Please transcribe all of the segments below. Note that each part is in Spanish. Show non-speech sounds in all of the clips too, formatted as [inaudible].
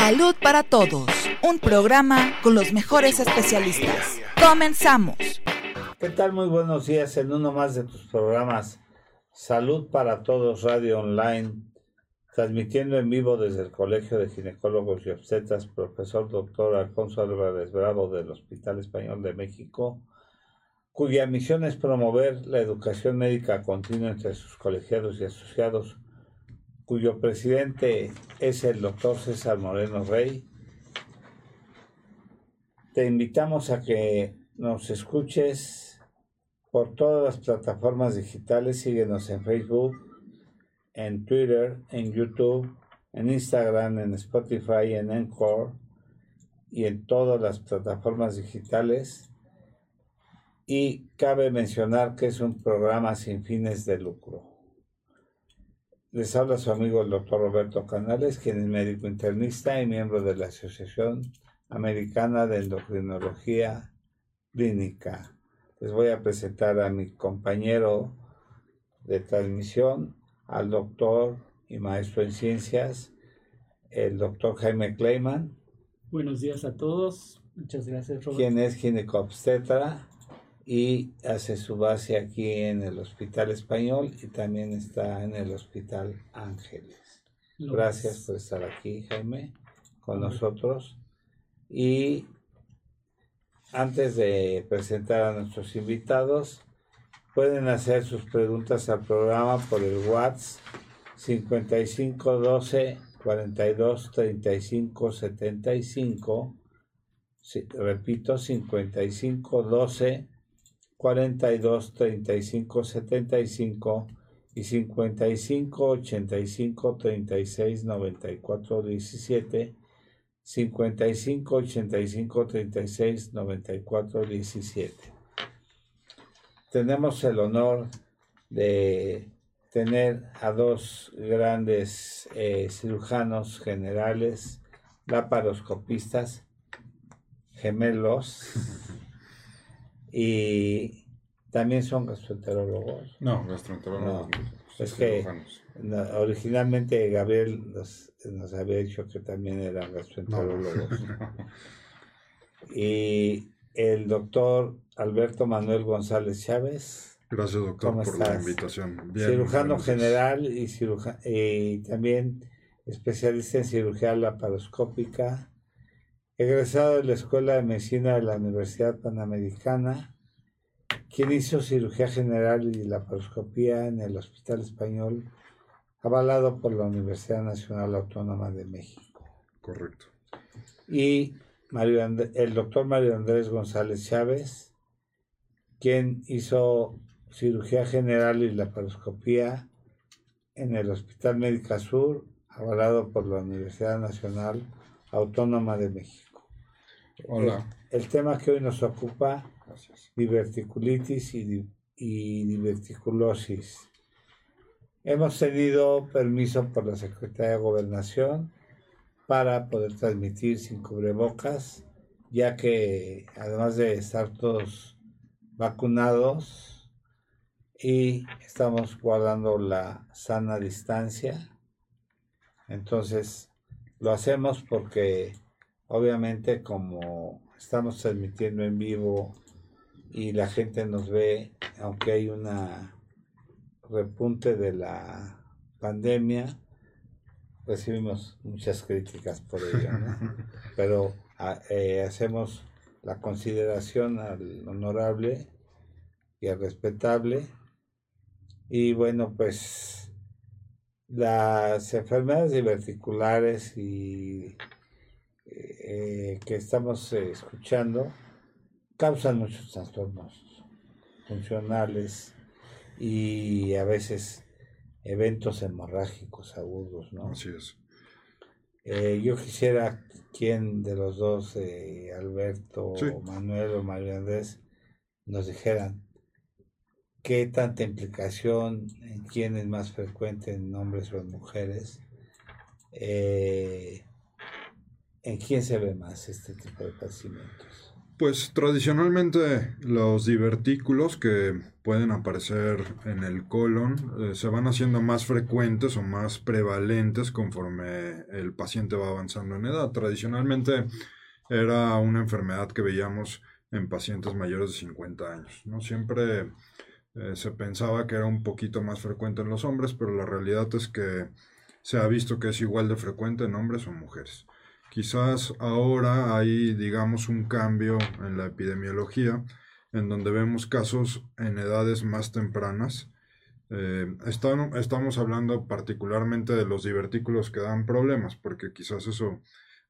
Salud para Todos, un programa con los mejores especialistas. Comenzamos. ¿Qué tal? Muy buenos días en uno más de tus programas Salud para Todos Radio Online, transmitiendo en vivo desde el Colegio de Ginecólogos y Obstetras, profesor doctor Alfonso Álvarez Bravo del Hospital Español de México, cuya misión es promover la educación médica continua entre sus colegiados y asociados cuyo presidente es el doctor César Moreno Rey. Te invitamos a que nos escuches por todas las plataformas digitales. Síguenos en Facebook, en Twitter, en YouTube, en Instagram, en Spotify, en Encore y en todas las plataformas digitales. Y cabe mencionar que es un programa sin fines de lucro. Les habla su amigo el doctor Roberto Canales, quien es médico internista y miembro de la Asociación Americana de Endocrinología Clínica. Les voy a presentar a mi compañero de transmisión, al doctor y maestro en ciencias, el doctor Jaime Kleiman. Buenos días a todos. Muchas gracias, Roberto. Quien es ginecobstetra y hace su base aquí en el Hospital Español y también está en el Hospital Ángeles. Gracias por estar aquí, Jaime, con nosotros. Y antes de presentar a nuestros invitados, pueden hacer sus preguntas al programa por el WhatsApp 5512 42 35 75. repito, 5512 42 35 75 y 55 85 36 94 17 55 85 36 94 17 tenemos el honor de tener a dos grandes eh, cirujanos generales laparoscopistas gemelos [laughs] y también son gastroenterólogos. No, gastroenterólogos. es que originalmente Gabriel nos, había dicho que también eran gastroenterólogos. [laughs] y el doctor Alberto Manuel González Chávez. Gracias, doctor, por la invitación. cirujano general y, y también especialista en cirugía laparoscópica egresado de la Escuela de Medicina de la Universidad Panamericana, quien hizo cirugía general y laparoscopía en el Hospital Español, avalado por la Universidad Nacional Autónoma de México. Correcto. Y Mario el doctor Mario Andrés González Chávez, quien hizo cirugía general y laparoscopía en el Hospital Médica Sur, avalado por la Universidad Nacional Autónoma de México. Hola. El, tema que hoy nos ocupa, diverticulitis y, diverticulosis. Hemos tenido permiso por la Secretaría de Gobernación para poder transmitir sin cubrebocas, ya que además de estar todos vacunados y estamos guardando la sana distancia, entonces lo hacemos porque Obviamente como estamos transmitiendo en vivo y la gente nos ve, aunque hay una repunte de la pandemia, recibimos muchas críticas por ello, [laughs] pero eh, hacemos la consideración al honorable y al respetable. Y bueno, pues las enfermedades diverticulares y eh, que estamos eh, escuchando causan muchos trastornos funcionales y a veces eventos hemorrágicos agudos, ¿no? Así es. Eh, yo quisiera quien de los dos, Alberto, Manuel o Mario Andrés, nos dijeran qué tanta implicación, en quién es más frecuente, en hombres o en mujeres, eh, ¿En quién se ve más este tipo de padecimientos? Pues tradicionalmente los divertículos que pueden aparecer en el colon eh, se van haciendo más frecuentes o más prevalentes conforme el paciente va avanzando en edad. Tradicionalmente era una enfermedad que veíamos en pacientes mayores de 50 años. ¿no? Siempre eh, se pensaba que era un poquito más frecuente en los hombres, pero la realidad es que se ha visto que es igual de frecuente en hombres o mujeres. Quizás ahora hay, digamos, un cambio en la epidemiología, en donde vemos casos en edades más tempranas. Eh, estamos hablando particularmente de los divertículos que dan problemas, porque quizás eso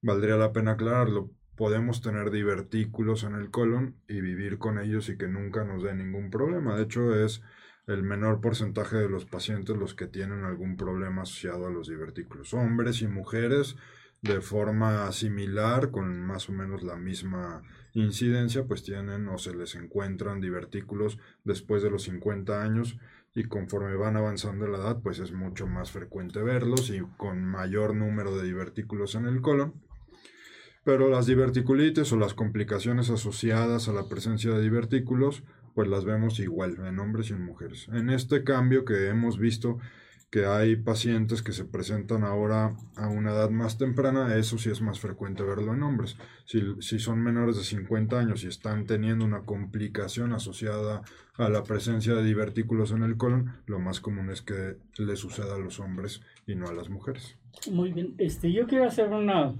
valdría la pena aclararlo. Podemos tener divertículos en el colon y vivir con ellos y que nunca nos dé ningún problema. De hecho, es el menor porcentaje de los pacientes los que tienen algún problema asociado a los divertículos. Hombres y mujeres de forma similar, con más o menos la misma incidencia, pues tienen o se les encuentran divertículos después de los 50 años y conforme van avanzando la edad, pues es mucho más frecuente verlos y con mayor número de divertículos en el colon. Pero las diverticulitis o las complicaciones asociadas a la presencia de divertículos, pues las vemos igual en hombres y en mujeres. En este cambio que hemos visto que hay pacientes que se presentan ahora a una edad más temprana, eso sí es más frecuente verlo en hombres. Si, si, son menores de 50 años y están teniendo una complicación asociada a la presencia de divertículos en el colon, lo más común es que le suceda a los hombres y no a las mujeres. Muy bien, este, yo quiero hacer una,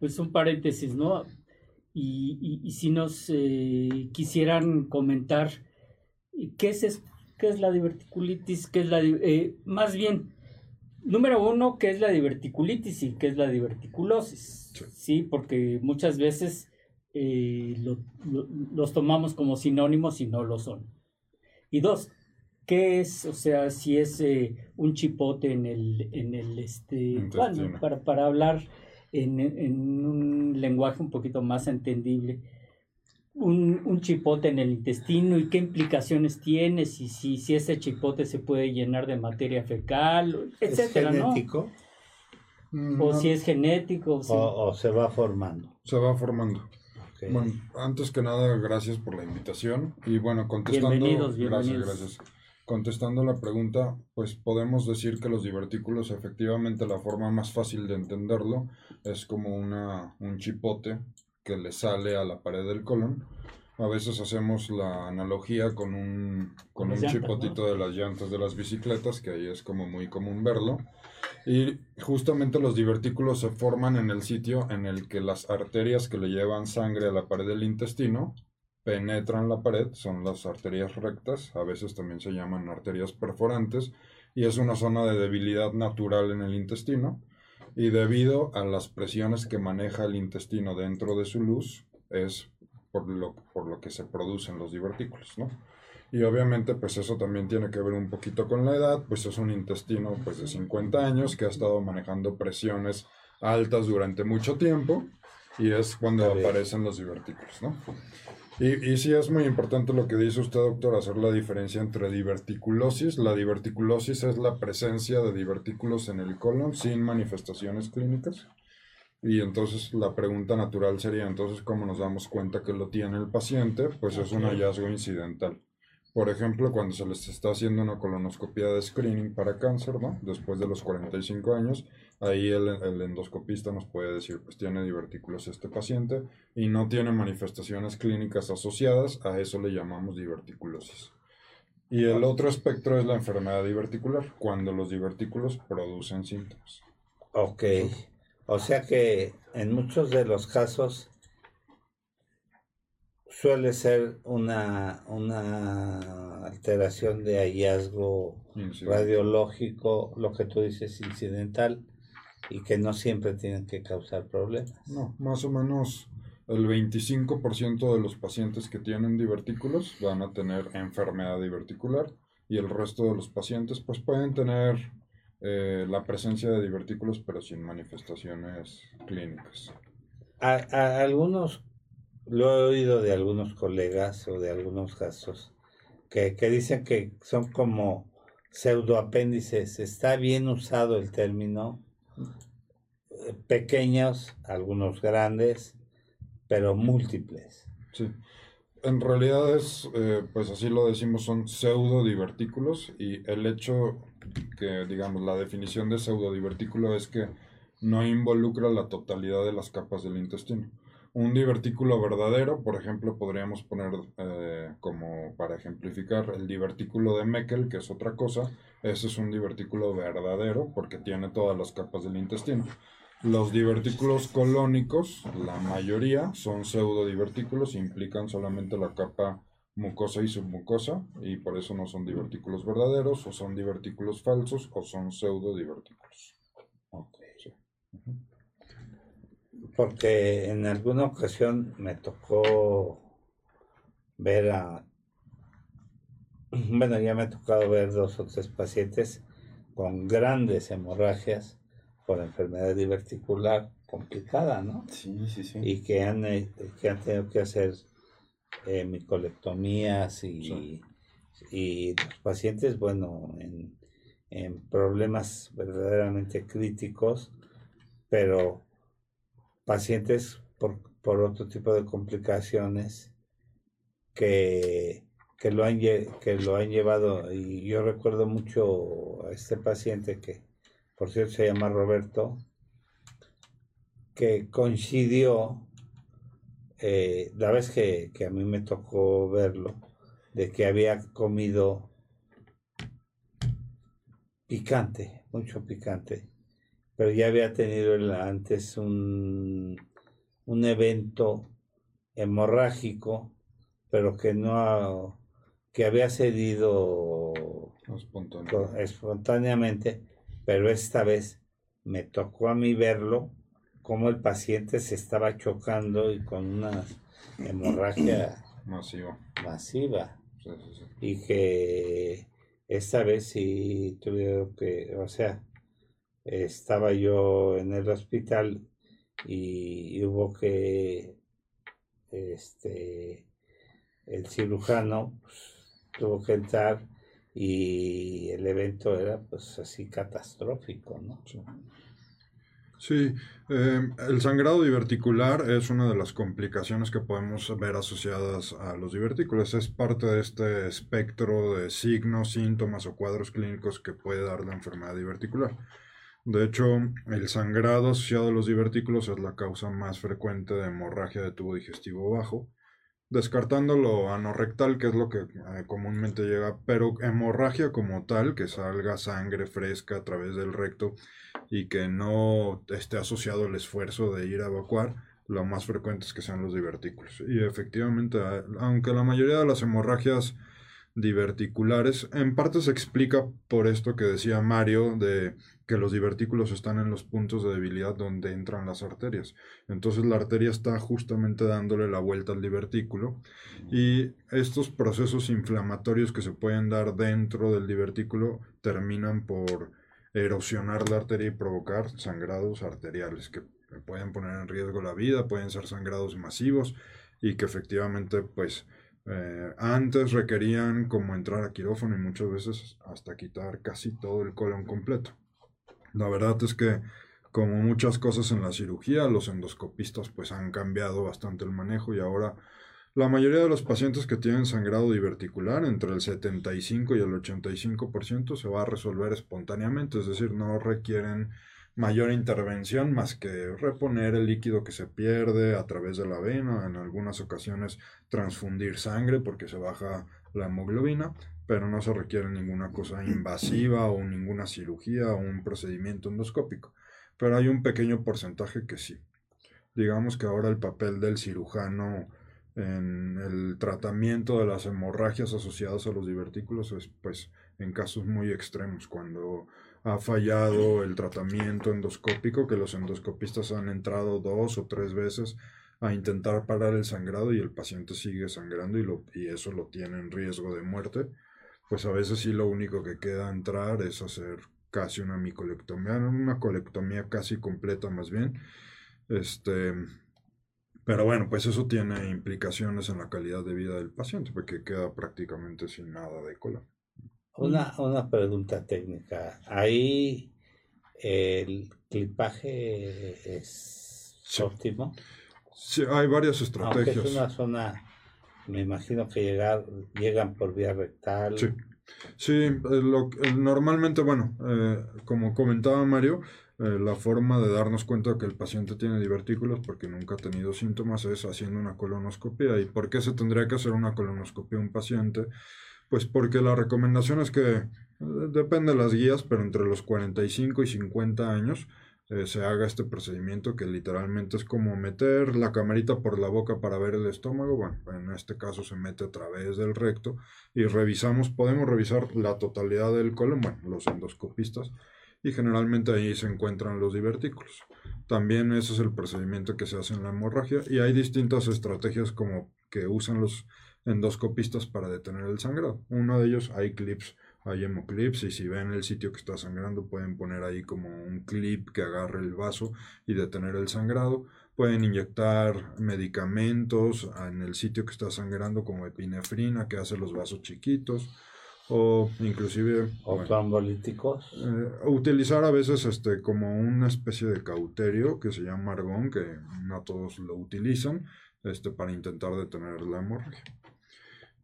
pues un paréntesis, ¿no? Y, y, si nos eh, quisieran comentar qué es esto qué es la diverticulitis, qué es la... Eh, más bien, número uno, qué es la diverticulitis y qué es la diverticulosis. Sí, porque muchas veces eh, los tomamos como sinónimos y no lo son. Y dos, ¿qué es? O sea, si es eh, un chipote en el, en el este, bueno, para, para hablar en, en, un lenguaje un poquito más entendible, un, chipote en el intestino y qué implicaciones tiene, si, si, si ese chipote se puede llenar de materia fecal, etcétera, ¿Es genético? Mm, o si es genético. O, se va formando. Se va formando. Bueno, antes que nada, gracias por la invitación. Y bueno, contestando. Bienvenidos, Gracias, gracias. Contestando la pregunta, pues podemos decir que los divertículos, efectivamente, la forma más fácil de entenderlo es como una, un chipote que le sale a la pared del colon. A veces hacemos la analogía con un, con un chipotito de las llantas de las bicicletas, que ahí es como muy común verlo. Y justamente los divertículos se forman en el sitio en el que las arterias que le llevan sangre a la pared del intestino penetran la pared, son las arterias rectas, a veces también se llaman arterias perforantes, y es una zona de debilidad natural en el intestino y debido a las presiones que maneja el intestino dentro de su luz, es por lo, por lo que se producen los divertículos, ¿no? Y obviamente pues eso también tiene que ver un poquito con la edad, pues es un intestino pues de 50 años que ha estado manejando presiones altas durante mucho tiempo y es cuando aparecen los divertículos, ¿no? Y, y sí es muy importante lo que dice usted, doctor, hacer la diferencia entre diverticulosis. La diverticulosis es la presencia de divertículos en el colon sin manifestaciones clínicas. Y entonces la pregunta natural sería, entonces, ¿cómo nos damos cuenta que lo tiene el paciente? Pues es un hallazgo incidental. Por ejemplo, cuando se les está haciendo una colonoscopia de screening para cáncer, ¿no? Después de los 45 años, ahí el, endoscopista nos puede decir, pues tiene divertículos este paciente y no tiene manifestaciones clínicas asociadas, a eso le llamamos diverticulosis. Y el otro espectro es la enfermedad diverticular, cuando los divertículos producen síntomas. Ok, o sea que en muchos de los casos suele ser una, una alteración de hallazgo radiológico, lo que tú dices incidental, y que no siempre tienen que causar problemas. No, más o menos el 25% de los pacientes que tienen divertículos van a tener enfermedad diverticular y el resto de los pacientes pues pueden tener eh, la presencia de divertículos pero sin manifestaciones clínicas. a algunos lo he oído de algunos colegas o de algunos casos que, dicen que son como pseudoapéndices. Está bien usado el término. Eh, pequeños, algunos grandes, pero múltiples. Sí. En realidad es, eh, pues así lo decimos, son pseudodivertículos y el hecho que, digamos, la definición de pseudodivertículo es que no involucra la totalidad de las capas del intestino. Un divertículo verdadero, por ejemplo, podríamos poner eh, como para ejemplificar el divertículo de Meckel, que es otra cosa. Ese es un divertículo verdadero porque tiene todas las capas del intestino. Los divertículos colónicos, la mayoría, son pseudodivertículos implican solamente la capa mucosa y submucosa y por eso no son divertículos verdaderos o son divertículos falsos o son pseudodivertículos. Okay. Porque en alguna ocasión me tocó ver a... Bueno, ya me ha tocado ver dos o tres pacientes con grandes hemorragias por enfermedad diverticular complicada, ¿no? Sí, sí, sí. Y que han, eh, que han tenido que hacer eh, micolectomías y, y los pacientes, bueno, en, en problemas verdaderamente críticos, pero pacientes por, por otro tipo de complicaciones que, que, lo han, que lo han llevado. Y yo recuerdo mucho a este paciente que, por cierto, se llama Roberto, que coincidió eh, la vez que, que, a mí me tocó verlo, de que había comido picante, mucho picante pero ya había tenido antes un, un evento hemorrágico, pero que no que había cedido espontáneamente, pero esta vez me tocó a mí verlo como el paciente se estaba chocando y con una hemorragia [clears throat] masiva. masiva. Y que esta vez sí tuvieron que, o sea, estaba yo en el hospital y, hubo que este el cirujano pues, tuvo que entrar y el evento era pues así catastrófico, ¿no? Sí, em, el sangrado diverticular es una de las complicaciones que podemos ver asociadas a los divertículos. Es parte de este espectro de signos, síntomas o cuadros clínicos que puede dar la enfermedad diverticular. De hecho, el sangrado asociado a los divertículos es la causa más frecuente de hemorragia de tubo digestivo bajo, descartando lo anorrectal, que es lo que eh, comúnmente llega, pero hemorragia como tal, que salga sangre fresca a través del recto y que no esté asociado al esfuerzo de ir a evacuar, lo más frecuente es que sean los divertículos. Y efectivamente, aunque la mayoría de las hemorragias diverticulares en parte se explica por esto que decía Mario de que los divertículos están en los puntos de debilidad donde entran las arterias. Entonces la arteria está justamente dándole la vuelta al divertículo y estos procesos inflamatorios que se pueden dar dentro del divertículo terminan por erosionar la arteria y provocar sangrados arteriales que pueden poner en riesgo la vida, pueden ser sangrados masivos y que efectivamente pues eh, antes requerían como entrar a quirófano y muchas veces hasta quitar casi todo el colon completo. La verdad es que como muchas cosas en la cirugía, los endoscopistas pues han cambiado bastante el manejo y ahora la mayoría de los pacientes que tienen sangrado diverticular, entre el 75 y el 85%, se va a resolver espontáneamente, es decir, no requieren mayor intervención más que reponer el líquido que se pierde a través de la vena, en algunas ocasiones transfundir sangre porque se baja la hemoglobina, pero no se requiere ninguna cosa invasiva o ninguna cirugía o un procedimiento endoscópico. Pero hay un pequeño porcentaje que sí. Digamos que ahora el papel del cirujano en el tratamiento de las hemorragias asociadas a los divertículos es pues en casos muy extremos cuando ha fallado el tratamiento endoscópico que los endoscopistas han entrado dos o tres veces a intentar parar el sangrado y el paciente sigue sangrando y, lo, y eso lo tiene en riesgo de muerte pues a veces sí lo único que queda entrar es hacer casi una micolectomía, una colectomía casi completa más bien. Este, pero bueno, pues eso tiene implicaciones en la calidad de vida del paciente, porque queda prácticamente sin nada de colon. Una, una pregunta técnica. Ahí el clipaje es óptimo. Sí, hay varias estrategias. es una zona, me imagino que llegar, llegan por vía rectal. Sí, sí eh, lo, normalmente, bueno, eh, como comentaba Mario, eh, la forma de darnos cuenta de que el paciente tiene divertículos porque nunca ha tenido síntomas es haciendo una colonoscopia. ¿Y por qué se tendría que hacer una colonoscopia a un paciente? Pues porque la recomendación es que, eh, depende de las guías, pero entre los 45 y 50 años eh, se haga este procedimiento que literalmente es como meter la camarita por la boca para ver el estómago. Bueno, en este caso se mete a través del recto y revisamos, podemos revisar la totalidad del colon, bueno, los endoscopistas y generalmente ahí se encuentran los divertículos. También ese es el procedimiento que se hace en la hemorragia y hay distintas estrategias como que usan los endoscopistas para detener el sangrado. Uno de ellos hay clips, hay hemoclips y si ven el sitio que está sangrando pueden poner ahí como un clip que agarre el vaso y detener el sangrado. Pueden inyectar medicamentos en el sitio que está sangrando como epinefrina que hace los vasos chiquitos o inclusive o eh, utilizar a veces este como una especie de cauterio que se llama argón que no todos lo utilizan este para intentar detener la hemorragia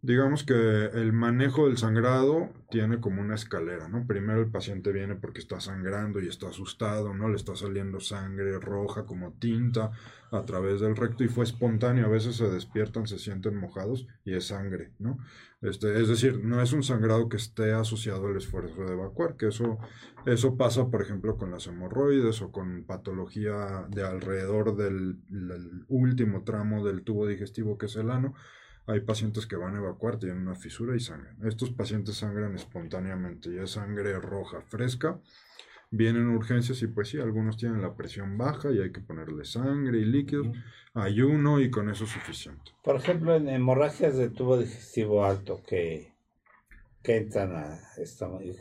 digamos que el manejo del sangrado tiene como una escalera, ¿no? Primero el paciente viene porque está sangrando y está asustado, ¿no? Le está saliendo sangre roja como tinta a través del recto y fue espontáneo. A veces se despiertan, se sienten mojados y es sangre, ¿no? Este, es decir, no es un sangrado que esté asociado al esfuerzo de evacuar, que eso, eso pasa, por ejemplo, con las hemorroides o con patología de alrededor del, del último tramo del tubo digestivo que es el ano hay pacientes que van a evacuar, tienen una fisura y sangran. Estos pacientes sangran espontáneamente, y es sangre roja fresca. Vienen urgencias y pues sí, algunos tienen la presión baja y hay que ponerle sangre y líquidos. Hay uno y con eso es suficiente. Por ejemplo, en hemorragias de tubo digestivo alto que, que entran a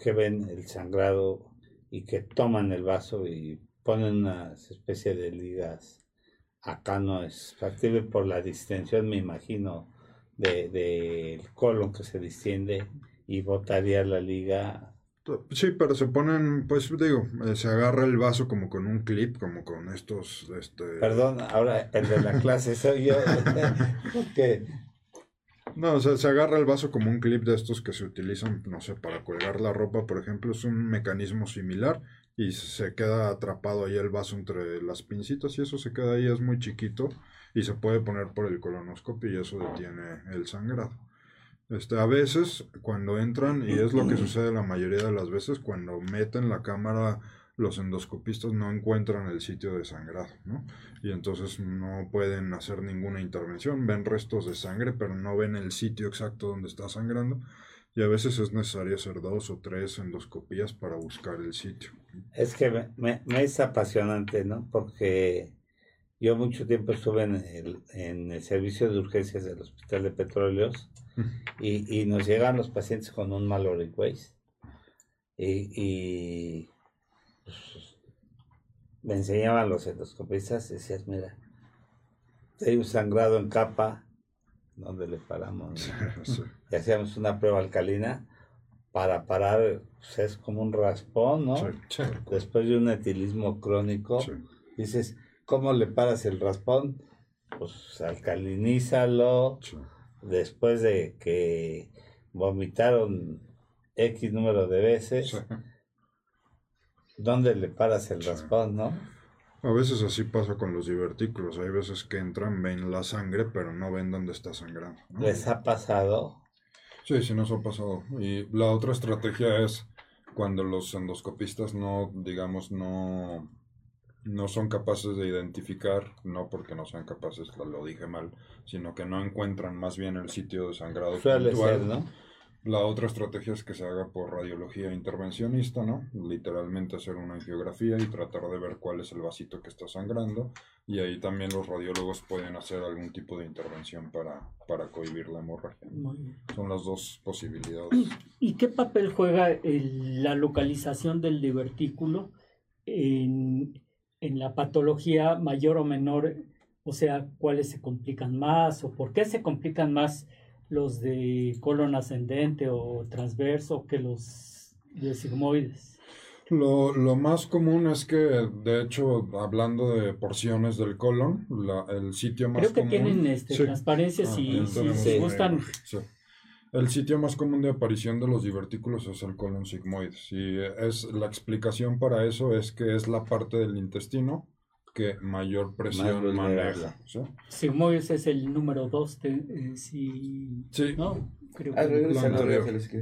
que ven el sangrado y que toman el vaso y ponen una especie de ligas. Acá no es factible por la distensión, me imagino, del de, colon que se distiende y botaría la liga. Sí, pero se ponen, pues digo, eh, se agarra el vaso como con un clip, como con estos... Este... Perdón, ahora el de la clase soy yo. [laughs] que... No, o sea, se agarra el vaso como un clip de estos que se utilizan, no sé, para colgar la ropa, por ejemplo, es un mecanismo similar y se queda atrapado ahí el vaso entre las pincitas y eso se queda ahí, es muy chiquito y se puede poner por el colonoscopio y eso detiene el sangrado. Este, a veces cuando entran, y es lo que sucede la mayoría de las veces, cuando meten la cámara los endoscopistas no encuentran el sitio de sangrado, ¿no? Y entonces no pueden hacer ninguna intervención, ven restos de sangre, pero no ven el sitio exacto donde está sangrando, y a veces es necesario hacer dos o tres endoscopías para buscar el sitio. Es que me, me es apasionante, ¿no? Porque yo mucho tiempo estuve en el, en el servicio de urgencias del Hospital de Petróleos y, y nos llegan los pacientes con un mal waste y, y pues, me enseñaban los endoscopistas y decías, mira, hay un sangrado en capa donde le paramos [laughs] y hacíamos una prueba alcalina para parar, pues, es como un raspón, ¿no? Después de un etilismo crónico, dices, ¿Cómo le paras el raspón? Pues alcalinízalo. Después de que vomitaron X número de veces. ¿Dónde le paras el raspón, no? A veces así pasa con los divertículos. Hay veces que entran, ven la sangre, pero no ven dónde está sangrando. ¿Les ha pasado? Sí, sí nos ha pasado. Y la otra estrategia es cuando los endoscopistas no, digamos, no no son capaces de identificar, no porque no sean capaces, lo dije mal, sino que no encuentran más bien el sitio de sangrado Suele Ser, ¿no? La otra estrategia es que se haga por radiología intervencionista, ¿no? Literalmente hacer una angiografía y tratar de ver cuál es el vasito que está sangrando. Y ahí también los radiólogos pueden hacer algún tipo de intervención para, para cohibir la hemorragia. Son las dos posibilidades. ¿Y qué papel juega la localización del divertículo en, en la patología mayor o menor, o sea, cuáles se complican más o por qué se complican más los de colon ascendente o transverso que los de sigmoides. Lo, lo, más común es que, de hecho, hablando de porciones del colon, la, el sitio más Creo que tienen este, transparencias y ah, si, si gustan. El sitio más común de aparición de los divertículos es el colon sigmoides. Y es, la explicación para eso es que es la parte del intestino que mayor presión maneja. Sigmoides es el número 2 eh, si... Sí. ¿no? Creo ah, que...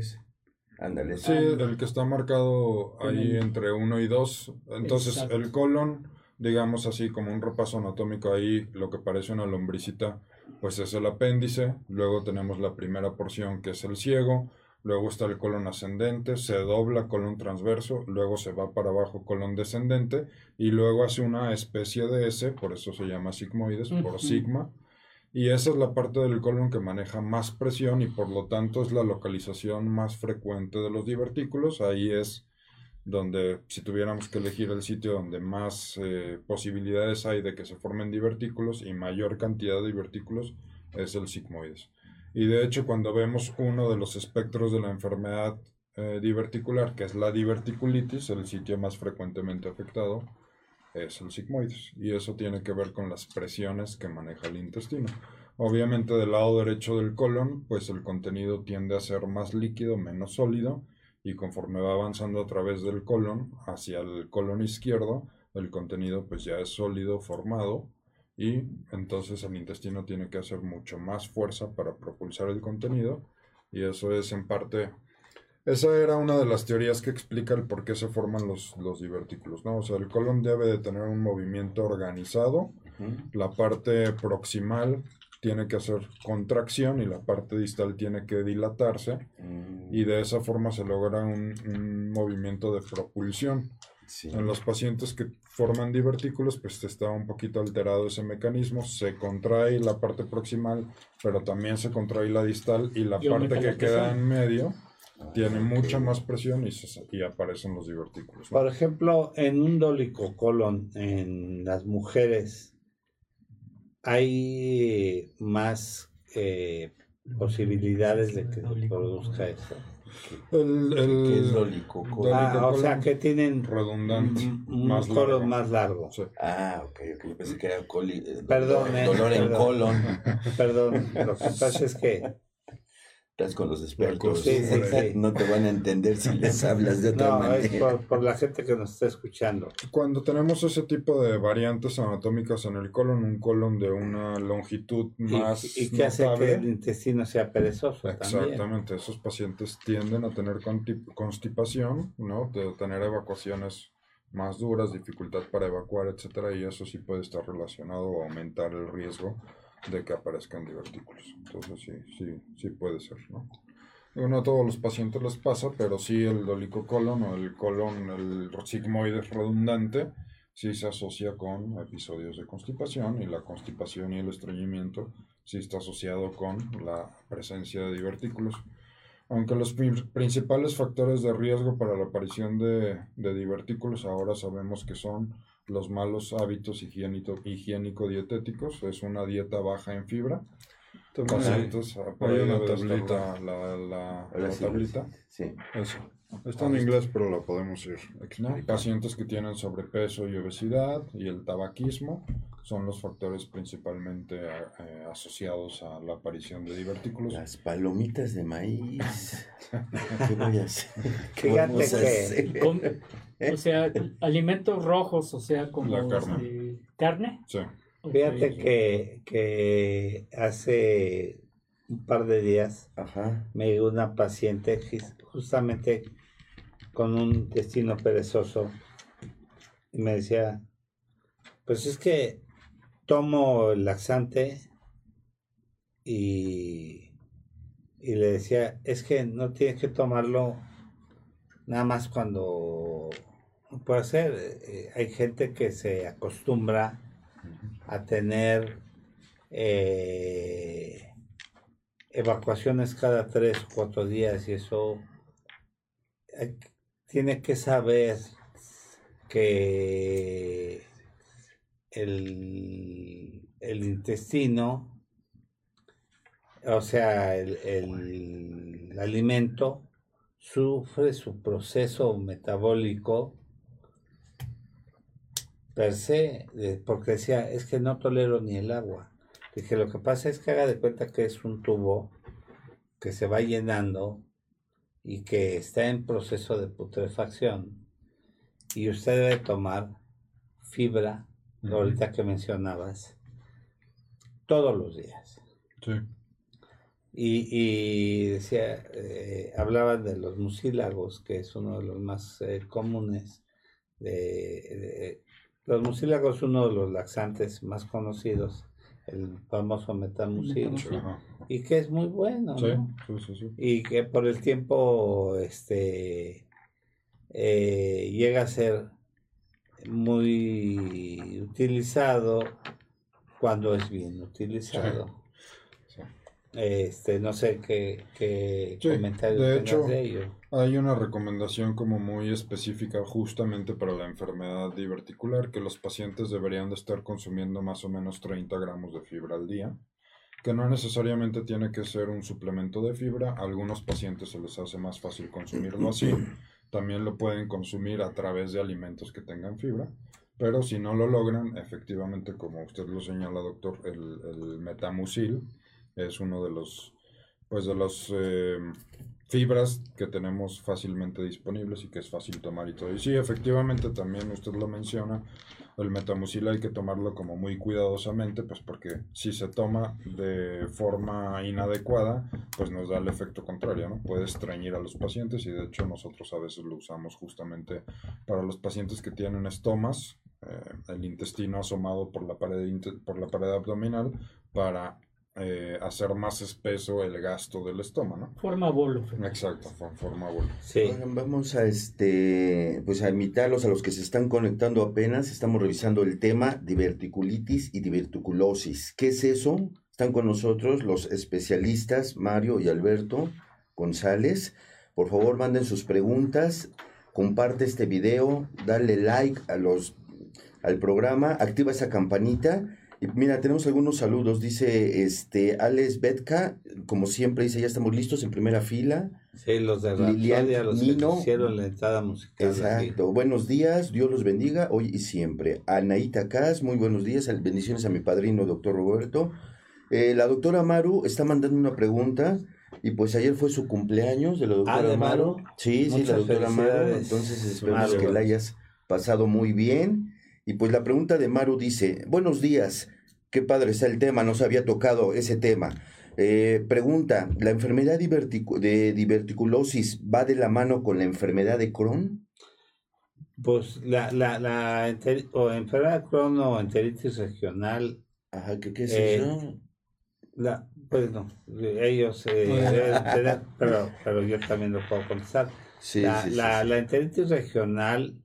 Sí, el que está marcado ahí entre 1 y 2. Entonces, el colon, digamos así, como un repaso anatómico ahí, lo que parece una lombricita, pues es el apéndice. Luego tenemos la primera porción que es el ciego. Luego está el colon ascendente, se dobla colon transverso, luego se va para abajo colon descendente y luego hace una especie de S, por eso se llama sigmoides, por sigma y esa es la parte del colon que maneja más presión y por lo tanto es la localización más frecuente de los divertículos. Ahí es donde, si tuviéramos que elegir el sitio donde más eh, posibilidades hay de que se formen divertículos y mayor cantidad de divertículos, es el sigmoides. Y de hecho, cuando vemos uno de los espectros de la enfermedad eh, diverticular, que es la diverticulitis, el sitio más frecuentemente afectado, es el sigmoides y eso tiene que ver con las presiones que maneja el intestino. Obviamente del lado derecho del colon, pues el contenido tiende a ser más líquido, menos sólido y conforme va avanzando a través del colon hacia el colon izquierdo, el contenido pues ya es sólido, formado y entonces el intestino tiene que hacer mucho más fuerza para propulsar el contenido y eso es en parte esa era una de las teorías que explica el por qué se forman los, los divertículos, ¿no? O sea, el colon debe de tener un movimiento organizado, la parte proximal tiene que hacer contracción y la parte distal tiene que dilatarse mm. y de esa forma se logra un, movimiento de propulsión. En los pacientes que forman divertículos, pues está un poquito alterado ese mecanismo, se contrae la parte proximal, pero también se contrae la distal y la parte que queda en medio tiene mucha más presión y, aparecen los divertículos. Por ejemplo, en un dólico colon en las mujeres hay más eh, posibilidades de que se produzca eso. El, ¿Qué es dólico colon? Ah, o sea, que tienen redundante, un, más colon más largo. Ah, ok, ok. Yo pensé que era coli, eh, perdón, dolor, en colon. Perdón, lo que [laughs] pasa es que con los expertos. [laughs] No te van a entender si les [laughs] hablas de otra manera. Es por, la gente que nos está escuchando. Cuando tenemos ese tipo de variantes anatómicas en el colon, un colon de una longitud más. Y, que hace que el intestino sea perezoso. Exactamente. Esos pacientes tienden a tener constipación, ¿no? De tener evacuaciones más duras, dificultad para evacuar, etcétera, y eso sí puede estar relacionado o aumentar el riesgo de que aparezcan divertículos. Entonces sí, sí, sí puede ser, ¿no? No a todos los pacientes les pasa, pero sí el dolicocolon o el colon, el sigmoides redundante, sí se asocia con episodios de constipación y la constipación y el estreñimiento sí está asociado con la presencia de divertículos. Aunque los principales factores de riesgo para la aparición de, de divertículos ahora sabemos que son los malos hábitos higiénico-dietéticos. Es una dieta baja en fibra. Pacientes, hay una tablita, la, la, la tablita. Sí. Eso. Está en inglés, pero la podemos ir Pacientes que tienen sobrepeso y obesidad y el tabaquismo son los factores principalmente eh, asociados a la aparición de divertículos. Las palomitas de maíz. [laughs] ¿Qué voy a hacer? Fíjate que... O sea, [laughs] alimentos rojos, o sea, como carne. Este, carne. Sí. Fíjate que, que hace un par de días me llegó una paciente justamente con un destino perezoso y me decía, pues es que tomo el laxante y, y le decía, es que no tienes que tomarlo nada más cuando puede ser. Eh, hay gente que se acostumbra a tener eh, evacuaciones cada tres o cuatro días y eso tiene que saber que el, intestino, o sea, el, el, alimento sufre su proceso metabólico per se, porque decía, es que no tolero ni el agua. Dije, lo que pasa es que haga de cuenta que es un tubo que se va llenando y que está en proceso de putrefacción. Y usted debe tomar fibra, ahorita que mencionabas, todos los días. Sí. Y, decía, eh, hablaban de los mucílagos, que es uno de los más eh, comunes. De, los mucílagos es uno de los laxantes más conocidos, el famoso metamucil, y que es muy bueno. y que por el tiempo este, eh, llega a ser muy utilizado cuando es bien utilizado. Este, no sé qué, qué comentario de hecho, de ello. Hay una recomendación como muy específica justamente para la enfermedad diverticular, que los pacientes deberían de estar consumiendo más o menos 30 gramos de fibra al día, que no necesariamente tiene que ser un suplemento de fibra, a algunos pacientes se les hace más fácil consumirlo así, también lo pueden consumir a través de alimentos que tengan fibra, pero si no lo logran, efectivamente, como usted lo señala, doctor, el, el metamucil, es uno de los, pues de los eh, fibras que tenemos fácilmente disponibles y que es fácil tomar y todo. Y sí, efectivamente también usted lo menciona, el metamucil hay que tomarlo como muy cuidadosamente, pues porque si se toma de forma inadecuada, pues nos da el efecto contrario, ¿no? Puede estreñir a los pacientes y de hecho nosotros a veces lo usamos justamente para los pacientes que tienen estomas, eh, el intestino asomado por la pared, por la pared abdominal, para eh, hacer más espeso el gasto del estómago, Forma bolo. Exacto, forma bolo. Sí. vamos a este, pues a invitarlos a los que se están conectando apenas. Estamos revisando el tema diverticulitis y diverticulosis. ¿Qué es eso? Están con nosotros los especialistas Mario y Alberto González. Por favor, manden sus preguntas, comparte este video, dale like a los al programa, activa esa campanita mira, tenemos algunos saludos. Dice este Alex Betka, como siempre, dice, ya estamos listos en primera fila. Sí, los de Lilian los Nino, hicieron la entrada musical. Exacto. Buenos días, Dios los bendiga hoy y siempre. Anaíta Cas, muy buenos días. Bendiciones a mi padrino, doctor Roberto. Eh, la doctora Maru está mandando una pregunta. Y pues ayer fue su cumpleaños de la doctora ah, Maru. Sí, sí, la doctora Maru. Entonces esperamos que la hayas pasado muy bien. Y pues la pregunta de Maru dice, buenos días, qué padre está el tema, no se había tocado ese tema. Eh, pregunta, ¿la enfermedad de diverticulosis va de la mano con la enfermedad de Crohn? Pues la, la, la enfermedad de Crohn o enteritis regional. Ajá, ¿qué, es eh, eso? La, pues no, ellos, eh, [laughs] pero, pero yo también lo puedo contestar. Sí, la, sí, la, la enteritis regional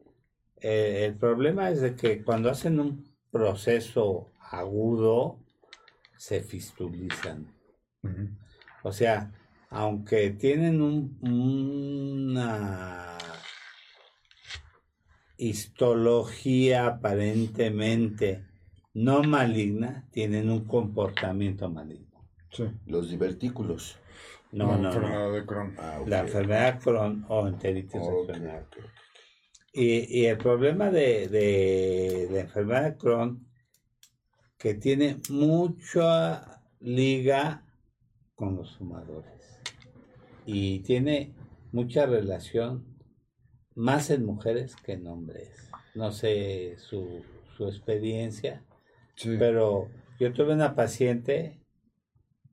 eh, el problema es de que cuando hacen un proceso agudo, se fistulizan. O sea, aunque tienen un, una histología aparentemente no maligna, tienen un comportamiento maligno. Sí. Los divertículos. No, no, enfermedad de Crohn. Ah, La enfermedad de Crohn o enteritis y, el problema de, de, la enfermedad de Crohn, que tiene mucha liga con los fumadores y tiene mucha relación más en mujeres que en hombres. No sé su, su experiencia, pero yo tuve una paciente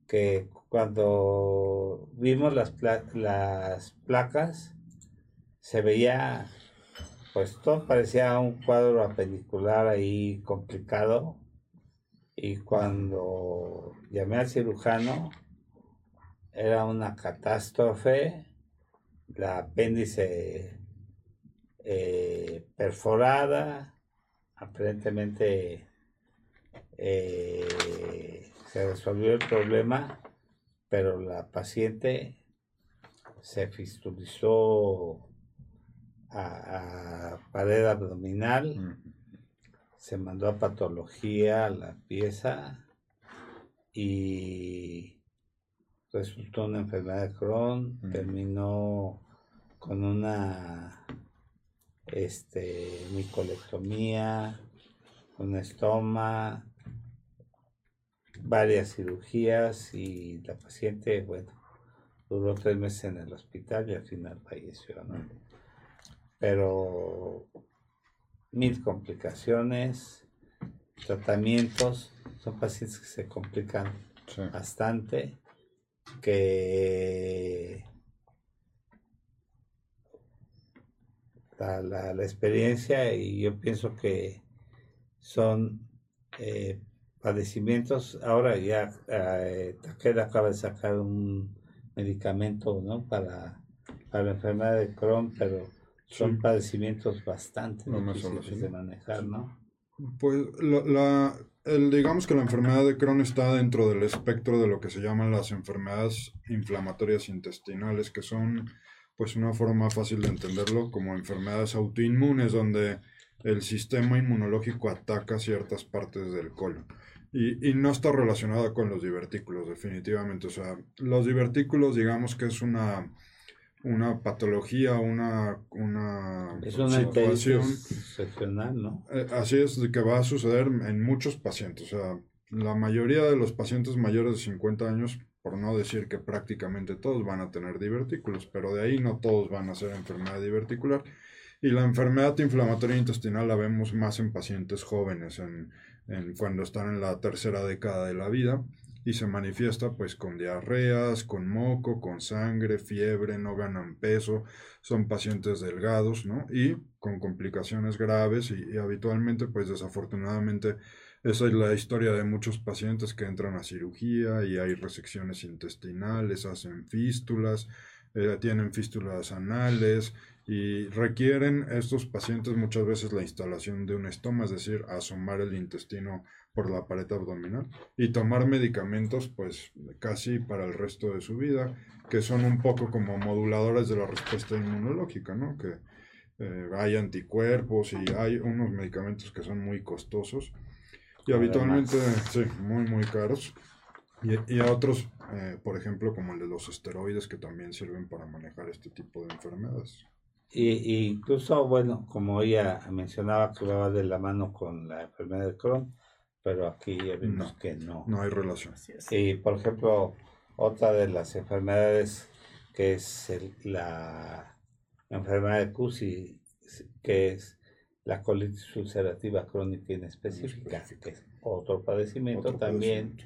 que cuando vimos las, las placas se veía pues todo parecía un cuadro apendicular ahí complicado. Y cuando llamé al cirujano, era una catástrofe, la apéndice eh, perforada, aparentemente eh, se resolvió el problema, pero la paciente se fistulizó a, pared abdominal, se mandó a patología la pieza y resultó una enfermedad de Crohn, terminó con una este, micolectomía, un estoma, varias cirugías y la paciente, bueno, duró tres meses en el hospital y al final falleció, ¿no? Pero mil complicaciones, tratamientos, son pacientes que se complican bastante, que la, la, experiencia y yo pienso que son eh, padecimientos, ahora ya eh, Takeda acaba de sacar un medicamento ¿no? para, la enfermedad de Crohn, pero son padecimientos bastante difíciles de manejar, ¿no? Pues la, el, digamos que la enfermedad de Crohn está dentro del espectro de lo que se llaman las enfermedades inflamatorias intestinales, que son pues una forma fácil de entenderlo como enfermedades autoinmunes donde el sistema inmunológico ataca ciertas partes del colon. Y, y, no está relacionada con los divertículos, definitivamente. O sea, los divertículos, digamos que es una, una patología, una, una es una situación seccional, ¿no? Eh, así es que va a suceder en muchos pacientes. O sea, la mayoría de los pacientes mayores de 50 años, por no decir que prácticamente todos van a tener divertículos, pero de ahí no todos van a ser enfermedad diverticular. Y la enfermedad inflamatoria intestinal la vemos más en pacientes jóvenes, en, en cuando están en la tercera década de la vida y se manifiesta pues con diarreas, con moco, con sangre, fiebre, no ganan peso, son pacientes delgados, ¿no? Y con complicaciones graves y, habitualmente pues desafortunadamente esa es la historia de muchos pacientes que entran a cirugía y hay resecciones intestinales, hacen fístulas, eh, tienen fístulas anales y requieren estos pacientes muchas veces la instalación de un estoma, es decir, asomar el intestino por la pared abdominal y tomar medicamentos pues casi para el resto de su vida, que son un poco como moduladores de la respuesta inmunológica, ¿no? Que eh, hay anticuerpos y hay unos medicamentos que son muy costosos y habitualmente, sí, muy, muy caros. Y, y otros, eh, por ejemplo, como el de los esteroides, que también sirven para manejar este tipo de enfermedades. Y, incluso, bueno, como ella mencionaba que va de la mano con la enfermedad de Crohn, pero aquí ya vemos que no. No hay relación. Y por ejemplo, otra de las enfermedades que es la enfermedad de CUSI, que es la colitis ulcerativa crónica inespecífica, que es otro padecimiento también.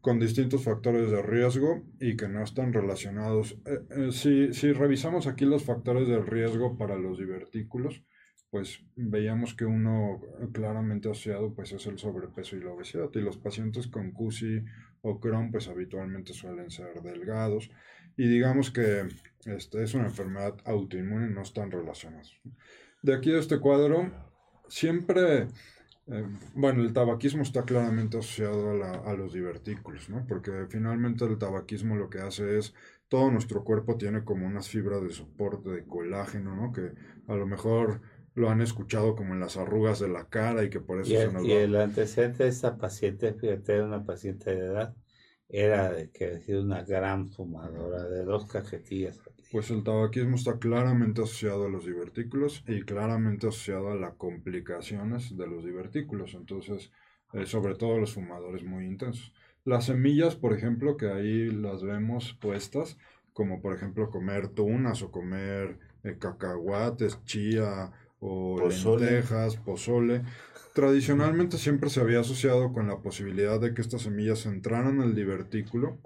Con distintos factores de riesgo y que no están relacionados. Eh, eh, si, si revisamos aquí los factores de riesgo para los divertículos, pues veíamos que uno claramente asociado pues es el sobrepeso y la obesidad y los pacientes con CUSI o Crohn pues habitualmente suelen ser delgados y digamos que este, es una enfermedad autoinmune no están relacionados. De aquí a este cuadro siempre eh, bueno, el tabaquismo está claramente asociado a, a, los divertículos, ¿no? Porque finalmente el tabaquismo lo que hace es, todo nuestro cuerpo tiene como unas fibras de soporte de colágeno, ¿no? Que a lo mejor lo han escuchado como en las arrugas de la cara y que por eso y el, se nos Y el antecedente de esta paciente, fíjate, era una paciente de edad, era de que ha sido una gran fumadora de dos cajetillas. Pues el tabaquismo está claramente asociado a los divertículos y claramente asociado a las complicaciones de los divertículos, entonces, eh, sobre todo los fumadores muy intensos. Las semillas, por ejemplo, que ahí las vemos puestas, como por ejemplo comer tunas o comer eh, cacahuates, chía o pozole. lentejas, pozole. Tradicionalmente siempre se había asociado con la posibilidad de que estas semillas entraran al divertículo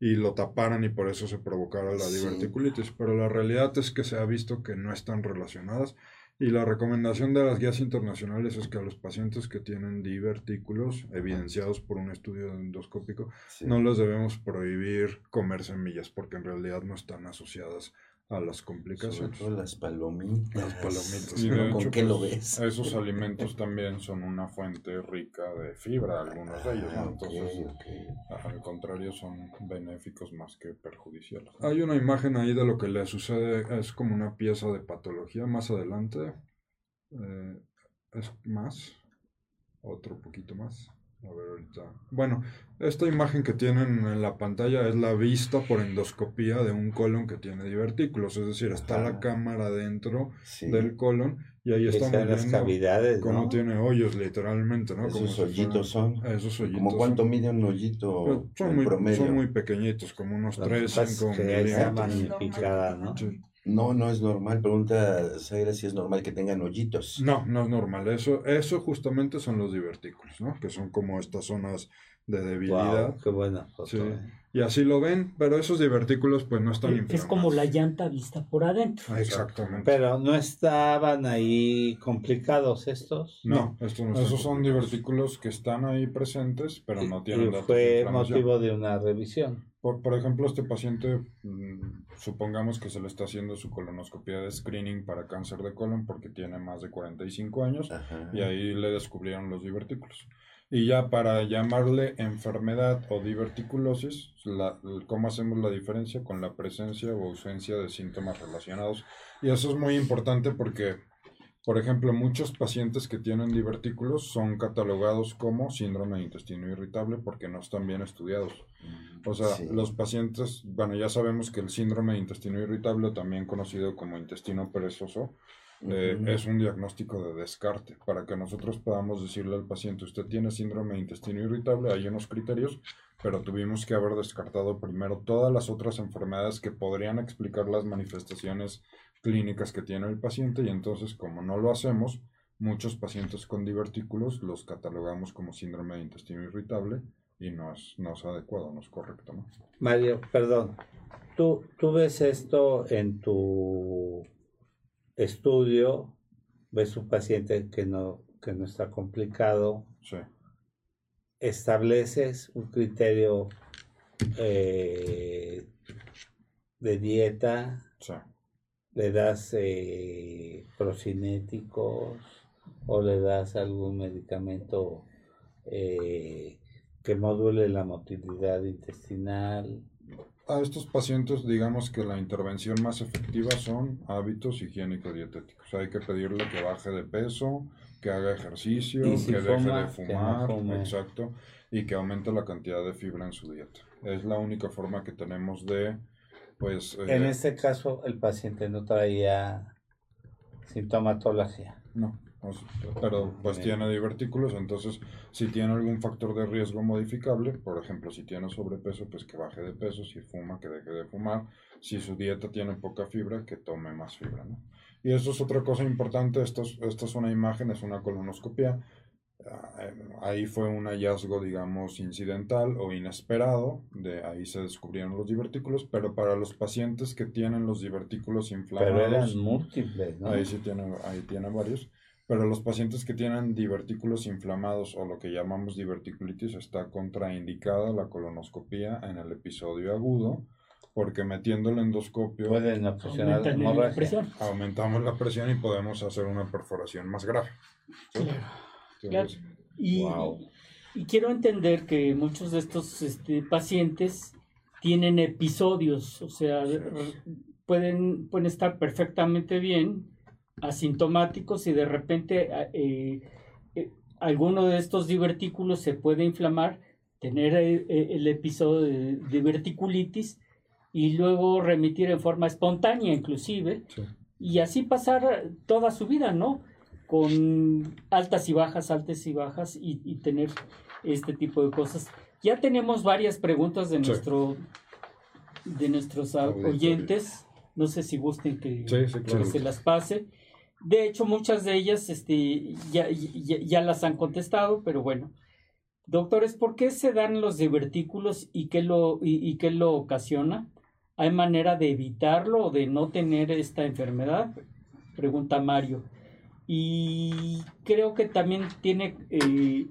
y lo taparan y por eso se provocara la diverticulitis. Pero la realidad es que se ha visto que no están relacionadas y la recomendación de las guías internacionales es que a los pacientes que tienen divertículos evidenciados por un estudio endoscópico no les debemos prohibir comer semillas porque en realidad no están asociadas a las complicaciones. Sobre las palomitas. Las palomitas. ¿Con qué lo pues, ves? Esos alimentos también son una fuente rica de fibra, algunos de ellos. Entonces, al contrario, son benéficos más que perjudiciales. Hay una imagen ahí de lo que le sucede, es como una pieza de patología. Más adelante, eh, es más, otro poquito más. A ver, ahorita. Bueno, esta imagen que tienen en la pantalla es la vista por endoscopía de un colon que tiene divertículos, es decir, está la cámara dentro del colon y ahí estamos viendo las cavidades, cómo tiene hoyos literalmente, ¿no? Esos hoyitos son. Esos hoyitos. ¿Como cuánto mide un hoyito pues, son, muy, son muy pequeñitos, como unos 3, 5 magnificada, ¿no? No, no es normal. Pregunta Zaira si es normal que tengan hoyitos. No, no es normal. Eso, eso justamente son los divertículos, ¿no? Que son como estas zonas de debilidad. qué buena Sí. Y así lo ven, pero esos divertículos pues no están inflamados. Es como la llanta vista por adentro. Exactamente. Pero no estaban ahí complicados estos. No, estos no esos son divertículos que están ahí presentes, pero no tienen. Y fue motivo de una revisión. Por, por ejemplo, este paciente, mm, supongamos que se le está haciendo su colonoscopia de screening para cáncer de colon porque tiene más de 45 años y ahí le descubrieron los divertículos. Y ya para llamarle enfermedad o diverticulosis, la, ¿cómo hacemos la diferencia con la presencia o ausencia de síntomas relacionados? Y eso es muy importante porque por ejemplo, muchos pacientes que tienen divertículos son catalogados como síndrome de intestino irritable porque no están bien estudiados. Mm, o sea, los pacientes, bueno, ya sabemos que el síndrome de intestino irritable, también conocido como intestino perezoso, eh, es un diagnóstico de descarte. Para que nosotros podamos decirle al paciente, usted tiene síndrome de intestino irritable, hay unos criterios, pero tuvimos que haber descartado primero todas las otras enfermedades que podrían explicar las manifestaciones clínicas que tiene el paciente y entonces como no lo hacemos, muchos pacientes con divertículos los catalogamos como síndrome de intestino irritable y no es, no es adecuado, no es correcto. ¿no? Mario, perdón, ¿tú, tú ves esto en tu estudio, ves un paciente que no, que no está complicado, sí. estableces un criterio eh, de dieta, sí le das eh, procinéticos o le das algún medicamento eh, que module la motilidad intestinal. A estos pacientes, digamos que la intervención más efectiva son hábitos higiénico-dietéticos. Hay que pedirle que baje de peso, que haga ejercicio, que deje de fumar, exacto, y que aumente la cantidad de fibra en su dieta. Es la única forma que tenemos de pues, en eh, este caso, el paciente no traía sintomatología. No, pero pues tiene divertículos, entonces si tiene algún factor de riesgo modificable, por ejemplo, si tiene sobrepeso, pues que baje de peso, si fuma, que deje de fumar, si su dieta tiene poca fibra, que tome más fibra, ¿no? Y eso es otra cosa importante, esto esto es una imagen, es una colonoscopia, Ah, ahí fue un hallazgo, digamos, incidental o inesperado, de ahí se descubrieron los divertículos, pero para los pacientes que tienen los divertículos inflamados... Pero eran múltiples, ¿no? Ahí sí tiene, ahí tiene varios. Pero los pacientes que tienen divertículos inflamados o lo que llamamos diverticulitis está contraindicada la colonoscopía en el episodio agudo, porque metiendo el endoscopio pueden la presión. aumentamos la presión y podemos hacer una perforación más grave. Y, quiero entender que muchos de estos este, pacientes tienen episodios, o sea, pueden, pueden estar perfectamente bien, asintomáticos y de repente eh, eh, alguno de estos divertículos se puede inflamar, tener eh, el, episodio de diverticulitis y luego remitir en forma espontánea inclusive y así pasar toda su vida, ¿no? con altas y bajas, altas y bajas y, tener este tipo de cosas. Ya tenemos varias preguntas de nuestro de nuestros oyentes. No sé si gusten que, se las pase. De hecho, muchas de ellas este, ya, ya, las han contestado, pero bueno. Doctores, ¿por qué se dan los divertículos y qué lo, y qué lo ocasiona? ¿Hay manera de evitarlo o de no tener esta enfermedad? Pregunta Mario. Y creo que también tiene, eh,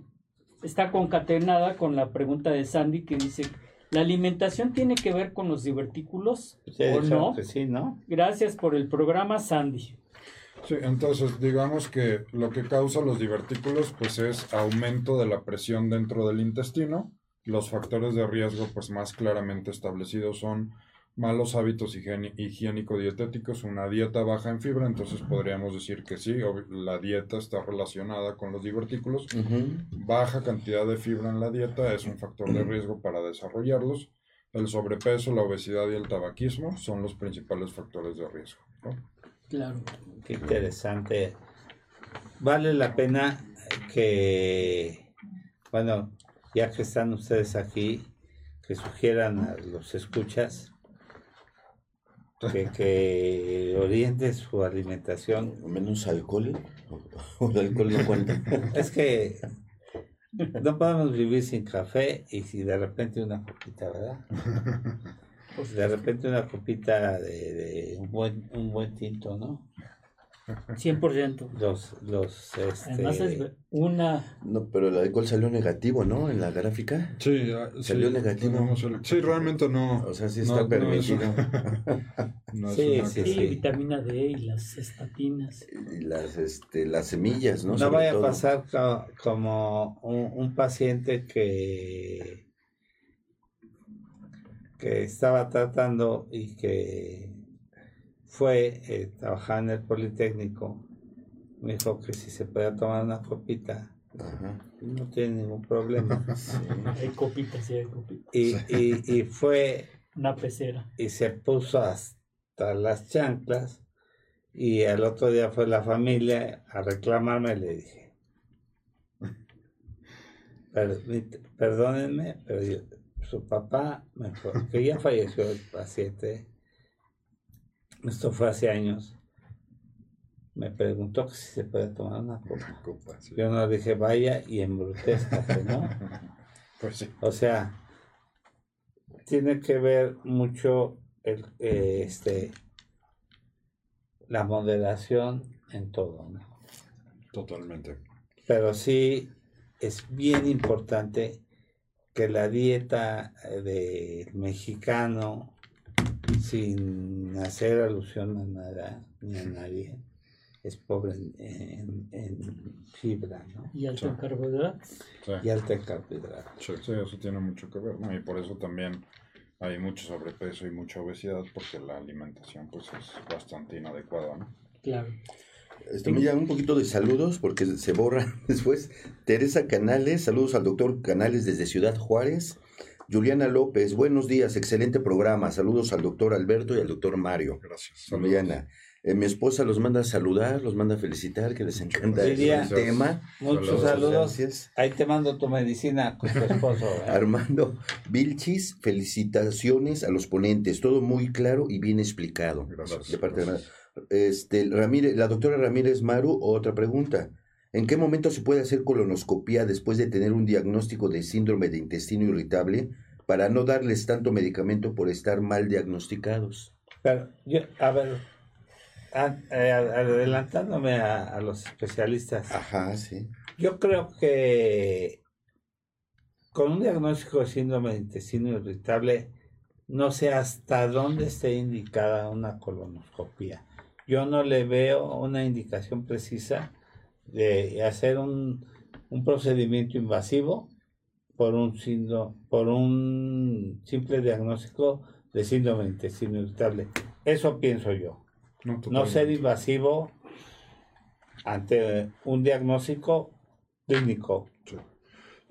está concatenada con la pregunta de Sandy que dice, ¿la alimentación tiene que ver con los divertículos o no? sí, ¿no? Gracias por el programa, Sandy. Sí, entonces digamos que lo que causa los divertículos pues es aumento de la presión dentro del intestino. Los factores de riesgo pues más claramente establecidos son malos hábitos higiénico-dietéticos, una dieta baja en fibra, entonces podríamos decir que sí, la dieta está relacionada con los divertículos. Baja cantidad de fibra en la dieta es un factor de riesgo para desarrollarlos. El sobrepeso, la obesidad y el tabaquismo son los principales factores de riesgo. Claro. Qué interesante. Vale la pena que, bueno, ya que están ustedes aquí, que sugieran a los escuchas que, que oriente su alimentación. Menos alcohol. El alcohol no cuenta. Es que no podemos vivir sin café y si de repente una copita, ¿verdad? Pues de repente una copita de, de un, buen, un buen tinto, ¿no? 100%. Los, los, este... Además es una... No, pero el alcohol salió negativo, ¿no? En la gráfica. Sí, salió negativo. sí, realmente no. O sea, sí está permitido. [laughs] sí, sí, sí, vitamina D y las estatinas. Y las, este, las semillas, ¿no? No vaya a pasar como un, un paciente que que estaba tratando y que fue eh, trabajar en el Politécnico, me dijo que si se podía tomar una copita, no tiene ningún problema. [laughs] Hay copitas, sí, hay copitas. Y, y, y fue... Una pecera. Y se puso hasta las chanclas y al otro día fue la familia a reclamarme, le dije, [laughs] perdónenme, pero su papá, que ya falleció el paciente, esto fue hace años, me preguntó si se puede tomar una copa. Yo no le dije, vaya y embrutezcate, ¿no? [laughs] pues sí. O sea, tiene que ver mucho el, eh, este, la moderación en todo, ¿no? Totalmente. Pero sí es bien importante que la dieta del mexicano sin hacer alusión a nada ni a nadie, es pobre en, fibra, ¿no? Y alto en carbohidratos. Y alto en carbohidratos. Sí, eso tiene mucho que ver, ¿no? Y por eso también hay mucho sobrepeso y mucha obesidad, porque la alimentación pues es bastante inadecuada, ¿no? Claro. Esto me llama un poquito de saludos porque se borra [laughs] después. Teresa Canales, saludos al doctor Canales desde Ciudad Juárez. Juliana López, buenos días, excelente programa. Saludos al doctor Alberto y al doctor Mario. Gracias. Juliana. Eh, mi esposa los manda a saludar, los manda a felicitar, que les encanta el tema. Muchos saludos. Ahí te mando tu medicina con tu esposo. Armando Vilchis, felicitaciones a los ponentes. Todo muy claro y bien explicado. Gracias. De parte De este, Ramírez, la doctora Ramírez Maru, otra pregunta. ¿En qué momento se puede hacer colonoscopía después de tener un diagnóstico de síndrome de intestino irritable para no darles tanto medicamento por estar mal diagnosticados? Pero yo, a ver, eh, adelantándome a, los especialistas. Ajá, sí. Yo creo que con un diagnóstico de síndrome de intestino irritable, no sé hasta dónde esté indicada una colonoscopía. Yo no le veo una indicación precisa de hacer un, procedimiento invasivo por un, por un simple diagnóstico de síndrome de intestino irritable. Eso pienso yo. No, ser invasivo ante un diagnóstico clínico.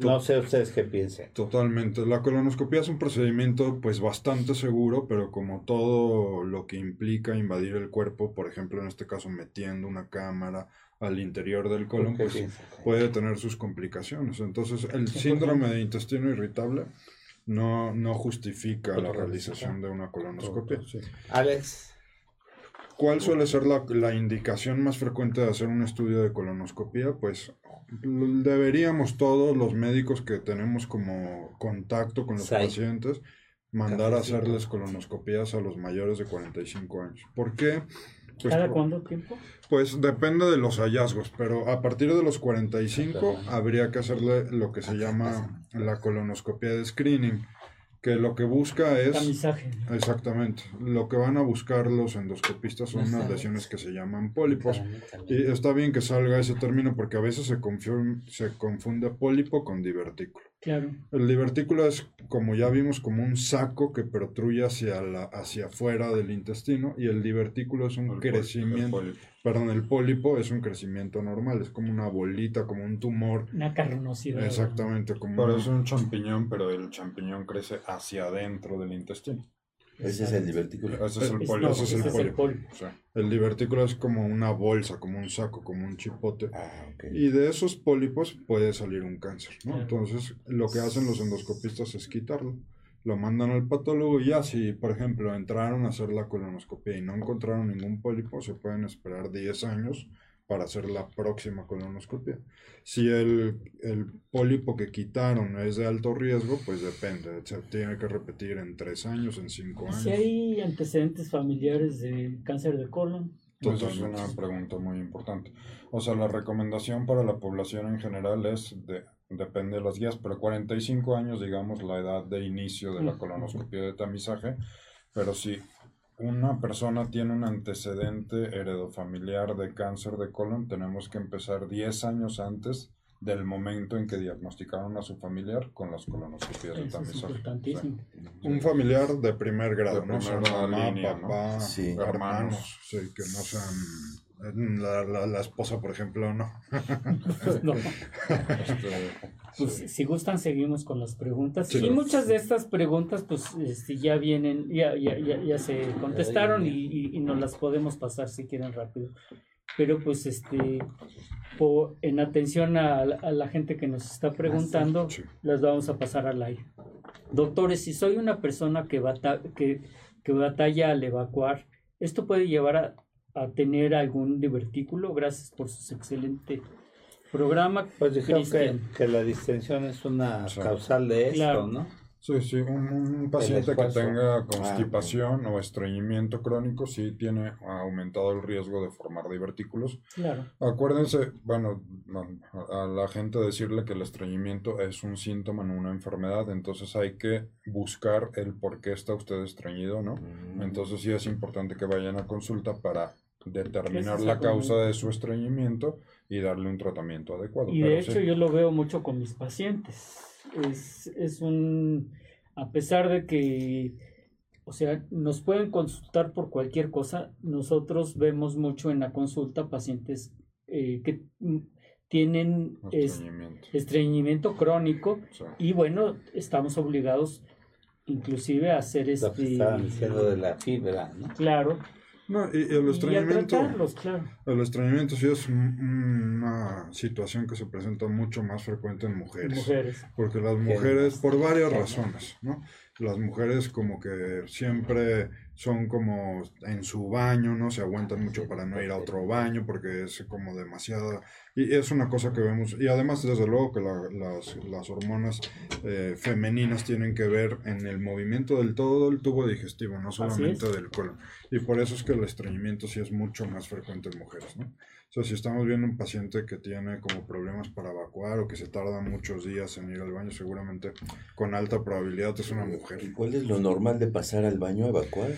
No sé ustedes qué piensen. Totalmente. La colonoscopia es un procedimiento pues bastante seguro, pero como todo lo que implica invadir el cuerpo, por ejemplo en este caso metiendo una cámara al interior del colon, pues puede tener sus complicaciones. Entonces, el síndrome de intestino irritable no, no justifica la realización de una colonoscopia. Alex. ¿Cuál suele ser la, la, indicación más frecuente de hacer un estudio de colonoscopia? Pues deberíamos todos los médicos que tenemos como contacto con los pacientes mandar a hacerles colonoscopías a los mayores de 45 años. ¿Por qué? Pues ¿Cada cuánto tiempo? Pues depende de los hallazgos, pero a partir de los 45 habría que hacerle lo que se llama la colonoscopia de screening. Que lo que busca es... Tamizaje. Exactamente. Lo que van a buscar los endoscopistas son unas lesiones que se llaman pólipos. Y está bien que salga ese término porque a veces se, confunde, se confunde pólipo con divertículo. Claro. El divertículo es, como ya vimos, como un saco que protruye hacia, la, hacia afuera del intestino y el divertículo es un crecimiento, perdón, el pólipo es un crecimiento normal, es como una bolita, como un tumor. Una carnosidad. Exactamente. Como pero es un champiñón, pero el champiñón crece hacia adentro del intestino. Ese es el divertículo. Ese es el pólipo. ese es el pólipo. el divertículo es como una bolsa, como un saco, como un chipote. Ah, y de esos pólipos puede salir un cáncer, ¿no? Entonces, lo que hacen los endoscopistas es quitarlo. Lo mandan al patólogo y ya si, por ejemplo, entraron a hacer la colonoscopia y no encontraron ningún pólipo, se pueden esperar 10 años para hacer la próxima colonoscopia. Si el, el, pólipo que quitaron es de alto riesgo, pues depende, se tiene que repetir en tres años, en cinco años. Si hay antecedentes familiares de cáncer de colon. Entonces es una pregunta muy importante. O sea, la recomendación para la población en general es, de, depende de las guías, pero 45 años, digamos, la edad de inicio de la colonoscopia de tamizaje, pero si una persona tiene un antecedente heredofamiliar de cáncer de colon, tenemos que empezar 10 años antes del momento en que diagnosticaron a su familiar con las colonoscopias de tamizaje. Un familiar de primer grado, ¿no? mamá, papá, hermanos, sí, que no sean la, la, esposa, por ejemplo, no. [laughs] no. Este, pues si gustan, seguimos con las preguntas. y muchas de estas preguntas, pues este, ya vienen, ya, ya, ya, ya se contestaron y, y, nos las podemos pasar si quieren rápido. Pero pues este, en atención a, la gente que nos está preguntando, las vamos a pasar al aire. Doctores, si soy una persona que, que, que batalla al evacuar, ¿esto puede llevar a, a tener algún divertículo? Gracias por su excelente programa. Pues dijeron que, que, la distensión es una causal de esto, ¿no? Sí, sí, un, paciente que tenga ah, constipación o estreñimiento crónico sí tiene aumentado el riesgo de formar divertículos. Claro. Acuérdense, bueno, a la gente decirle que el estreñimiento es un síntoma, no una enfermedad, entonces hay que buscar el por qué está usted estreñido, ¿no? Mm. Entonces sí es importante que vayan a consulta para determinar la causa de su estreñimiento y darle un tratamiento adecuado. Y de hecho yo lo veo mucho con mis pacientes. Es, es un, a pesar de que, o sea, nos pueden consultar por cualquier cosa, nosotros vemos mucho en la consulta pacientes eh, que tienen estreñimiento, estreñimiento crónico y bueno, estamos obligados inclusive a hacer este... Lo que estaban diciendo de la fibra, ¿no? Claro, no, y, el estreñimiento. El estreñimiento sí es una situación que se presenta mucho más frecuente en mujeres. mujeres. Porque las mujeres, por varias razones, ¿no? Las mujeres como que siempre son como en su baño, ¿no? Se aguantan mucho para no ir a otro baño porque es como demasiada... Y es una cosa que vemos, y además desde luego que las, las, hormonas eh, femeninas tienen que ver en el movimiento del todo el tubo digestivo, no solamente del colon. Y por eso es que el estreñimiento sí es mucho más frecuente en mujeres, ¿no? O sea, si estamos viendo un paciente que tiene como problemas para evacuar o que se tarda muchos días en ir al baño, seguramente con alta probabilidad es una mujer. ¿Y cuál es lo normal de pasar al baño a evacuar?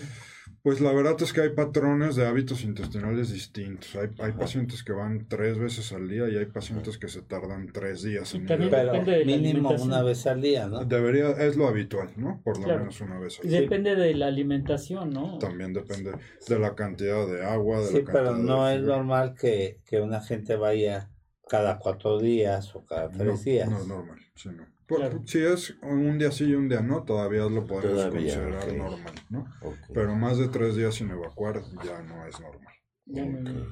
Pues la verdad es que hay patrones de hábitos intestinales distintos. Hay, hay pacientes que van tres veces al día y hay pacientes que se tardan tres días en ir Pero mínimo una vez al día, ¿no? Debería, es lo habitual, ¿no? Por lo menos una vez al día. Y depende de la alimentación, ¿no? También depende de la cantidad de agua, de sí, la pero no es normal que, que una gente vaya cada cuatro días o cada tres días. No es normal, sí, no. Si es un día sí y un día no, todavía lo podemos considerar normal, ¿no? Pero más de tres días sin evacuar ya no es normal.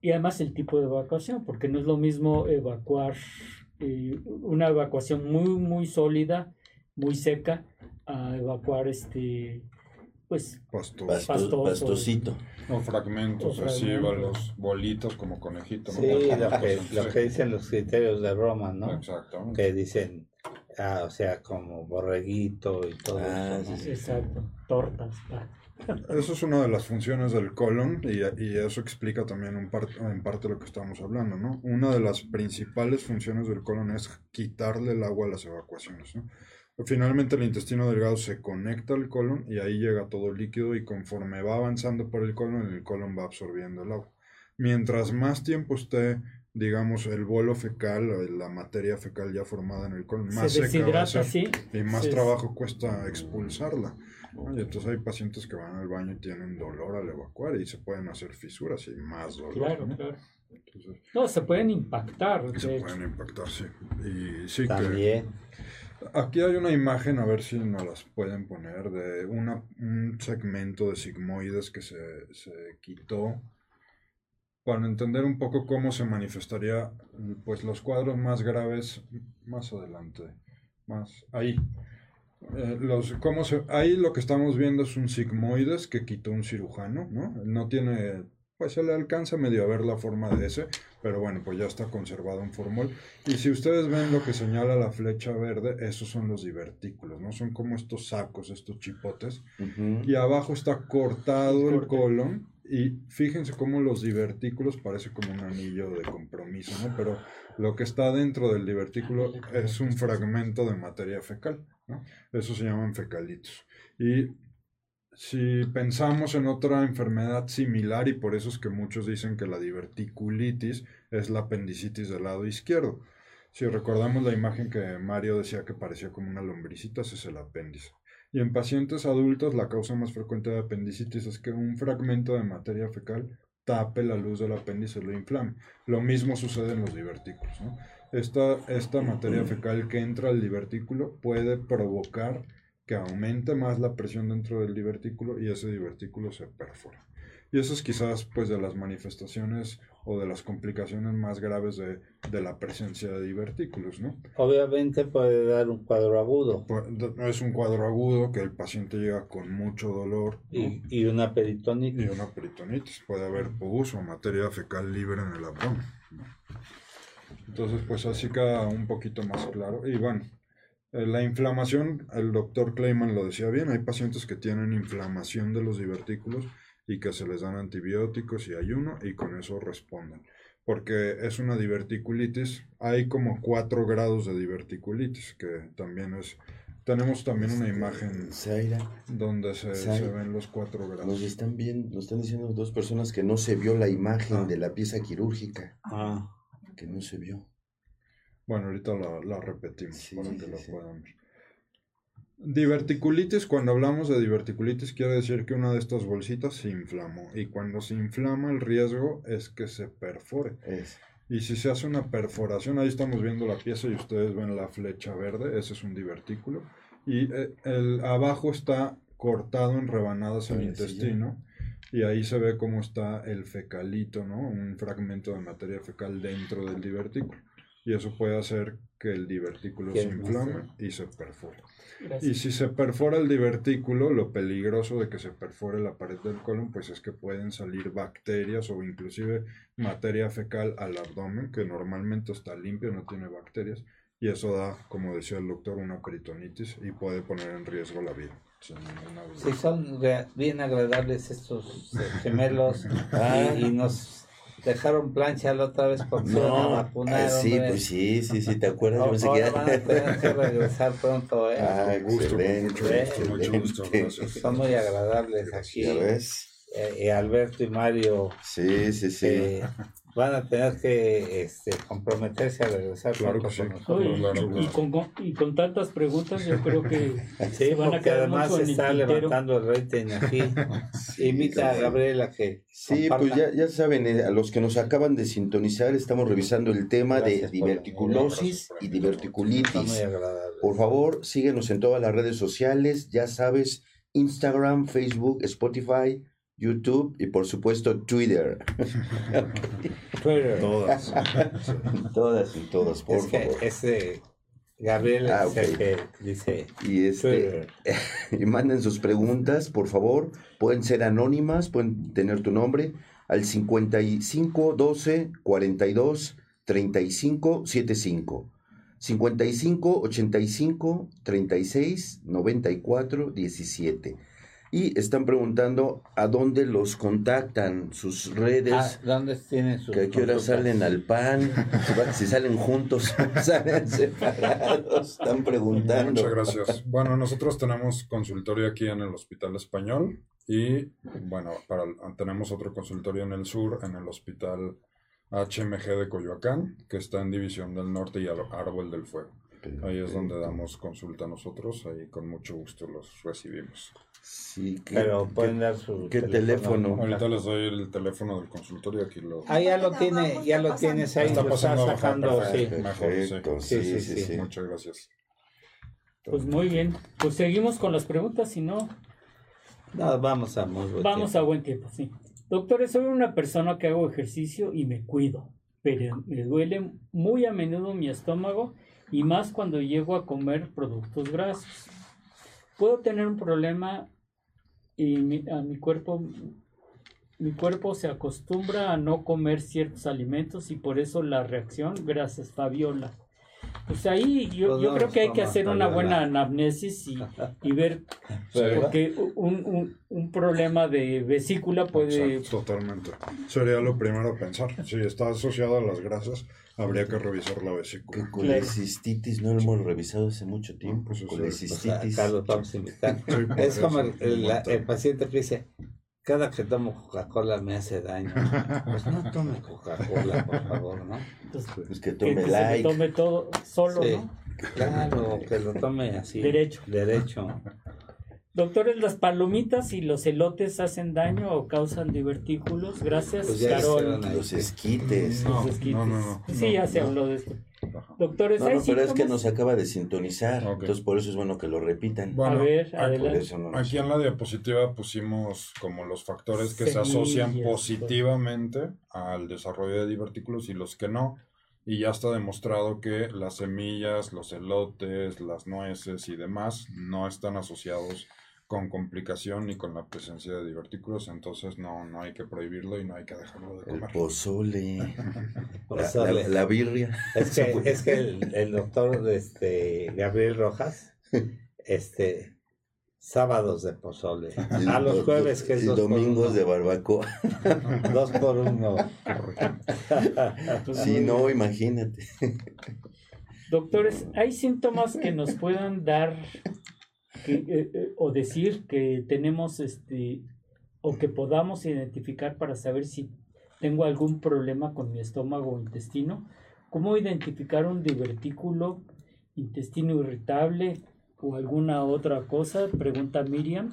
Y además el tipo de evacuación, porque no es lo mismo evacuar eh, una evacuación muy, muy sólida, muy seca, a evacuar este pues pastosito. O fragmentos, así, los bolitos como conejito. Sí, lo, que, lo que dicen los criterios de Roma, ¿no? Exactamente. Que dicen Ah, o sea, como borreguito y todo ah, eso. Exacto, tortas. [laughs] Eso es una de las funciones del colon y, y eso explica también un en parte lo que estamos hablando, ¿no? Una de las principales funciones del colon es quitarle el agua a las evacuaciones, ¿no? Finalmente el intestino delgado se conecta al colon y ahí llega todo el líquido y conforme va avanzando por el colon, el colon va absorbiendo el agua. Mientras más tiempo esté, digamos, el bolo fecal, la materia fecal ya formada en el colon, más seca va a ser y más trabajo cuesta expulsarla. Y entonces hay pacientes que van al baño y tienen dolor al evacuar y se pueden hacer fisuras y más dolor. Claro, claro. no, se pueden impactar. Se pueden impactar, sí. Y sí También. Aquí hay una imagen, a ver si nos las pueden poner, de una, un segmento de sigmoides que se, se quitó para entender un poco cómo se manifestaría pues los cuadros más graves más adelante más ahí. Eh, los cómo se, ahí lo que estamos viendo es un sigmoides que quitó un cirujano no no tiene pues se le alcanza medio a ver la forma de ese pero bueno pues ya está conservado en formol. Y si ustedes ven lo que señala la flecha verde esos son los divertículos no son como estos sacos estos chipotes. Y abajo está cortado el colon y fíjense cómo los divertículos parece como un anillo de compromiso, ¿no? Pero lo que está dentro del divertículo es un fragmento de materia fecal, ¿no? Eso se llaman fecalitos. Y si pensamos en otra enfermedad similar, y por eso es que muchos dicen que la diverticulitis es la apendicitis del lado izquierdo. Si recordamos la imagen que Mario decía que parecía como una lombricita, ese es el apéndice. Y en pacientes adultos la causa más frecuente de apendicitis es que un fragmento de materia fecal tape la luz del apéndice y lo inflame. Lo mismo sucede en los divertículos. Esta, esta materia fecal que entra al divertículo puede provocar que aumente más la presión dentro del divertículo y ese divertículo se perfora. Y eso es quizás pues de las manifestaciones o de las complicaciones más graves de, la presencia de divertículos, ¿no? Obviamente puede dar un cuadro agudo. Es un cuadro agudo que el paciente llega con mucho dolor. Y, una peritonitis. Y una peritonitis. Puede haber pus o materia fecal libre en el abdomen. Entonces, pues así queda un poquito más claro. Y bueno, eh, la inflamación, el doctor Kleiman lo decía bien, hay pacientes que tienen inflamación de los divertículos y que se les dan antibióticos y ayuno y con eso responden. Porque es una diverticulitis, hay como cuatro grados de diverticulitis, que también es... Tenemos también una este, imagen donde se, ven los cuatro grados. Nos están, bien, nos están diciendo dos personas que no se vio la imagen ah. de la pieza quirúrgica. Ah. Que no se vio. Bueno, ahorita la, repetimos para que lo puedan ver. Diverticulitis, cuando hablamos de diverticulitis, quiere decir que una de estas bolsitas se inflamó. Y cuando se inflama, el riesgo es que se perfore. Y si se hace una perforación, ahí estamos viendo la pieza y ustedes ven la flecha verde, ese es un divertículo. Y eh, el, abajo está cortado en rebanadas el intestino. Y ahí se ve cómo está el fecalito, ¿no? Un fragmento de materia fecal dentro del divertículo. Y eso puede hacer que el divertículo se inflame y se perfore. Y si se perfora el divertículo, lo peligroso de que se perfore la pared del colon, pues es que pueden salir bacterias o inclusive materia fecal al abdomen, que normalmente está limpio, no tiene bacterias, y eso da, como decía el doctor, una peritonitis y puede poner en riesgo la vida. Sí, son bien agradables estos eh, gemelos [laughs] y nos dejaron plancha la otra vez porque no, vacunar. sí, pues sí, sí, sí, ¿te acuerdas? No, Yo pensé van a tener que [laughs] regresar pronto, ¿eh? Ah, gusto, mucho gusto, mucho gusto, Son muy agradables aquí. ¿Ya ves? Eh, Alberto y Mario. Sí, sí, sí. Eh, van a tener que este, comprometerse a regresar claro con nosotros. y, con, y, con, tantas preguntas yo creo que [laughs] sí, van a quedar además se está levantando el rating aquí. [laughs] Invita a Gabriela que Sí, pues ya, ya saben, eh, a los que nos acaban de sintonizar, estamos revisando el tema de diverticulosis y diverticulitis. Por favor, síguenos en todas las redes sociales, ya sabes, Instagram, Facebook, Spotify, YouTube y por supuesto Twitter. [laughs] Twitter. Todas. [laughs] todas y todas, por es favor. Que ese Gabriel ah, que dice y este [laughs] y manden sus preguntas, por favor. Pueden ser anónimas, pueden tener tu nombre al 55 12 42 35 75. 55 85 36 94 17. Y están preguntando a dónde los contactan, sus redes. Ah, ¿Dónde tienen sus Que a qué hora salen al pan, si salen juntos, [laughs] salen separados. Están preguntando. Muchas gracias. Bueno, nosotros tenemos consultorio aquí en el Hospital Español y, bueno, para, tenemos otro consultorio en el sur, en el Hospital HMG de Coyoacán, que está en División del Norte y Árbol del Fuego. Ahí es donde damos consulta nosotros, ahí con mucho gusto los recibimos. Sí, pero pueden dar su ¿qué teléfono. Ahorita les doy el teléfono del consultorio aquí lo. Ah, ya lo tiene, ya lo tienes ahí, está lo está sacando, sí. Mejor, sí. Sí, sí, sí, Muchas gracias. Pues muy bien, pues seguimos con las preguntas, si no. No, vamos a muy buen Vamos a buen tiempo, sí. Doctor, soy una persona que hago ejercicio y me cuido, pero me duele muy a menudo mi estómago y más cuando llego a comer productos grasos. Puedo tener un problema y mi, cuerpo mi cuerpo se acostumbra a no comer ciertos alimentos y por eso la reacción, gracias Fabiola. Pues ahí yo, yo creo que hay que hacer una buena anamnesis y, y ver, [laughs] porque un, un, un, problema de vesícula puede... totalmente. Sería lo primero a pensar. Si está asociado a las grasas, habría que revisar la vesícula. Que colecistitis no lo hemos revisado hace mucho tiempo. Pues colecistitis. Carlos, vamos a invitar. [laughs] es como el, el paciente que dice, cada que tomo Coca-Cola me hace daño. Pues no tome Coca-Cola, por favor, ¿no? Pues, pues que tome like. Que tome todo solo, ¿no? Claro, que lo tome así. Derecho. Derecho. Doctores, ¿las palomitas y los elotes hacen daño o causan divertículos? Gracias, pues Carol. Los esquites. No, No, no, sí, ya se habló de esto. Doctores, no, no, pero es que nos acaba de sintonizar, entonces por eso es bueno que lo repitan. a ver, aquí, en la diapositiva pusimos como los factores que se asocian positivamente al desarrollo de divertículos y los que no. Y ya está demostrado que las semillas, los elotes, las nueces y demás no están asociados con complicación ni con la presencia de divertículos, entonces no, no hay que prohibirlo y no hay que dejarlo de comer. El pozole, [laughs] la, birria. Es que, [laughs] es que el, el, doctor este, Gabriel Rojas, este, sábados de pozole, a los jueves que es y domingos de barbacoa. [laughs] dos por uno. sí, no, imagínate. Doctores, ¿hay síntomas que nos puedan dar eh, eh, o decir que tenemos este o que podamos identificar para saber si tengo algún problema con mi estómago o intestino. ¿Cómo identificar un divertículo, intestino irritable o alguna otra cosa? Pregunta Miriam.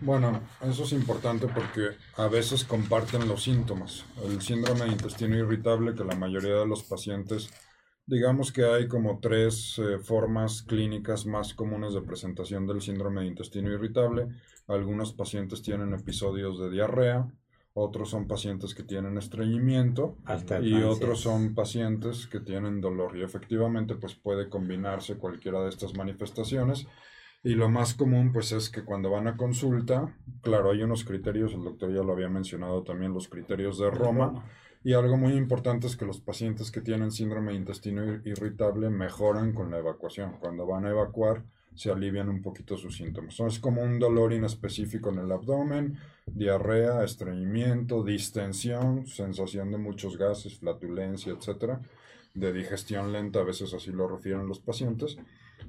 Bueno, eso es importante porque a veces comparten los síntomas. El síndrome de intestino irritable que la mayoría de los pacientes Digamos que hay como tres eh, formas clínicas más comunes de presentación del síndrome de intestino irritable. Algunos pacientes tienen episodios de diarrea, otros son pacientes que tienen estreñimiento y otros son pacientes que tienen dolor. Y efectivamente pues puede combinarse cualquiera de estas manifestaciones. Y lo más común pues es que cuando van a consulta, claro, hay unos criterios, el doctor ya lo había mencionado también, los criterios de Roma. Y algo muy importante es que los pacientes que tienen síndrome de intestino irritable mejoran con la evacuación. Cuando van a evacuar, se alivian un poquito sus síntomas. es como un dolor inespecífico en el abdomen, diarrea, estreñimiento, distensión, sensación de muchos gases, flatulencia, etcétera, de digestión lenta, a veces así lo refieren los pacientes.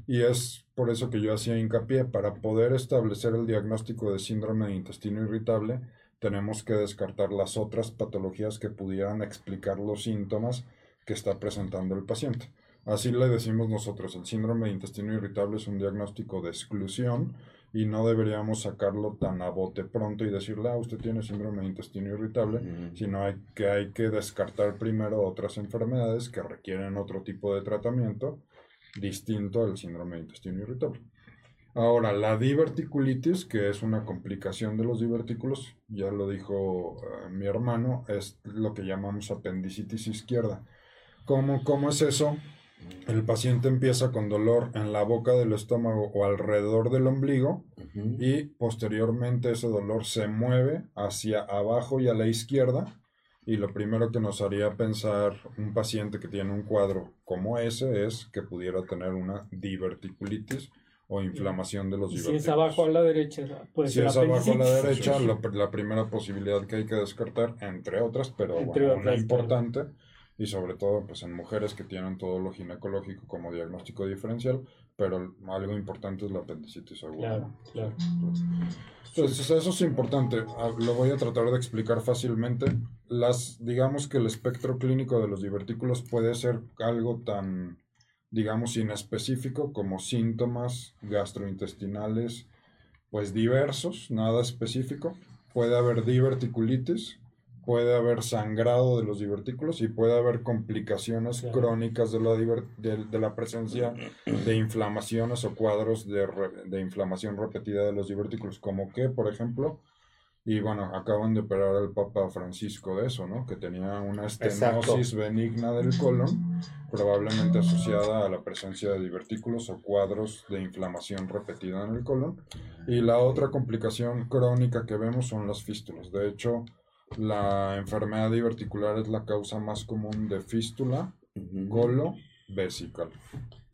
Y es por eso que yo hacía hincapié para poder establecer el diagnóstico de síndrome de intestino irritable tenemos que descartar las otras patologías que pudieran explicar los síntomas que está presentando el paciente. Así le decimos nosotros, el síndrome de intestino irritable es un diagnóstico de exclusión y no deberíamos sacarlo tan a bote pronto y decirle, ah, usted tiene síndrome de intestino irritable, sino hay que, hay que descartar primero otras enfermedades que requieren otro tipo de tratamiento distinto al síndrome de intestino irritable. Ahora, la diverticulitis, que es una complicación de los divertículos, ya lo dijo eh, mi hermano, es lo que llamamos apendicitis izquierda. ¿Cómo, ¿Cómo es eso? El paciente empieza con dolor en la boca del estómago o alrededor del ombligo y posteriormente ese dolor se mueve hacia abajo y a la izquierda y lo primero que nos haría pensar un paciente que tiene un cuadro como ese es que pudiera tener una diverticulitis o inflamación de los divertículos. Si es abajo a la derecha, pues Si es abajo a la derecha, la, primera posibilidad que hay que descartar, entre otras, pero bueno, una importante, y sobre todo pues en mujeres que tienen todo lo ginecológico como diagnóstico diferencial, pero algo importante es la apendicitis aguda. Claro, claro. Entonces, eso es importante. Ah, lo voy a tratar de explicar fácilmente. Las, digamos que el espectro clínico de los divertículos puede ser algo tan digamos, inespecífico, como síntomas gastrointestinales, pues diversos, nada específico. Puede haber diverticulitis, puede haber sangrado de los divertículos y puede haber complicaciones crónicas de la, de, la presencia de inflamaciones o cuadros de, de inflamación repetida de los divertículos, como que, por ejemplo, y bueno, acaban de operar al Papa Francisco de eso, ¿no? Que tenía una estenosis benigna del colon, probablemente asociada a la presencia de divertículos o cuadros de inflamación repetida en el colon. Y la otra complicación crónica que vemos son las fístulas. De hecho, la enfermedad diverticular es la causa más común de fístula colo vesical.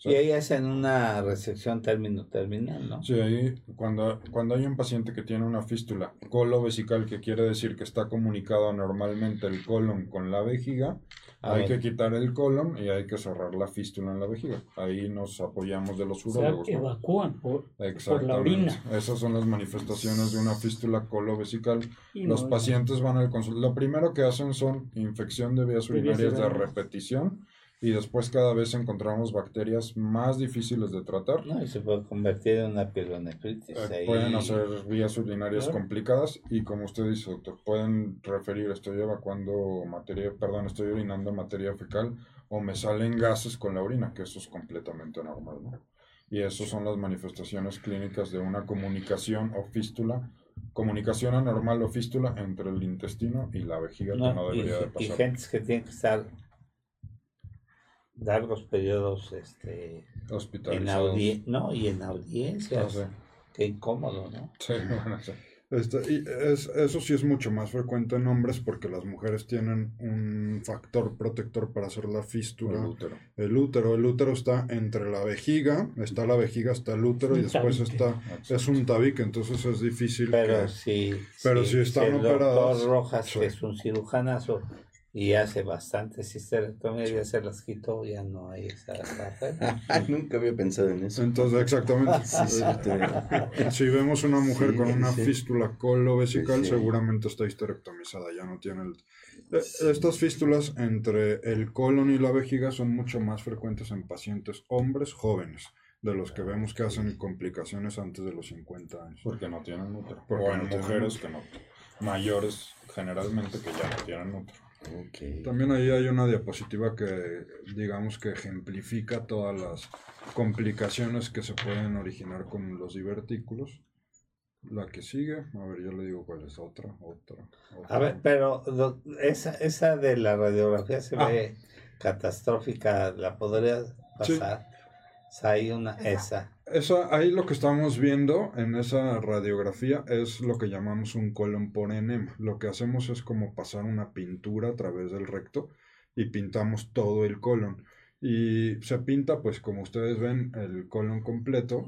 Y ahí hacen una resección término terminal, ¿no? Sí, ahí cuando, cuando hay un paciente que tiene una fístula colovesical, que quiere decir que está comunicado normalmente el colon con la vejiga, hay que quitar el colon y hay que cerrar la fístula en la vejiga. Ahí nos apoyamos de los urólogos. O evacúan por, la orina. Esas son las manifestaciones de una fístula colovesical. los pacientes van al consultorio. Lo primero que hacen son infección de vías urinarias de repetición y después cada vez encontramos bacterias más difíciles de tratar. No, y se puede convertir en una pielonefritis. Eh, pueden hacer vías urinarias complicadas y como usted dice, doctor, pueden referir, estoy evacuando materia, perdón, estoy orinando materia fecal o me salen gases con la orina, que eso es completamente normal, ¿no? Y esas son las manifestaciones clínicas de una comunicación o fístula comunicación anormal o fístula entre el intestino y la vejiga que no debería de pasar. Y gente que tiene que estar largos periodos este, en no, y en audiencias. Qué incómodo, ¿no? Sí, [laughs] bueno, este, y es, eso sí es mucho más frecuente en hombres porque las mujeres tienen un factor protector para hacer la fístula. El útero. El útero. El útero está entre la vejiga, está la vejiga, está el útero y después está... Es un tabique, entonces es difícil Pero si... Pero si, están operadas... Rojas, que es un cirujanazo, y hace bastante histerectomía ya se las quitó, ya no hay esa [laughs] Nunca había pensado en eso. Entonces, exactamente. Este, si vemos una mujer con una fístula colovesical, seguramente está histerectomizada, ya no tiene el... Eh, estas fístulas entre el colon y la vejiga son mucho más frecuentes en pacientes hombres jóvenes de los que vemos que hacen complicaciones antes de los 50 años. Porque no tienen útero. o en mujeres que no, mayores generalmente que ya no tienen útero. También ahí hay una diapositiva que digamos que ejemplifica todas las complicaciones que se pueden originar con los divertículos. La que sigue, a ver, yo le digo cuál es otra, otra. A ver, pero esa, esa de la radiografía se ah. ve catastrófica, ¿la podría pasar? hay una, esa. Esa, ahí lo que estamos viendo en esa radiografía es lo que llamamos un colon por enema. Lo que hacemos es como pasar una pintura a través del recto y pintamos todo el colon. Y se pinta, pues como ustedes ven, el colon completo.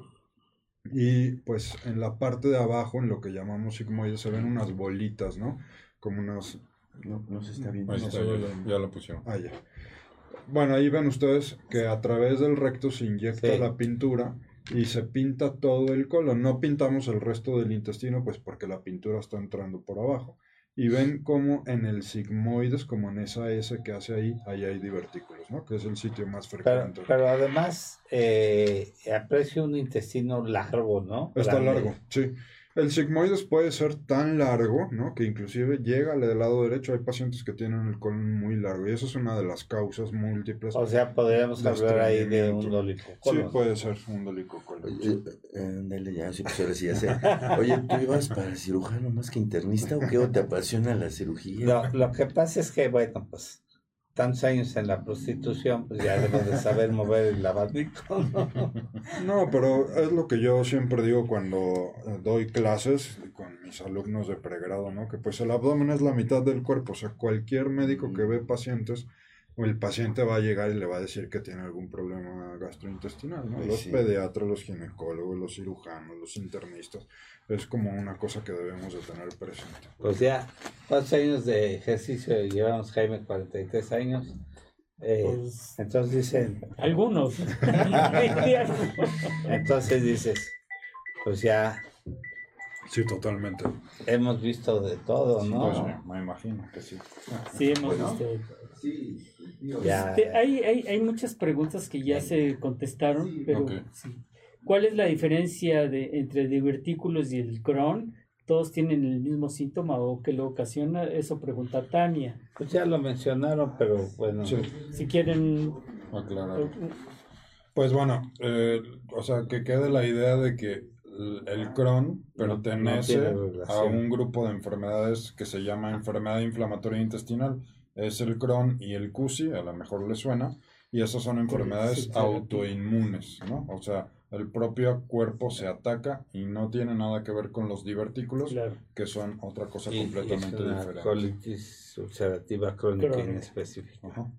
Y pues en la parte de abajo, en lo que llamamos sigmoides, se ven unas bolitas, ¿no? Como unas... No, no se está viendo. ya, lo pusieron. Ah, ya. Bueno, ahí ven ustedes que a través del recto se inyecta la pintura y se pinta todo el colon. No pintamos el resto del intestino, pues porque la pintura está entrando por abajo. Y ven como en el sigmoides, como en esa S que hace ahí, ahí hay divertículos, ¿no? Que es el sitio más frecuente. Pero, además eh, aprecio un intestino largo, ¿no? Está largo, sí. El sigmoides puede ser tan largo, ¿no? Que inclusive llega al lado derecho. Hay pacientes que tienen el colon muy largo y eso es una de las causas múltiples. O sea, podríamos hablar ahí de un dolicocolon. Sí, puede ser un dolicocolon. Oye, eh, ya, sí, pues ahora sí ya Oye, ¿tú ibas para cirujano más que internista o qué? ¿O te apasiona la cirugía? Lo, lo que pasa es que, bueno, pues tantos años en la prostitución, pues ya debo de saber mover el abanico. ¿no? pero es lo que yo siempre digo cuando doy clases con mis alumnos de pregrado, ¿no? Que pues el abdomen es la mitad del cuerpo, o sea, cualquier médico que ve pacientes el paciente va a llegar y le va a decir que tiene algún problema gastrointestinal, ¿no? los pediatras, los ginecólogos, los cirujanos, los internistas, es como una cosa que debemos de tener presente. Pues ya, ¿cuántos años de ejercicio llevamos, Jaime? 43 años. Eh, pues, entonces dicen... Algunos. [laughs] entonces dices, pues ya Sí, totalmente. Hemos visto de todo, ¿no? Pues, me imagino que sí. Sí, hemos visto de todo. Sí, este, hay, hay, hay, muchas preguntas que ya se contestaron, pero sí. ¿cuál es la diferencia de, entre divertículos y el Crohn? ¿Todos tienen el mismo síntoma o qué lo ocasiona? Eso pregunta Tania. Pues ya lo mencionaron, pero bueno. Si quieren aclarar. Eh, pues bueno, eh, o sea, que quede la idea de que el Crohn pertenece a un grupo de enfermedades que se llama enfermedad inflamatoria intestinal. Es el Crohn y el CUSI, a lo mejor le suena, y esas son enfermedades autoinmunes, ¿no? O sea, el propio cuerpo se ataca y no tiene nada que ver con los divertículos, que son otra cosa completamente diferente. Colitis ulcerativa crónica inespecífica.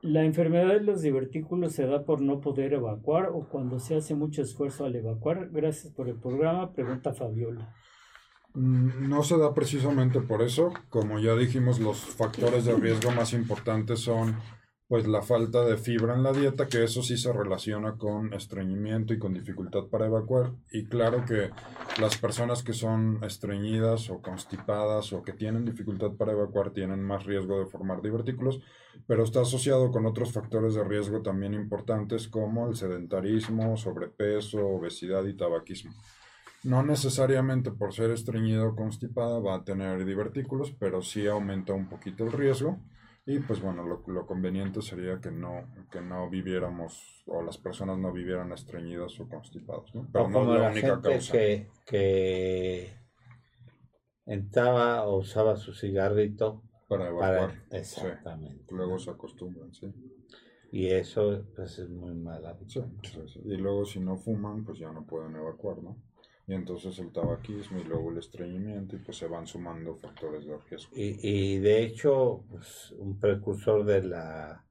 La enfermedad de los divertículos se da por no poder evacuar o cuando se hace mucho esfuerzo al evacuar. Gracias por el programa, pregunta Fabiola. Mm, no se da precisamente por eso. Como ya dijimos, los factores de riesgo más importantes son pues la falta de fibra en la dieta, que eso sí se relaciona con estreñimiento y con dificultad para evacuar. Y claro que las personas que son estreñidas o constipadas o que tienen dificultad para evacuar tienen más riesgo de formar divertículos, pero está asociado con otros factores de riesgo también importantes como el sedentarismo, sobrepeso, obesidad y tabaquismo. No necesariamente por ser estreñido o constipada va a tener divertículos, pero sí aumenta un poquito el riesgo. Y pues bueno, lo, conveniente sería que no, que no viviéramos o las personas no vivieran estreñidas o constipados, ¿no? Pero no es la, única causa. Que, que entraba o usaba su cigarrito para evacuar. exactamente. Luego se acostumbran, sí. Y eso pues, es muy mala. Y luego si no fuman, pues ya no pueden evacuar, ¿no? Y entonces el tabaquismo y luego el estreñimiento y pues se van sumando factores de riesgo. Y, y de hecho, pues, un precursor de la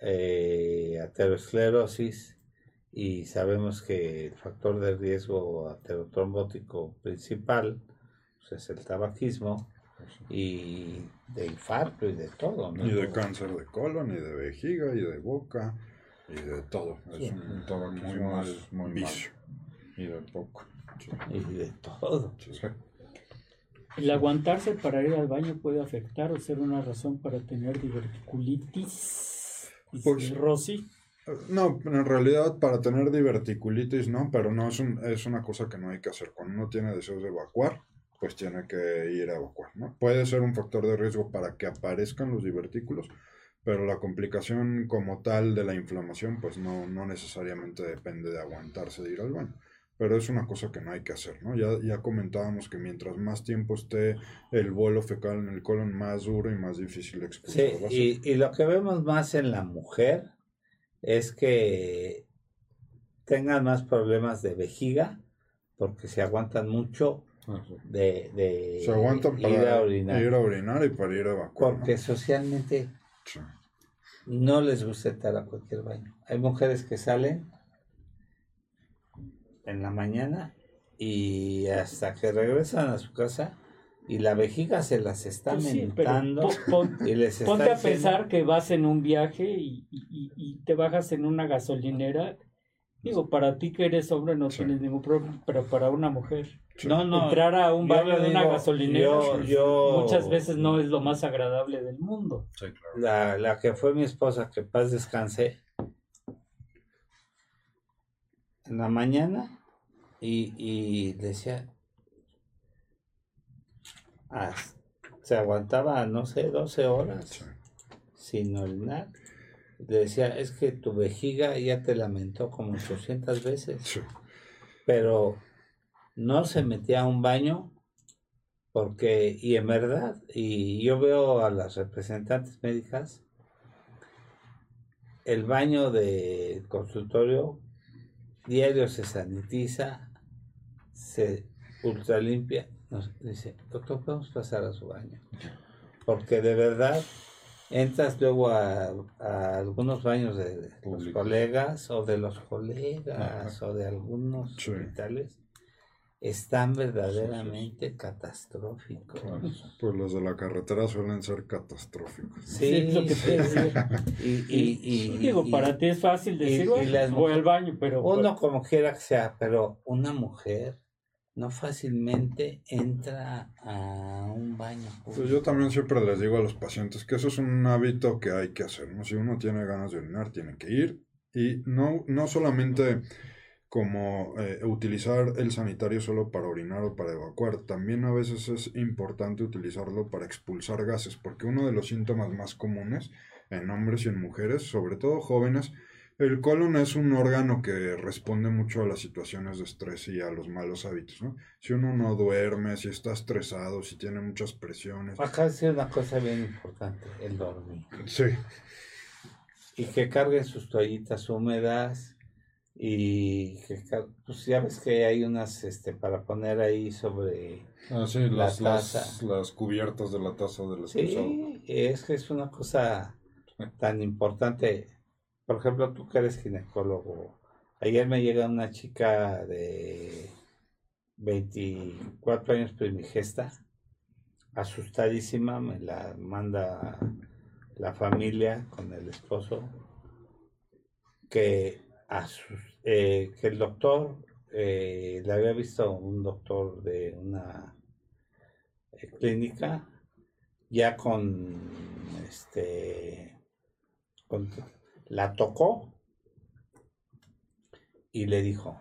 eh, aterosclerosis y sabemos que el factor de riesgo aterotrombótico principal pues, es el tabaquismo y de infarto y de todo. Y de cáncer de colon y de vejiga y de boca y de todo. Es un, tabaquismo muy mal, muy vicio y de poco. Y de todo. El aguantarse para ir al baño puede afectar o ser una razón para tener diverticulitis. Pues, Rosy. No, en realidad para tener diverticulitis no, pero no es, un, es una cosa que no hay que hacer. Cuando uno tiene deseos de evacuar, pues tiene que ir a evacuar. ¿no? Puede ser un factor de riesgo para que aparezcan los divertículos, pero la complicación como tal de la inflamación, pues no, no necesariamente depende de aguantarse de ir al baño pero es una cosa que no hay que hacer, ¿no? Ya, ya comentábamos que mientras más tiempo esté el bolo fecal en el colon, más duro y más difícil de expulsar. Sí, y, y, lo que vemos más en la mujer es que tengan más problemas de vejiga, porque se aguantan mucho de, de se aguantan para ir a, orinar. ir a orinar y para ir a evacuar. Porque socialmente no les gusta estar a cualquier baño. Hay mujeres que salen en la mañana y hasta que regresan a su casa y la vejiga se las está pues mentando y les está ponte a pensar que vas en un viaje y, y, te bajas en una gasolinera. Digo para ti que eres hombre no tienes ningún problema pero para una mujer no, no, entrar a un baño de una gasolinera muchas veces no es lo más agradable del mundo. La, la que fue mi esposa que paz descanse en la mañana y, y decía, ah, se aguantaba, no sé, 12 horas sin orinar. Decía, es que tu vejiga ya te lamentó como 800 veces. Pero no se metía a un baño porque, y en verdad, y yo veo a las representantes médicas, el baño del consultorio diario se sanitiza, se ultra limpia. Nos dice, doctor, podemos pasar a su baño. Porque de verdad entras luego a, algunos baños de, los colegas o de los colegas o de algunos hospitales están verdaderamente catastróficos. pues los de la carretera suelen ser catastróficos. Sí, lo que te y, y, digo, para ti es fácil decir, voy al baño, pero... Uno pues como quiera que sea, pero una mujer no fácilmente entra a un baño. Pues yo también siempre les digo a los pacientes que eso es un hábito que hay que hacer. ¿no? Si uno tiene ganas de orinar, tiene que ir. Y no, no solamente como eh, utilizar el sanitario solo para orinar o para evacuar. También a veces es importante utilizarlo para expulsar gases, porque uno de los síntomas más comunes en hombres y en mujeres, sobre todo jóvenes, el colon es un órgano que responde mucho a las situaciones de estrés y a los malos hábitos, ¿no? Si uno no duerme, si está estresado, si tiene muchas presiones. Acá es una cosa bien importante, el dormir. Sí. Y que carguen sus toallitas húmedas y que, pues ya ves que hay unas, este, para poner ahí sobre ah, sí, la las, taza. Las, cubiertas de la taza del Sí, es que es una cosa tan importante. Por ejemplo, tú que eres ginecólogo, ayer me llega una chica de 24 años primigesta, asustadísima, me la manda la familia con el esposo, que, eh, que el doctor, eh, le había visto un doctor de una eh, clínica, ya con este con la tocó y le dijo,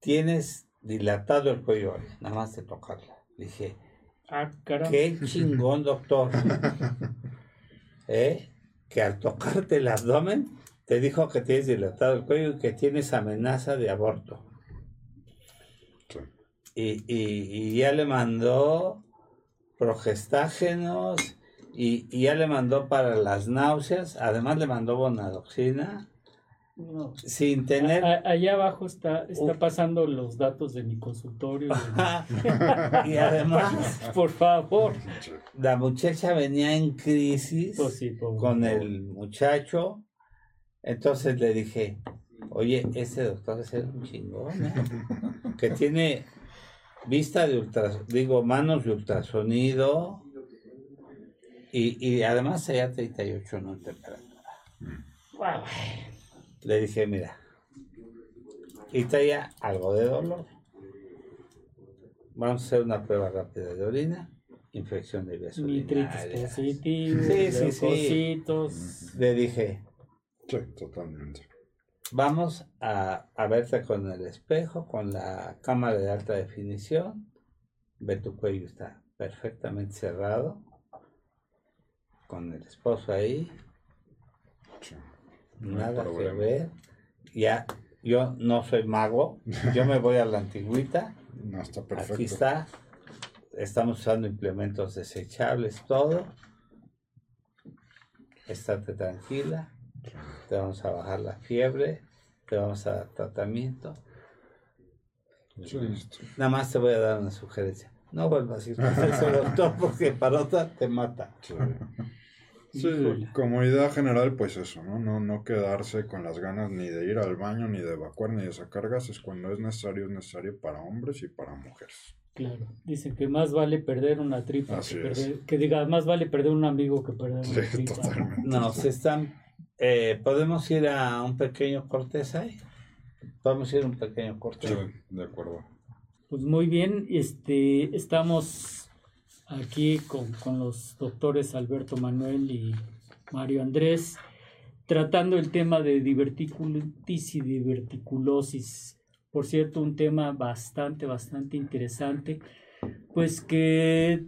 tienes dilatado el cuello nada más de tocarla. Le dije, ah, qué chingón, doctor. [laughs] ¿Eh? Que al tocarte el abdomen te dijo que tienes dilatado el cuello y que tienes amenaza de aborto. Y, y, ya le mandó progestágenos y, ya le mandó para las náuseas, además le mandó bonadoxina. Sin tener. allá abajo está, está pasando los datos de mi consultorio. [laughs] y además, por favor. La muchacha venía en crisis pues con el muchacho. Entonces le dije, oye, ese doctor es un chingón, ¿eh? [laughs] que tiene vista de ultrasonido, digo, manos de ultrasonido, y, y además allá 38 no en temperatura. Le dije, mira, y traía algo de dolor. Vamos a hacer una prueba rápida de orina, infección de vías urinarias. sí, sí, sí. Le dije, sí, totalmente. Vamos a, a verte con el espejo, con la cámara de alta definición. Ve tu cuello está perfectamente cerrado con el esposo ahí. Nada que ver. Ya, yo no soy mago, yo me voy a la antigüita. No, está perfecto. Aquí está. Estamos usando implementos desechables, todo. Estate tranquila. Te vamos a bajar la fiebre. Te vamos a dar tratamiento. Nada más te voy a dar una sugerencia. No vuelvas a ir a doctor [laughs] porque para otra te mata. Sí, como idea general, pues eso, ¿no? ¿no? No quedarse con las ganas ni de ir al baño, ni de evacuar, ni de sacar gases. Cuando es necesario, es necesario para hombres y para mujeres. Claro, dicen que más vale perder una tripa que, perder, que diga, más vale perder un amigo que perder una sí, tripa. Totalmente. No, se están, eh, ¿podemos ir a un pequeño cortes ahí? Podemos ir a un pequeño corte. Sí, de acuerdo. Pues muy bien, este, estamos aquí con, con, los doctores Alberto Manuel y Mario Andrés, tratando el tema de diverticulitis y diverticulosis. Por cierto, un tema bastante, bastante interesante, pues que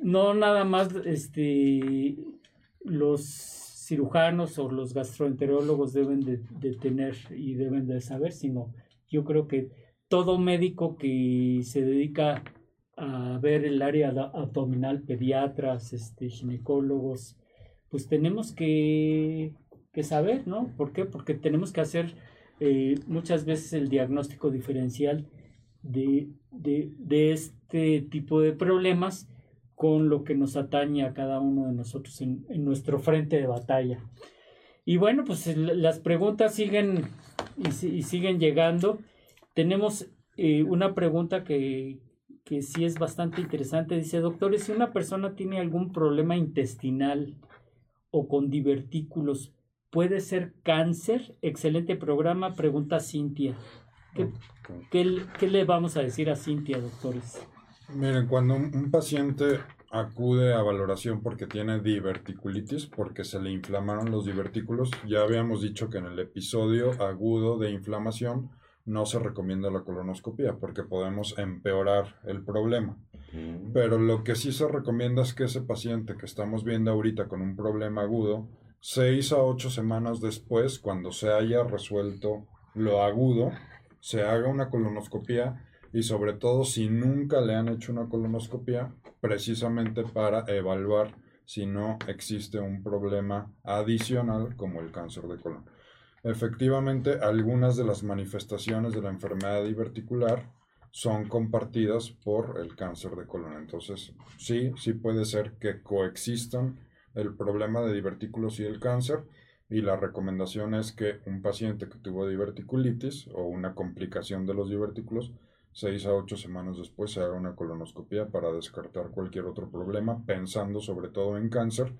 no nada más este, los cirujanos o los gastroenterólogos deben de, tener y deben de saber, sino yo creo que todo médico que se dedica a ver el área abdominal, pediatras, este, ginecólogos, pues tenemos que, que saber, ¿no? ¿Por qué? Porque tenemos que hacer eh, muchas veces el diagnóstico diferencial de, de, de, este tipo de problemas con lo que nos atañe a cada uno de nosotros en, nuestro frente de batalla. Y bueno, pues las preguntas siguen y, siguen llegando. Tenemos eh, una pregunta que, que sí es bastante interesante. Dice, doctores, si una persona tiene algún problema intestinal o con divertículos, ¿puede ser cáncer? Excelente programa, pregunta Cintia. ¿Qué, qué, le vamos a decir a Cintia, doctores? Miren, cuando un, paciente acude a valoración porque tiene diverticulitis, porque se le inflamaron los divertículos, ya habíamos dicho que en el episodio agudo de inflamación no se recomienda la colonoscopia porque podemos empeorar el problema. Pero lo que sí se recomienda es que ese paciente que estamos viendo ahorita con un problema agudo, seis a ocho semanas después, cuando se haya resuelto lo agudo, se haga una colonoscopia y sobre todo si nunca le han hecho una colonoscopia, precisamente para evaluar si no existe un problema adicional como el cáncer de colon. Efectivamente, algunas de las manifestaciones de la enfermedad diverticular son compartidas por el cáncer de colon. Entonces, sí, sí puede ser que coexistan el problema de divertículos y el cáncer. Y la recomendación es que un paciente que tuvo diverticulitis o una complicación de los divertículos, seis a ocho semanas después se haga una colonoscopia para descartar cualquier otro problema, pensando sobre todo en cáncer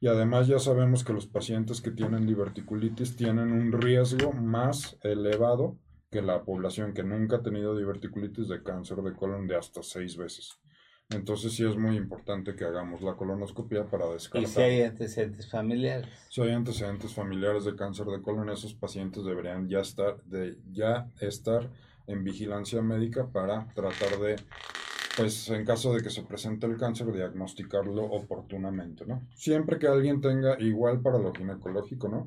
y además ya sabemos que los pacientes que tienen diverticulitis tienen un riesgo más elevado que la población que nunca ha tenido diverticulitis de cáncer de colon de hasta seis veces. Entonces sí es muy importante que hagamos la colonoscopia para descartar. ¿Y si hay antecedentes familiares? Si hay antecedentes familiares de cáncer de colon, esos pacientes deberían ya estar, de, ya estar en vigilancia médica para tratar de pues en caso de que se presente el cáncer, diagnosticarlo oportunamente, ¿no? Siempre que alguien tenga, igual para lo ginecológico, ¿no?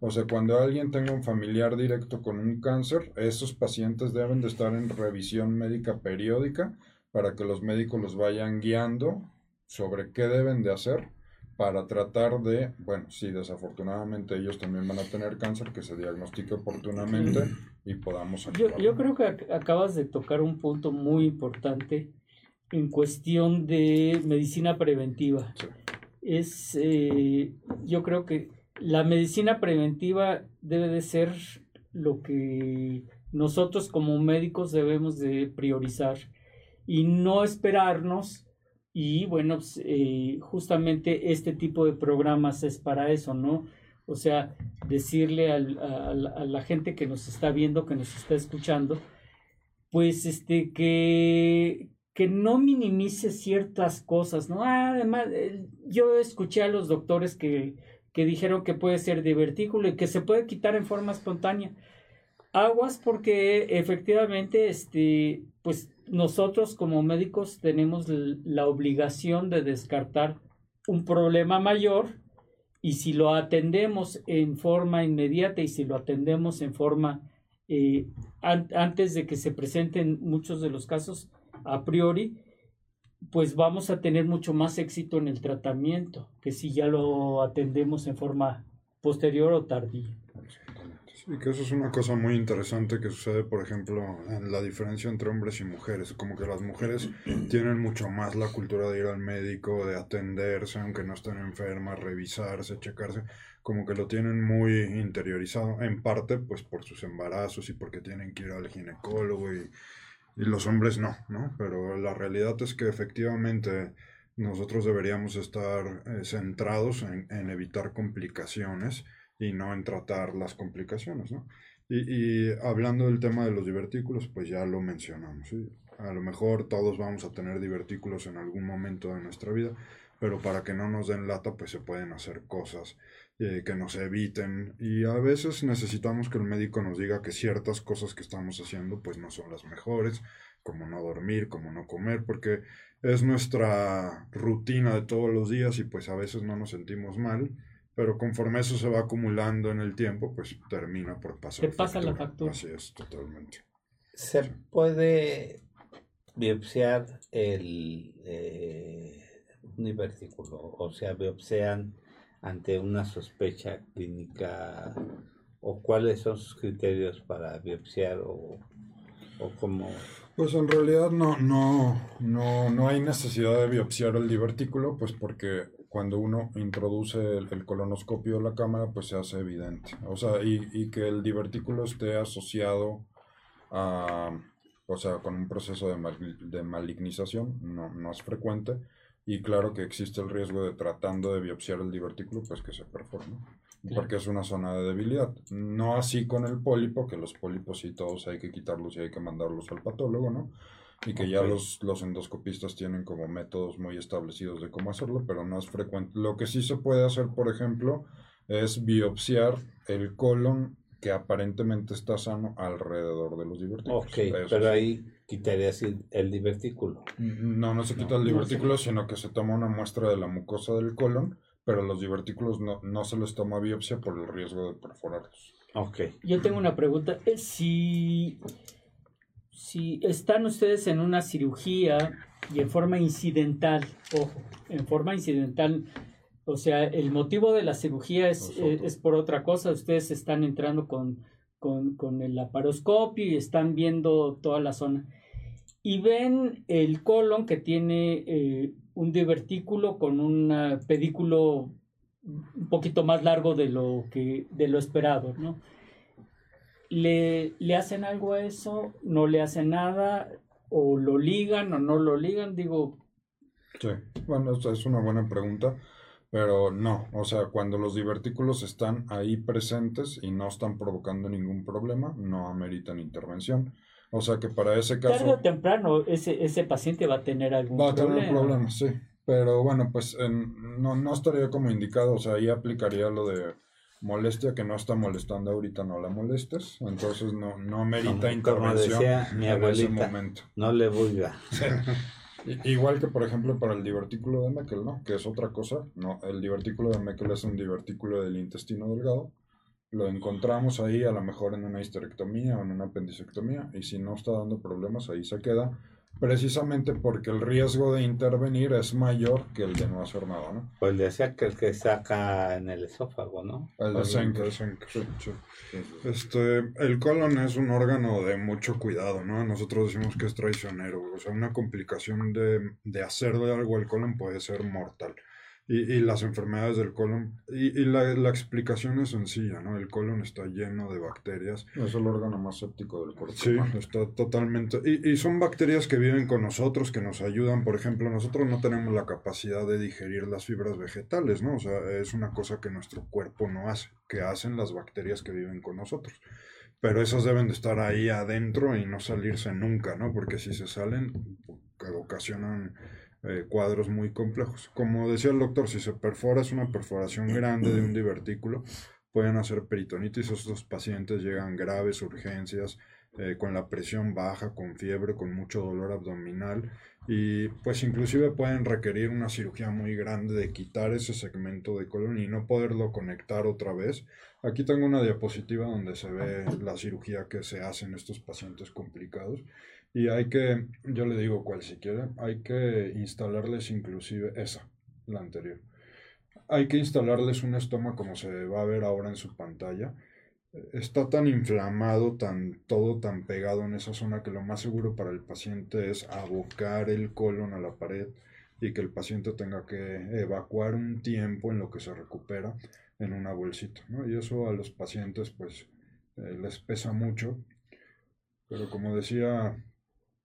O sea, cuando alguien tenga un familiar directo con un cáncer, esos pacientes deben de estar en revisión médica periódica para que los médicos los vayan guiando sobre qué deben de hacer para tratar de, bueno, si desafortunadamente ellos también van a tener cáncer, que se diagnostique oportunamente y podamos Yo, yo creo que acabas de tocar un punto muy importante en cuestión de medicina preventiva. Es, eh, yo creo que la medicina preventiva debe de ser lo que nosotros como médicos debemos de priorizar y no esperarnos y bueno, pues, eh, justamente este tipo de programas es para eso, ¿no? O sea, decirle a, la gente que nos está viendo, que nos está escuchando, pues este, que, que no minimice ciertas cosas, ¿no? Además, yo escuché a los doctores que, que dijeron que puede ser divertículo y que se puede quitar en forma espontánea. Aguas porque efectivamente, este, pues nosotros como médicos tenemos la obligación de descartar un problema mayor y si lo atendemos en forma inmediata y si lo atendemos en forma eh, antes de que se presenten muchos de los casos, a priori, pues vamos a tener mucho más éxito en el tratamiento que si ya lo atendemos en forma posterior o tardía. Sí, que eso es una cosa muy interesante que sucede, por ejemplo, en la diferencia entre hombres y mujeres. Como que las mujeres [clears throat] tienen mucho más la cultura de ir al médico, de atenderse, aunque no estén enfermas, revisarse, checarse, como que lo tienen muy interiorizado, en parte pues por sus embarazos y porque tienen que ir al ginecólogo y y los hombres no, ¿no? Pero la realidad es que efectivamente nosotros deberíamos estar eh, centrados en, en, evitar complicaciones y no en tratar las complicaciones, ¿no? Y, y, hablando del tema de los divertículos, pues ya lo mencionamos, ¿sí? A lo mejor todos vamos a tener divertículos en algún momento de nuestra vida, pero para que no nos den lata, pues se pueden hacer cosas eh, que nos eviten y a veces necesitamos que el médico nos diga que ciertas cosas que estamos haciendo pues no son las mejores, como no dormir, como no comer, porque es nuestra rutina de todos los días y pues a veces no nos sentimos mal, pero conforme eso se va acumulando en el tiempo, pues termina por pasar. Se pasa la factura. Así es, totalmente. Se puede biopsiar el eh, o sea, biopsian ante una sospecha clínica o cuáles son sus criterios para biopsiar o o como pues en realidad no, no, no, no hay necesidad de biopsiar el divertículo, pues porque cuando uno introduce el, colonoscopio a la cámara, pues se hace evidente. O sea, y, que el divertículo esté asociado a, o sea, con un proceso de, de malignización, no, no es frecuente. Y claro que existe el riesgo de tratando de biopsiar el divertículo, pues que se porque es una zona de debilidad. No así con el pólipo, que los pólipos sí todos hay que quitarlos y hay que mandarlos al patólogo, ¿no? y que ya los, los endoscopistas tienen como métodos muy establecidos de cómo hacerlo, pero no es frecuente. Lo que sí se puede hacer, por ejemplo, es biopsiar el colon que aparentemente está sano alrededor de los divertículos. Ok, pero ahí quitarías el divertículo. No, no se quita el divertículo, sino que se toma una muestra de la mucosa del colon, pero los divertículos no, no se les toma biopsia por el riesgo de perforarlos. Ok. Yo tengo una pregunta. Si si están ustedes en una cirugía y en forma incidental, ojo, en forma incidental, o sea, el motivo de la cirugía es, eh, es, por otra cosa, ustedes están entrando con, con, el laparoscopio y están viendo toda la zona. Y ven el colon que tiene eh, un divertículo con un pedículo un poquito más largo de lo que de lo esperado, ¿no? le, le hacen algo a eso, no le hacen nada, o lo ligan o no lo ligan, digo. Sí, bueno, esta es una buena pregunta, pero no, o sea, cuando los divertículos están ahí presentes y no están provocando ningún problema, no ameritan intervención. O sea que para ese caso... Tarde o temprano ese, ese paciente va a tener algún problema. Va a tener problemas, sí. Pero bueno, pues no, no estaría como indicado, o sea, ahí aplicaría lo de molestia que no está molestando ahorita no la molestes, entonces no, no merita intervención mi en ese momento. No le vulga. Igual que por ejemplo para el divertículo de Meckel, ¿no? Que es otra cosa, no, el divertículo de Meckel es un divertículo del intestino delgado. Lo encontramos ahí a lo mejor en una histerectomía o en una apendicectomía y si no está dando problemas ahí se queda precisamente porque el riesgo de intervenir es mayor que el de no hacer nada, ¿no? Pues decía que el que saca en el esófago, ¿no? El de Este, el colon es un órgano de mucho cuidado, ¿no? Nosotros decimos que es traicionero, o sea, una complicación de, de hacerle algo al colon puede ser mortal y, y, las enfermedades del colon. Y, y la, la, explicación es sencilla, ¿no? El colon está lleno de bacterias. Es el órgano más séptico del cuerpo. Sí, está totalmente. Y, y, son bacterias que viven con nosotros, que nos ayudan. Por ejemplo, nosotros no tenemos la capacidad de digerir las fibras vegetales, ¿no? O sea, es una cosa que nuestro cuerpo no hace, que hacen las bacterias que viven con nosotros. Pero esas deben de estar ahí adentro y no salirse nunca, ¿no? Porque si se salen, ocasionan eh, cuadros muy complejos. Como decía el doctor, si se perfora es una perforación grande de un divertículo, pueden hacer peritonitis. Estos pacientes llegan graves, urgencias, eh, con la presión baja, con fiebre, con mucho dolor abdominal y pues inclusive pueden requerir una cirugía muy grande de quitar ese segmento de colon y no poderlo conectar otra vez. Aquí tengo una diapositiva donde se ve la cirugía que se hace en estos pacientes complicados y hay que, yo le digo cuál si quiere, hay que instalarles inclusive esa, la anterior. Hay que instalarles un estoma como se va a ver ahora en su pantalla. Está tan inflamado, tan todo tan pegado en esa zona que lo más seguro para el paciente es abocar el colon a la pared y que el paciente tenga que evacuar un tiempo en lo que se recupera en una bolsita. ¿no? Y eso a los pacientes pues eh, les pesa mucho. Pero como decía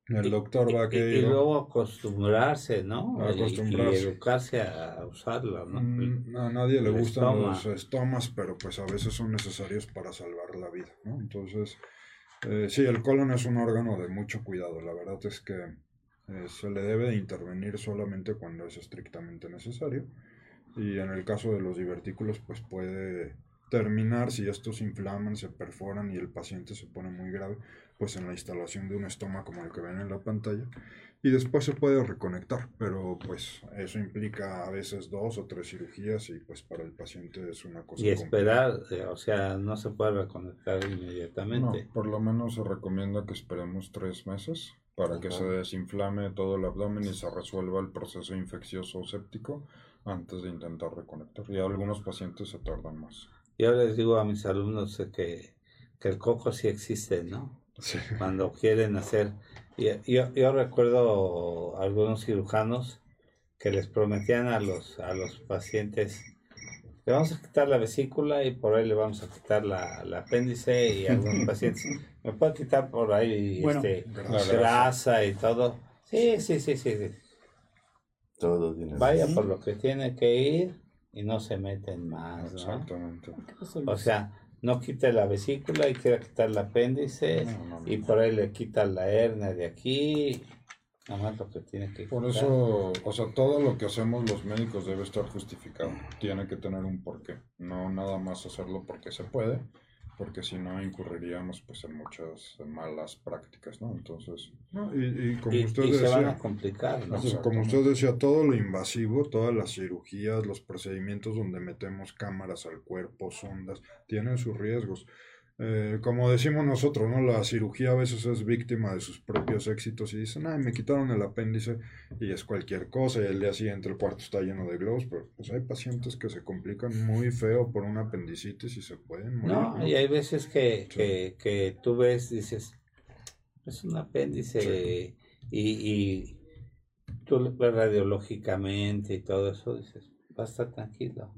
el doctor va a que y, luego acostumbrarse, ¿no? Acostumbrarse. Y, educarse a usarla, ¿no? Mm, a nadie le gustan los estomas, pero pues a veces son necesarios para salvar la vida, ¿no? Entonces, eh, sí, el colon es un órgano de mucho cuidado. La verdad es que eh, se le debe de intervenir solamente cuando es estrictamente necesario. Y en el caso de los divertículos, pues puede terminar si estos se inflaman, se perforan y el paciente se pone muy grave pues en la instalación de un estoma como el que ven en la pantalla y después se puede reconectar, pero pues eso implica a veces dos o tres cirugías y pues para el paciente es una cosa. Y esperar, eh, o sea, no se puede reconectar inmediatamente. No, por lo menos se recomienda que esperemos tres meses para que se desinflame todo el abdomen y se resuelva el proceso infeccioso séptico antes de intentar reconectar. Y algunos pacientes se tardan más. Yo les digo a mis alumnos que, que el coco sí existe, ¿no? cuando quieren hacer. Yo, yo recuerdo algunos cirujanos que les prometían a los, a los pacientes le vamos a quitar la vesícula y por ahí le vamos a quitar la, apéndice y algunos pacientes [laughs] me puede quitar por ahí este, grasa. y todo. Sí, sí, sí, sí. Todo Vaya por lo que tiene que ir y no se meten más, Exactamente. O sea, no quite la vesícula y quiera quitar el apéndice y por ahí le quita la hernia de aquí que tiene que Por eso, o sea, todo lo que hacemos los médicos debe estar justificado. Tiene que tener un porqué. No nada más hacerlo porque se puede, porque si no incurriríamos pues en muchas malas prácticas, ¿no? Entonces... y, como usted decía... Se van a complicar, Como usted decía, todo lo invasivo, todas las cirugías, los procedimientos donde metemos cámaras al cuerpo, sondas, tienen sus riesgos. Eh, como decimos nosotros, ¿no? La cirugía a veces es víctima de sus propios éxitos y dicen, ay, me quitaron el apéndice y es cualquier cosa y el día siguiente el cuarto está lleno de globos, pero pues hay pacientes que se complican muy feo por una apendicitis y se pueden morir. No, y hay veces que, que, tú ves, dices, es un apéndice y, y tú ves radiológicamente y todo eso, dices, va a estar tranquilo.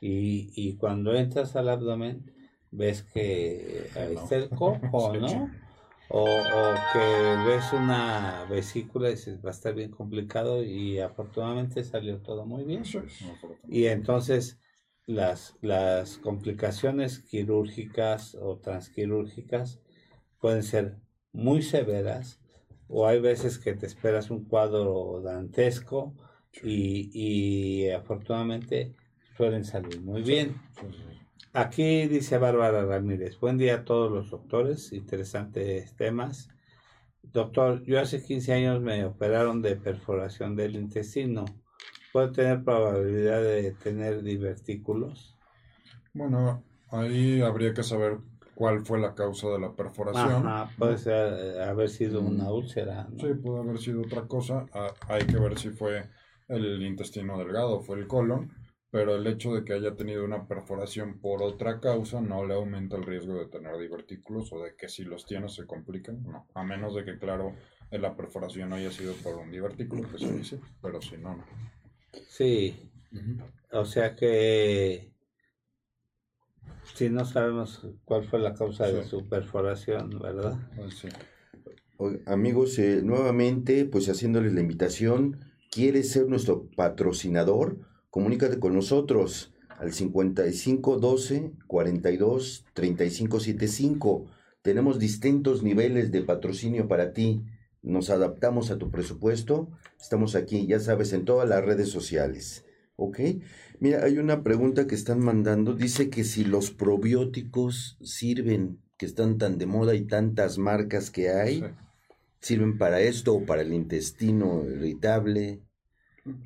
Y, y cuando entras al abdomen, ves que ahí está el cojo, ¿no? [laughs] O, que ves una vesícula y dices, va a estar bien complicado y afortunadamente salió todo muy bien. Y entonces las, las complicaciones quirúrgicas o transquirúrgicas pueden ser muy severas o hay veces que te esperas un cuadro dantesco y, y afortunadamente suelen salir muy bien. Aquí dice Bárbara Ramírez, buen día a todos los doctores, interesantes temas. Doctor, yo hace 15 años me operaron de perforación del intestino. ¿Puedo tener probabilidad de tener divertículos? Bueno, ahí habría que saber cuál fue la causa de la perforación. Ajá, puede ser, haber sido una mm. úlcera. Sí, puede haber sido otra cosa. Ah, hay que ver si fue el intestino delgado, fue el colon pero el hecho de que haya tenido una perforación por otra causa no le aumenta el riesgo de tener divertículos o de que si los tiene se compliquen, no, a menos de que, claro, la perforación haya sido por un divertículo, que se dice, pero si no, no. Sí, o sea que si no sabemos cuál fue la causa de su perforación, ¿verdad? Pues sí. Amigos, eh, nuevamente, pues haciéndoles la invitación, ¿quiere ser nuestro patrocinador? Comunícate con nosotros al 55 12 42 35 75. Tenemos distintos niveles de patrocinio para ti. Nos adaptamos a tu presupuesto. Estamos aquí, ya sabes, en todas las redes sociales. ¿Ok? Mira, hay una pregunta que están mandando. Dice que si los probióticos sirven, que están tan de moda y tantas marcas que hay, sirven para esto o para el intestino irritable.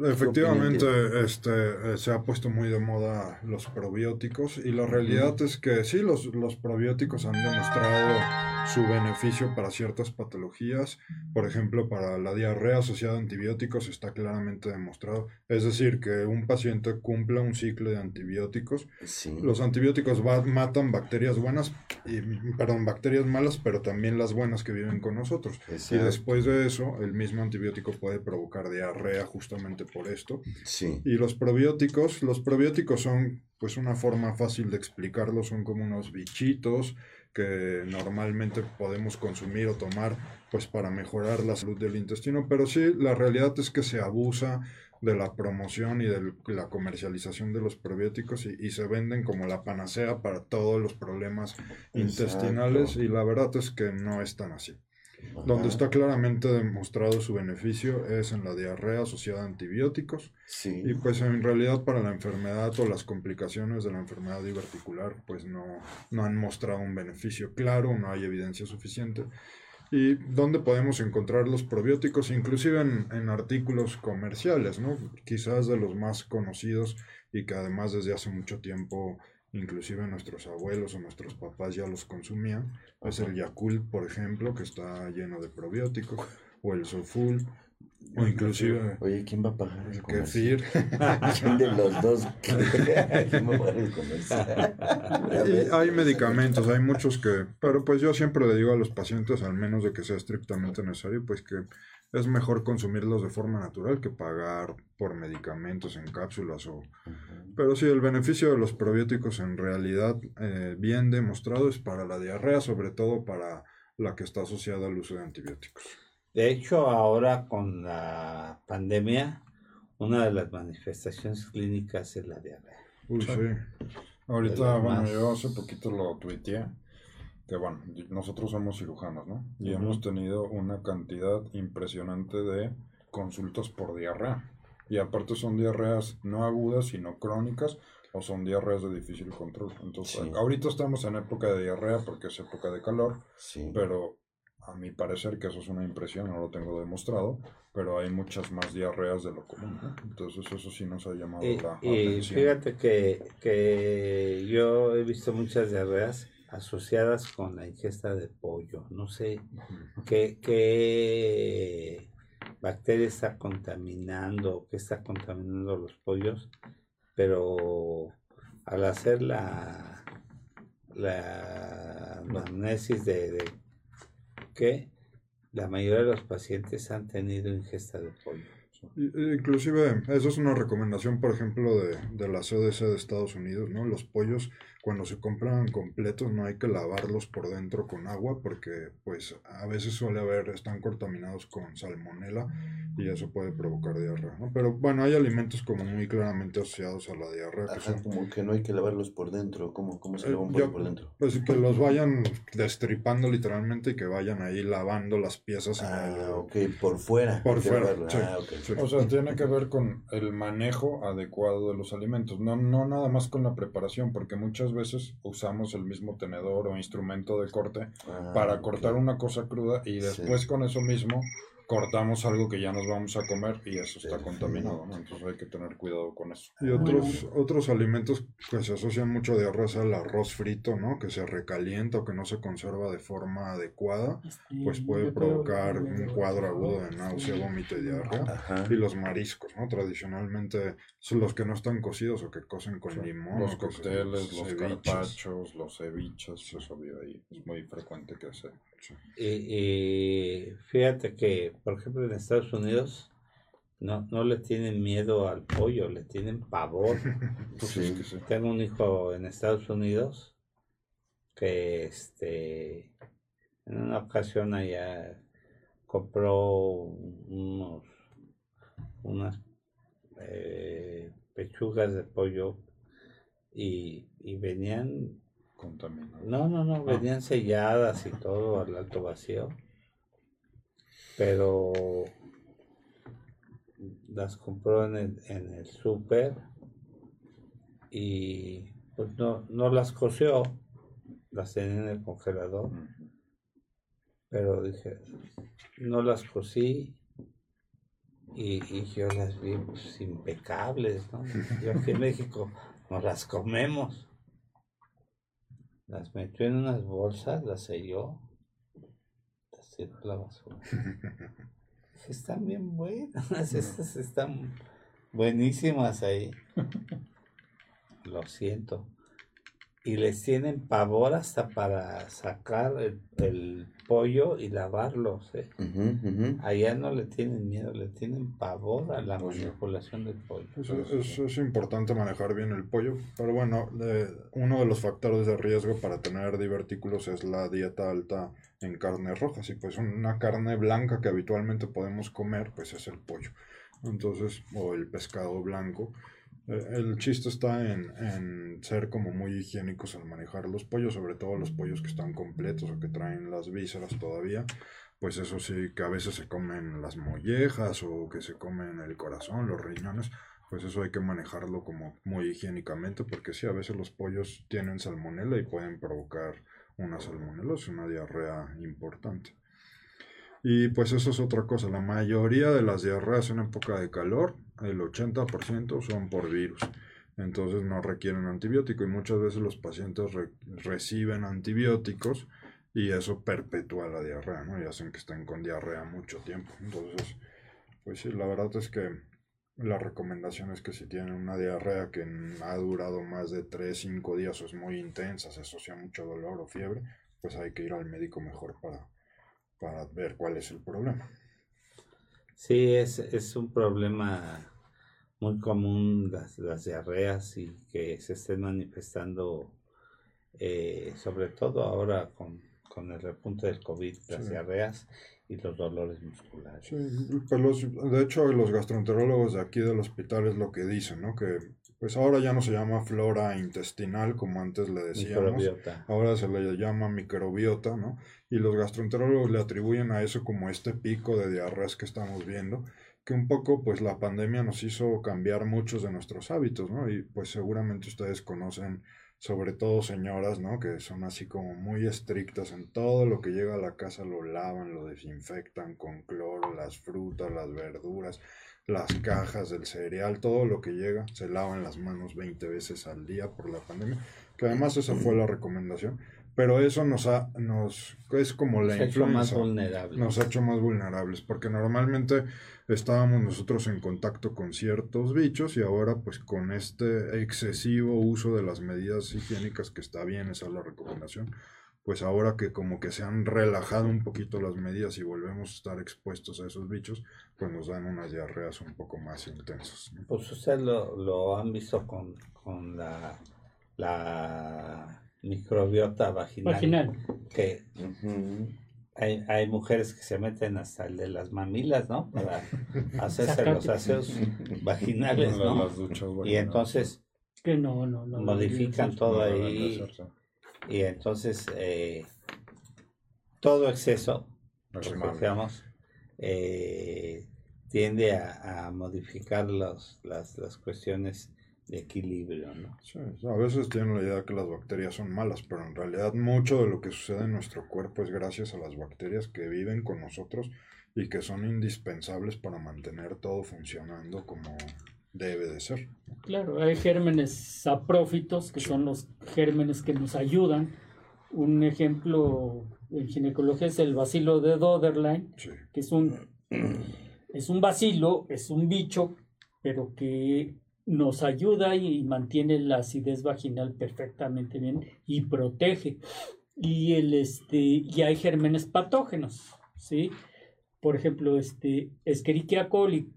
Efectivamente, este, eh, se ha puesto muy de moda los probióticos y la realidad es que sí, los, los probióticos han demostrado su beneficio para ciertas patologías, por ejemplo, para la diarrea asociada a antibióticos está claramente demostrado, es decir, que un paciente cumpla un ciclo de antibióticos. Los antibióticos matan bacterias buenas, y, perdón, bacterias malas, pero también las buenas que viven con nosotros. Y después de eso, el mismo antibiótico puede provocar diarrea justamente por esto. Sí. Y los probióticos, los probióticos son pues una forma fácil de explicarlo, son como unos bichitos que normalmente podemos consumir o tomar pues para mejorar la salud del intestino, pero sí, la realidad es que se abusa de la promoción y de la comercialización de los probióticos y, se venden como la panacea para todos los problemas intestinales y la verdad es que no es tan así. Donde está claramente demostrado su beneficio es en la diarrea asociada a antibióticos. Y pues en realidad para la enfermedad o las complicaciones de la enfermedad diverticular pues no, no han mostrado un beneficio claro, no hay evidencia suficiente. ¿Y dónde podemos encontrar los probióticos? Inclusive en, en artículos comerciales, ¿no? Quizás de los más conocidos y que además desde hace mucho tiempo inclusive nuestros abuelos o nuestros papás ya los consumían. Es el Yakult, por ejemplo, que está lleno de probióticos, o el Soful, O inclusive... Oye, ¿quién va a pagar el kefir? ¿Quién de los dos? [laughs] ¿Quién va a pagar el comercial? hay medicamentos, hay muchos que... Pero pues yo siempre le digo a los pacientes, al menos de que sea estrictamente necesario, pues que es mejor consumirlos de forma natural que pagar por medicamentos en cápsulas o... Pero sí, el beneficio de los probióticos en realidad eh, bien demostrado es para la diarrea, sobre todo para la que está asociada al uso de antibióticos. De hecho, ahora con la pandemia, una de las manifestaciones clínicas es la diarrea. Uy, sí. Ahorita, bueno, yo hace poquito lo tuiteé, que bueno, nosotros somos cirujanos, ¿no? Y hemos tenido una cantidad impresionante de consultas por diarrea. Y aparte son diarreas no agudas, sino crónicas, o son diarreas de difícil control. Entonces, ahorita estamos en época de diarrea porque es época de calor, sí. pero a mi parecer, que eso es una impresión, no lo tengo demostrado, pero hay muchas más diarreas de lo común. Entonces eso sí nos ha llamado la y Fíjate que, que yo he visto muchas diarreas asociadas con la ingesta de pollo. No sé qué, qué bacteria está contaminando, qué está contaminando los pollos, pero al hacer la, la amnesis de que la mayoría de los pacientes han tenido ingesta de pollo. Inclusive, eso es una recomendación, por ejemplo, de, de, la CDC de Estados Unidos, ¿no? Los pollos, cuando se compran completos, no hay que lavarlos por dentro con agua porque, pues, a veces suele haber, están contaminados con salmonela y eso puede provocar diarrea, ¿no? Pero, bueno, hay alimentos como muy claramente asociados a la diarrea. Que son... como que no hay que lavarlos por dentro, ¿cómo, cómo se eh, lava un pollo por dentro? Pues que los vayan destripando literalmente y que vayan ahí lavando las piezas. Ah, ok, por fuera. Por fuera, ah, o sea, tiene que ver con el manejo adecuado de los alimentos, no, no nada más con la preparación, porque muchas veces usamos el mismo tenedor o instrumento de corte ah, para cortar una cosa cruda y después con eso mismo cortamos algo que ya nos vamos a comer y eso está contaminado, ¿no? Entonces hay que tener cuidado con eso. Y otros, otros alimentos que se asocian mucho de arroz al arroz frito, ¿no? Que se recalienta o que no se conserva de forma adecuada, pues puede provocar un cuadro agudo de náusea, vómito y diarrea. Y los mariscos, ¿no? Tradicionalmente son los que no están cocidos o que cocen con limón. Los cócteles, los carpachos, los ceviches, eso ahí es muy frecuente que se... y fíjate que por ejemplo, en Estados Unidos no, no le tienen miedo al pollo, le tienen pavor. [laughs] Tengo un hijo en Estados Unidos que este en una ocasión allá compró unos unas eh, pechugas de pollo y, y venían contaminadas. No, no, no, ah. venían selladas y todo al alto vacío pero las compró en el, en el súper y pues no, no las coció, las tenía en el congelador, pero dije, no las cosí y, y yo las vi pues, impecables, ¿no? Yo aquí en México nos las comemos. Las metió en unas bolsas, las selló la basura. [laughs] Están bien buenas, estas están buenísimas ahí. Lo siento. Y les tienen pavor hasta para sacar el, pollo y lavarlos. ¿eh? Allá no le tienen miedo, le tienen pavor a la manipulación del pollo. Es, importante manejar bien el pollo. Pero bueno, uno de los factores de riesgo para tener divertículos es la dieta alta en carnes rojas y pues una carne blanca que habitualmente podemos comer pues es el pollo entonces o el pescado blanco eh, el chiste está en, en, ser como muy higiénicos al manejar los pollos sobre todo los pollos que están completos o que traen las vísceras todavía pues eso sí que a veces se comen las mollejas o que se comen el corazón los riñones pues eso hay que manejarlo como muy higiénicamente porque sí a veces los pollos tienen salmonela y pueden provocar una salmonelosis, una diarrea importante. Y pues eso es otra cosa, la mayoría de las diarreas en época de calor, el 80% son por virus, entonces no requieren antibiótico y muchas veces los pacientes reciben antibióticos y eso perpetúa la diarrea, ¿no? Y hacen que estén con diarrea mucho tiempo. Entonces, Pues sí, la verdad es que la recomendación es que si tienen una diarrea que ha durado más de 3, 5 días o es muy intensa, se asocia mucho dolor o fiebre, pues hay que ir al médico mejor para, para ver cuál es el problema. Sí, es, es un problema muy común las, las diarreas y que se estén manifestando, eh, sobre todo ahora con, con, el repunte del COVID, las diarreas y los dolores musculares. Sí, pues de hecho los gastroenterólogos de aquí del hospital es lo que dicen, ¿no? Que pues ahora ya no se llama flora intestinal como antes le decíamos, ahora se le llama microbiota, ¿no? Y los gastroenterólogos le atribuyen a eso como este pico de diarreas que estamos viendo que un poco pues la pandemia nos hizo cambiar muchos de nuestros hábitos, ¿no? Y pues seguramente ustedes conocen, sobre todo señoras, ¿no? Que son así como muy estrictas en todo lo que llega a la casa, lo lavan, lo desinfectan con cloro, las frutas, las verduras, las cajas del cereal, todo lo que llega, se lavan las manos 20 veces al día por la pandemia, que además esa fue la recomendación pero eso nos ha, nos, es como la influenza. Nos ha hecho más vulnerables, porque normalmente estábamos nosotros en contacto con ciertos bichos y ahora pues con este excesivo uso de las medidas higiénicas, que está bien, esa es la recomendación, pues ahora que como que se han relajado un poquito las medidas y volvemos a estar expuestos a esos bichos, pues nos dan unas diarreas un poco más intensas. Pues ustedes lo, lo han visto con, con la, la microbiota vaginal. Que hay, hay, mujeres que se meten hasta el de las mamilas, ¿no? Para hacerse los aseos vaginales, ¿no? y entonces que no, no, no, modifican todo ahí. Y entonces eh, todo exceso, digamos, eh, tiende a, a modificar los, las, las cuestiones de equilibrio, ¿no? Sí, a veces tienen la idea que las bacterias son malas, pero en realidad mucho de lo que sucede en nuestro cuerpo es gracias a las bacterias que viven con nosotros y que son indispensables para mantener todo funcionando como debe de ser. Claro, hay gérmenes saprófitos, que son los gérmenes que nos ayudan. Un ejemplo en ginecología es el bacilo de Doderlein, que es un, es un bacilo, es un bicho, pero que nos ayuda y mantiene la acidez vaginal perfectamente bien y protege. Y, el, este, y hay gérmenes patógenos, ¿sí? Por ejemplo, este, Escherichia coli,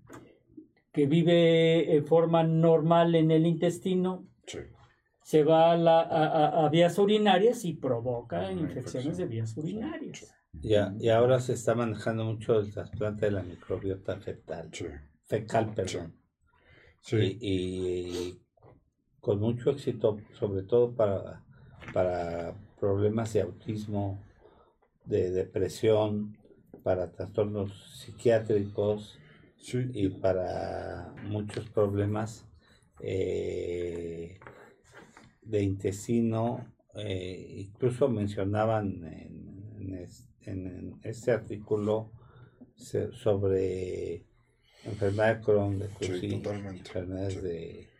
que vive en forma normal en el intestino, se va a, la, a, vías urinarias y provoca infecciones de vías urinarias. Ya, y ahora se está manejando mucho el trasplante de la microbiota fetal. Fecal, perdón. Y, con mucho éxito, sobre todo para, para problemas de autismo, de depresión, para trastornos psiquiátricos y para muchos problemas eh, de intestino. Eh, incluso mencionaban en, en este artículo sobre enfermedad de Crohn, de enfermedades de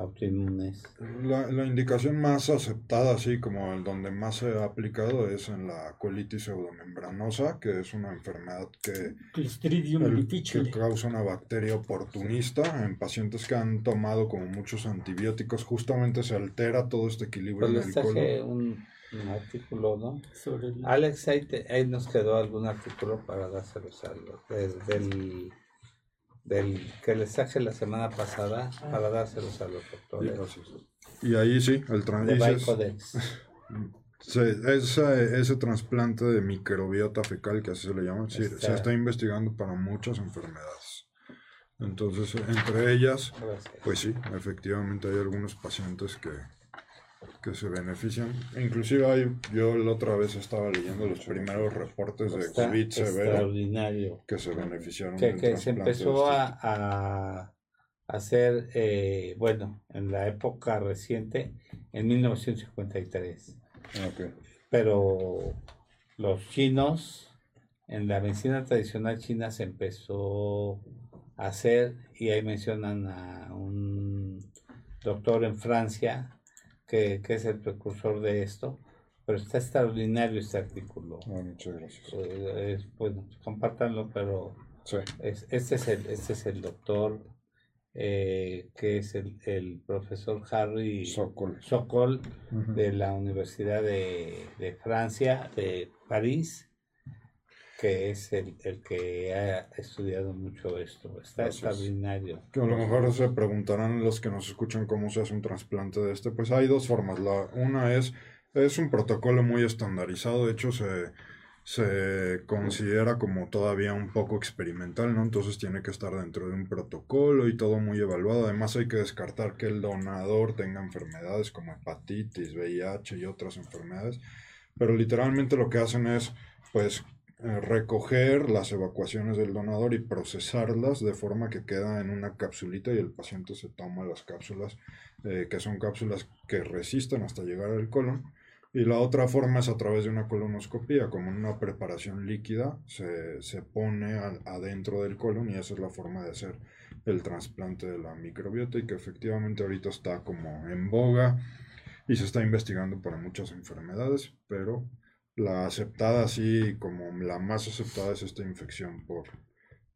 autoinmunes. La, la, indicación más aceptada, así como el donde más se ha aplicado, es en la colitis pseudomembranosa, que es una enfermedad que, que causa una bacteria oportunista en pacientes que han tomado como muchos antibióticos. Justamente se altera todo este equilibrio en el colon. Un, un artículo, ¿no? Sobre Alex, ahí, ahí, nos quedó algún artículo para dárselos a los del del que les saqué la semana pasada para dárselos a los doctores. Y ahí sí, el trasplante. [laughs] ese, ese trasplante de microbiota fecal, que así se le llama, se está investigando para muchas enfermedades. Entonces, entre ellas, pues sí, efectivamente hay algunos pacientes que, que se benefician. Inclusive hay, yo la otra vez estaba leyendo los primeros reportes de COVID severo que se beneficiaron. Que, se empezó este a, hacer, eh, bueno, en la época reciente, en 1953. Pero los chinos, en la medicina tradicional china se empezó a hacer, y ahí mencionan a un doctor en Francia, que, es el precursor de esto, pero está extraordinario este artículo. Ah, muchas gracias. Eh, bueno, compártanlo, pero Sí. este, es el, este es el doctor eh, que es el, profesor Harry Sokol, de la Universidad de, Francia, de París, que es el, que ha estudiado mucho esto. Está extraordinario. Que a lo mejor se preguntarán los que nos escuchan cómo se hace un trasplante de este. Pues hay dos formas. La, una es, es un protocolo muy estandarizado, de hecho se se considera como todavía un poco experimental, ¿no? Entonces tiene que estar dentro de un protocolo y todo muy evaluado. Además hay que descartar que el donador tenga enfermedades como hepatitis, VIH y otras enfermedades. Pero literalmente lo que hacen es, pues, recoger las evacuaciones del donador y procesarlas de forma que queda en una capsulita y el paciente se toma las cápsulas, eh, que son cápsulas que resisten hasta llegar al colon. Y la otra forma es a través de una colonoscopía, como una preparación líquida, se, se pone adentro del colon y esa es la forma de hacer el trasplante de la microbiota y que efectivamente ahorita está como en boga y se está investigando para muchas enfermedades, pero la aceptada así como la más aceptada es esta infección por,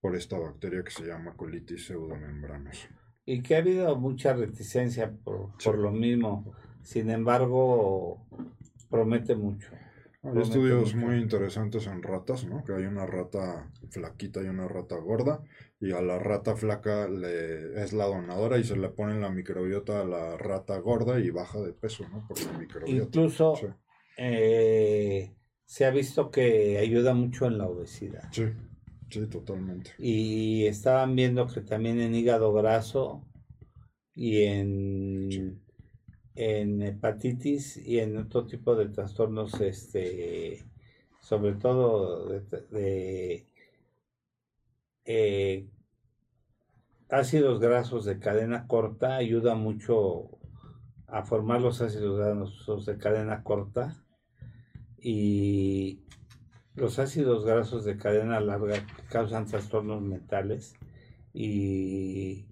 por esta bacteria que se llama colitis pseudomembranosa. Y que ha habido mucha reticencia por, por lo mismo. Sin embargo, promete mucho. Hay estudios muy interesantes en ratas, ¿no? Que hay una rata flaquita y una rata gorda, y a la rata flaca le, es la donadora y se le pone la microbiota a la rata gorda y baja de peso, ¿no? Por la microbiota. Incluso eh, se ha visto que ayuda mucho en la obesidad. Sí, sí, totalmente. Y estaban viendo que también en hígado graso y en en hepatitis y en otro tipo de trastornos, este, sobre todo de, eh, ácidos grasos de cadena corta, ayuda mucho a formar los ácidos grasos de cadena corta y los ácidos grasos de cadena larga causan trastornos mentales. Y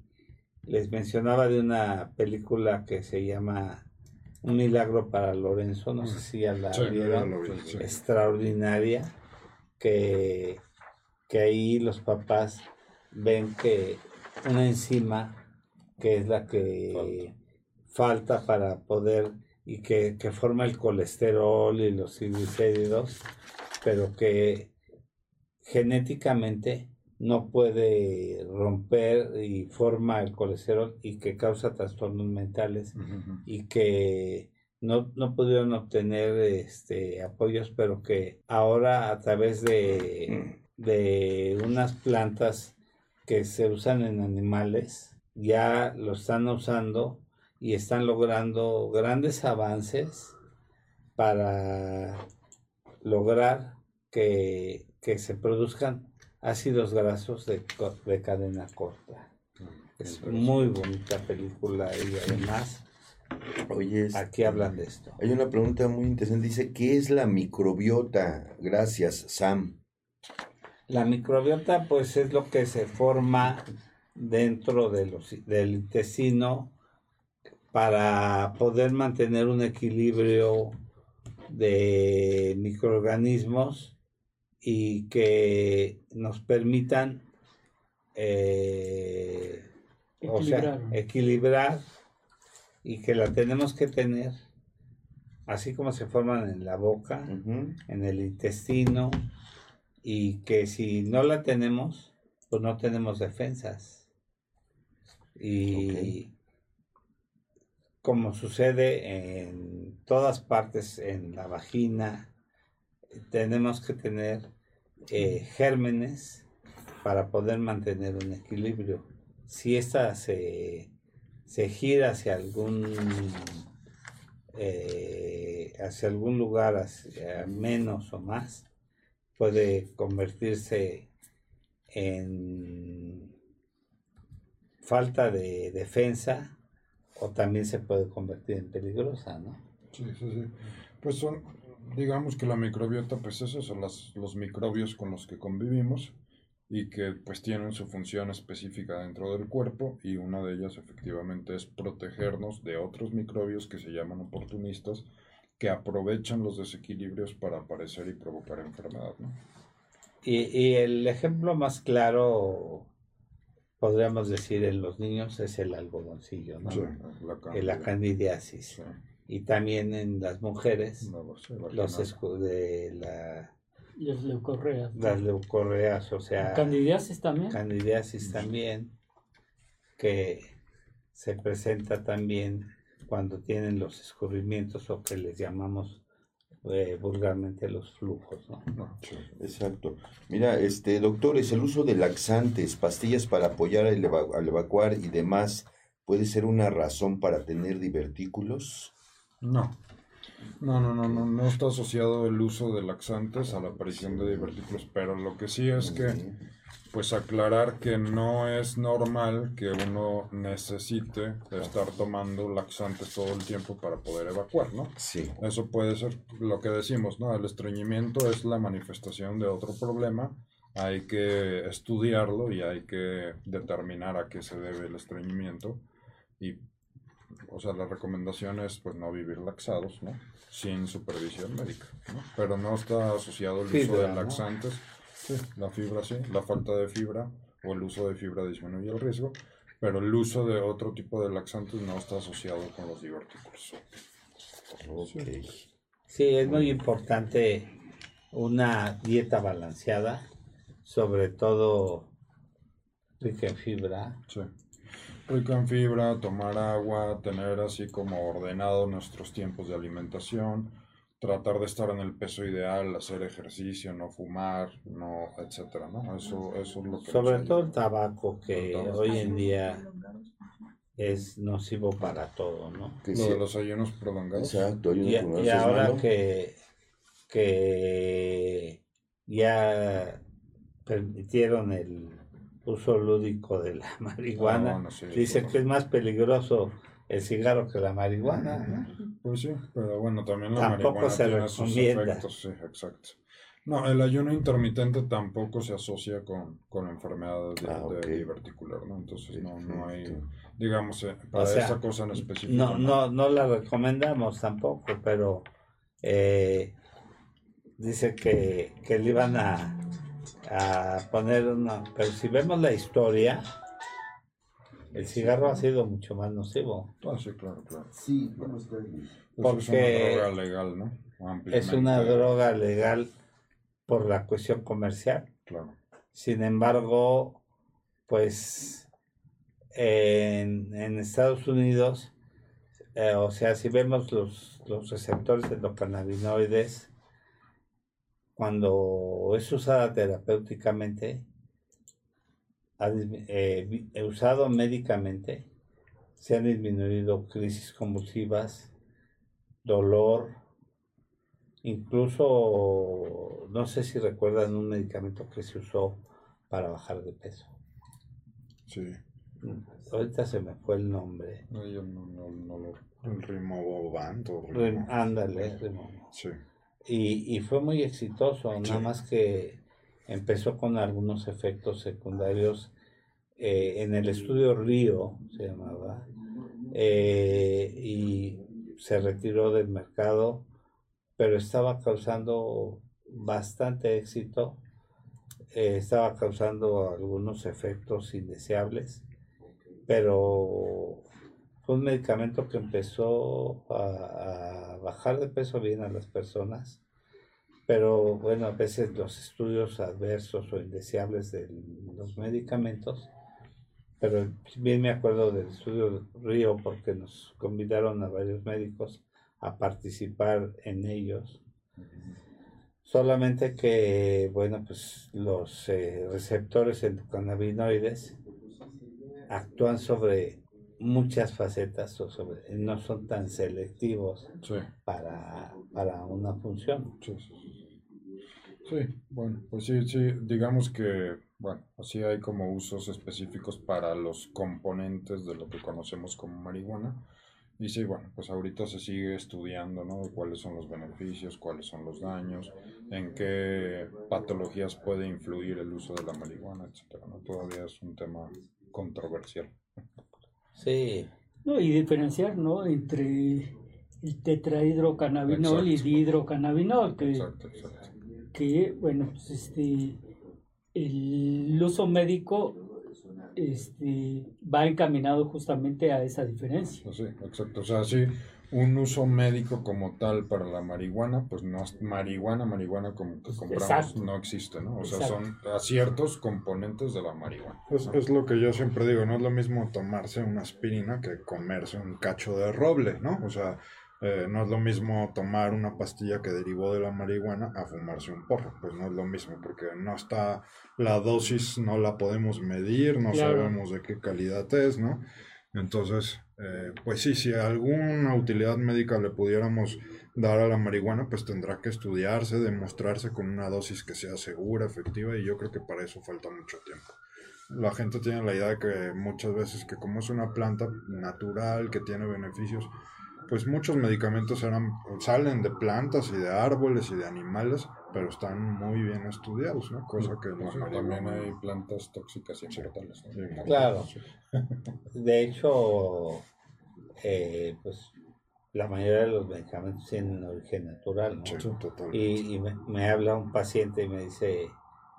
les mencionaba de una película que se llama Un milagro para Lorenzo, no sé si ya la vieron, extraordinaria, que, que ahí los papás ven que una enzima que es la que falta, para poder y que, que, forma el colesterol y los triglicéridos, pero que genéticamente no puede romper y forma el colesterol y que causa trastornos mentales y que no, no pudieron obtener este apoyos, pero que ahora a través de, de unas plantas que se usan en animales, ya lo están usando y están logrando grandes avances para lograr que, que se produzcan ácidos grasos de, de cadena corta. Es muy bonita película y además Oye, aquí hablan de esto. Hay una pregunta muy interesante. Dice, ¿qué es la microbiota? Gracias, Sam. La microbiota, pues, es lo que se forma dentro de los, del intestino para poder mantener un equilibrio de microorganismos y que nos permitan eh, equilibrar. equilibrar y que la tenemos que tener así como se forman en la boca, en el intestino y que si no la tenemos, pues no tenemos defensas. Y como sucede en todas partes, en la vagina, tenemos que tener eh, gérmenes para poder mantener un equilibrio. Si esta se, gira hacia algún eh, hacia algún lugar hacia menos o más, puede convertirse en falta de defensa o también se puede convertir en peligrosa, ¿no? Sí, sí, sí. Pues son, digamos que la microbiota, pues esos son los microbios con los que convivimos y que pues tienen su función específica dentro del cuerpo y una de ellas efectivamente es protegernos de otros microbios que se llaman oportunistas que aprovechan los desequilibrios para aparecer y provocar enfermedad. ¿no? Y, el ejemplo más claro, podríamos decir, en los niños es el algodoncillo, ¿no? la, candidiasis. Y también en las mujeres, los de la... Las leucorreas. Las leucorreas, o sea... Candidiasis también. Candidiasis también, que se presenta también cuando tienen los escurrimientos o que les llamamos eh, vulgarmente los flujos. ¿no? Exacto. Mira, este doctores, el uso de laxantes, pastillas para apoyar al, evacuar y demás, ¿puede ser una razón para tener divertículos? No. No, no, no, no, no está asociado el uso de laxantes a la aparición de divertículos, pero lo que sí es que pues aclarar que no es normal que uno necesite estar tomando laxantes todo el tiempo para poder evacuar, ¿no? Sí. Eso puede ser lo que decimos, ¿no? El estreñimiento es la manifestación de otro problema. Hay que estudiarlo y hay que determinar a qué se debe el estreñimiento. Y, o sea, la recomendación es, pues, no vivir laxados, ¿no? Sin supervisión médica, ¿no? Pero no está asociado el uso de laxantes. Sí, la fibra sí, la falta de fibra o el uso de fibra disminuye el riesgo, pero el uso de otro tipo de laxantes no está asociado con los divertículos. Sí, es muy importante una dieta balanceada, sobre todo rica en fibra. Sí. Rica en fibra, tomar agua, tener así como ordenado nuestros tiempos de alimentación, tratar de estar en el peso ideal, hacer ejercicio, no fumar, no, etcétera, ¿no? Eso, eso es lo que... Sobre todo el tabaco, que hoy en día es nocivo para todo, ¿no? Que lo de los ayunos prolongados. Exacto, y, y ahora que, que ya permitieron el uso lúdico de la [laughs] marihuana, ah, dicen que es más peligroso el cigarro que la marihuana. Pues sí, pero bueno, también la marihuana tiene sus efectos, sí, exacto. No, el ayuno intermitente tampoco se asocia con, con enfermedades de, ah, diverticular, ¿no? Entonces no, no hay, digamos, eh, para esa cosa en específico. No, no, no la recomendamos tampoco, pero eh, dice que, que le iban a, a poner una... Pero si vemos la historia, el cigarro ha sido mucho más nocivo. Ah, sí, claro, claro. Sí, Porque es una droga legal, ¿no? Es una droga legal por la cuestión comercial. Claro. Sin embargo, pues en, Estados Unidos, eh, o sea, si vemos los, los receptores endocannabinoides, cuando es usada terapéuticamente, eh, usado médicamente, se han disminuido crisis convulsivas, dolor, incluso, no sé si recuerdan un medicamento que se usó para bajar de peso. Sí. Ahorita se me fue el nombre. No, yo no, no, no lo... Ándale, Sí. Y, y fue muy exitoso, nada más que empezó con algunos efectos secundarios eh, en el estudio Río, se llamaba, eh, y se retiró del mercado, pero estaba causando bastante éxito, eh, estaba causando algunos efectos indeseables, pero fue un medicamento que empezó a, a bajar de peso bien a las personas pero bueno, a veces los estudios adversos o indeseables de los medicamentos, pero bien me acuerdo del estudio Río porque nos convidaron a varios médicos a participar en ellos. Solamente que, bueno, pues los eh, receptores endocannabinoides actúan sobre muchas facetas o sobre, no son tan selectivos para, para una función. Sí, bueno, pues sí, sí, digamos que, bueno, así hay como usos específicos para los componentes de lo que conocemos como marihuana. Y sí, bueno, pues ahorita se sigue estudiando, ¿no? Cuáles son los beneficios, cuáles son los daños, en qué patologías puede influir el uso de la marihuana, etcétera, ¿no? Todavía es un tema controversial. Sí. No, y diferenciar, ¿no? Entre el tetrahidrocannabinol y dihidrocannabinol, que exacto, exacto que, bueno, pues este, el uso médico este, va encaminado justamente a esa diferencia. Sí, exacto. O sea, sí, un uso médico como tal para la marihuana, pues no marihuana, marihuana como que compramos no existe, ¿no? O sea, son ciertos componentes de la marihuana. Es, es, lo que yo siempre digo, no es lo mismo tomarse una aspirina que comerse un cacho de roble, ¿no? O sea, eh, no es lo mismo tomar una pastilla que derivó de la marihuana a fumarse un porro, pues no es lo mismo, porque no está, la dosis no la podemos medir, no sabemos de qué calidad es, ¿no? Entonces, eh, pues sí, si alguna utilidad médica le pudiéramos dar a la marihuana, pues tendrá que estudiarse, demostrarse con una dosis que sea segura, efectiva, y yo creo que para eso falta mucho tiempo. La gente tiene la idea de que muchas veces que como es una planta natural, que tiene beneficios, pues muchos medicamentos eran, salen de plantas y de árboles y de animales, pero están muy bien estudiados, ¿no? Cosa que pues también hay plantas tóxicas y inmortales. Claro. De hecho, eh, pues la mayoría de los medicamentos tienen origen natural, ¿no? Sí, y, y me, habla un paciente y me dice,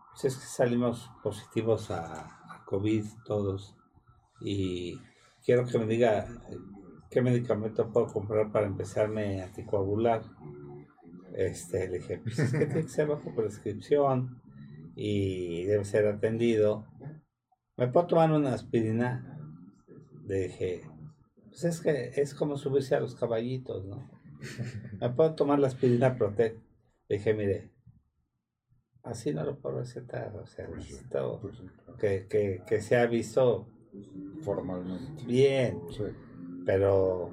pues es que salimos positivos a, a COVID todos y quiero que me diga ¿qué medicamento puedo comprar para empezarme a anticoagular? Este, le dije, pues es que tiene que ser bajo prescripción y debe ser atendido. ¿Me puedo tomar una aspirina? Le dije, pues es que es como subirse a los caballitos, ¿no? ¿Me puedo tomar la aspirina Protect? Le dije, mire, así no lo puedo recetar, o sea, pues necesito pues que, que, que sea visto formalmente. Bien. Sí. Pero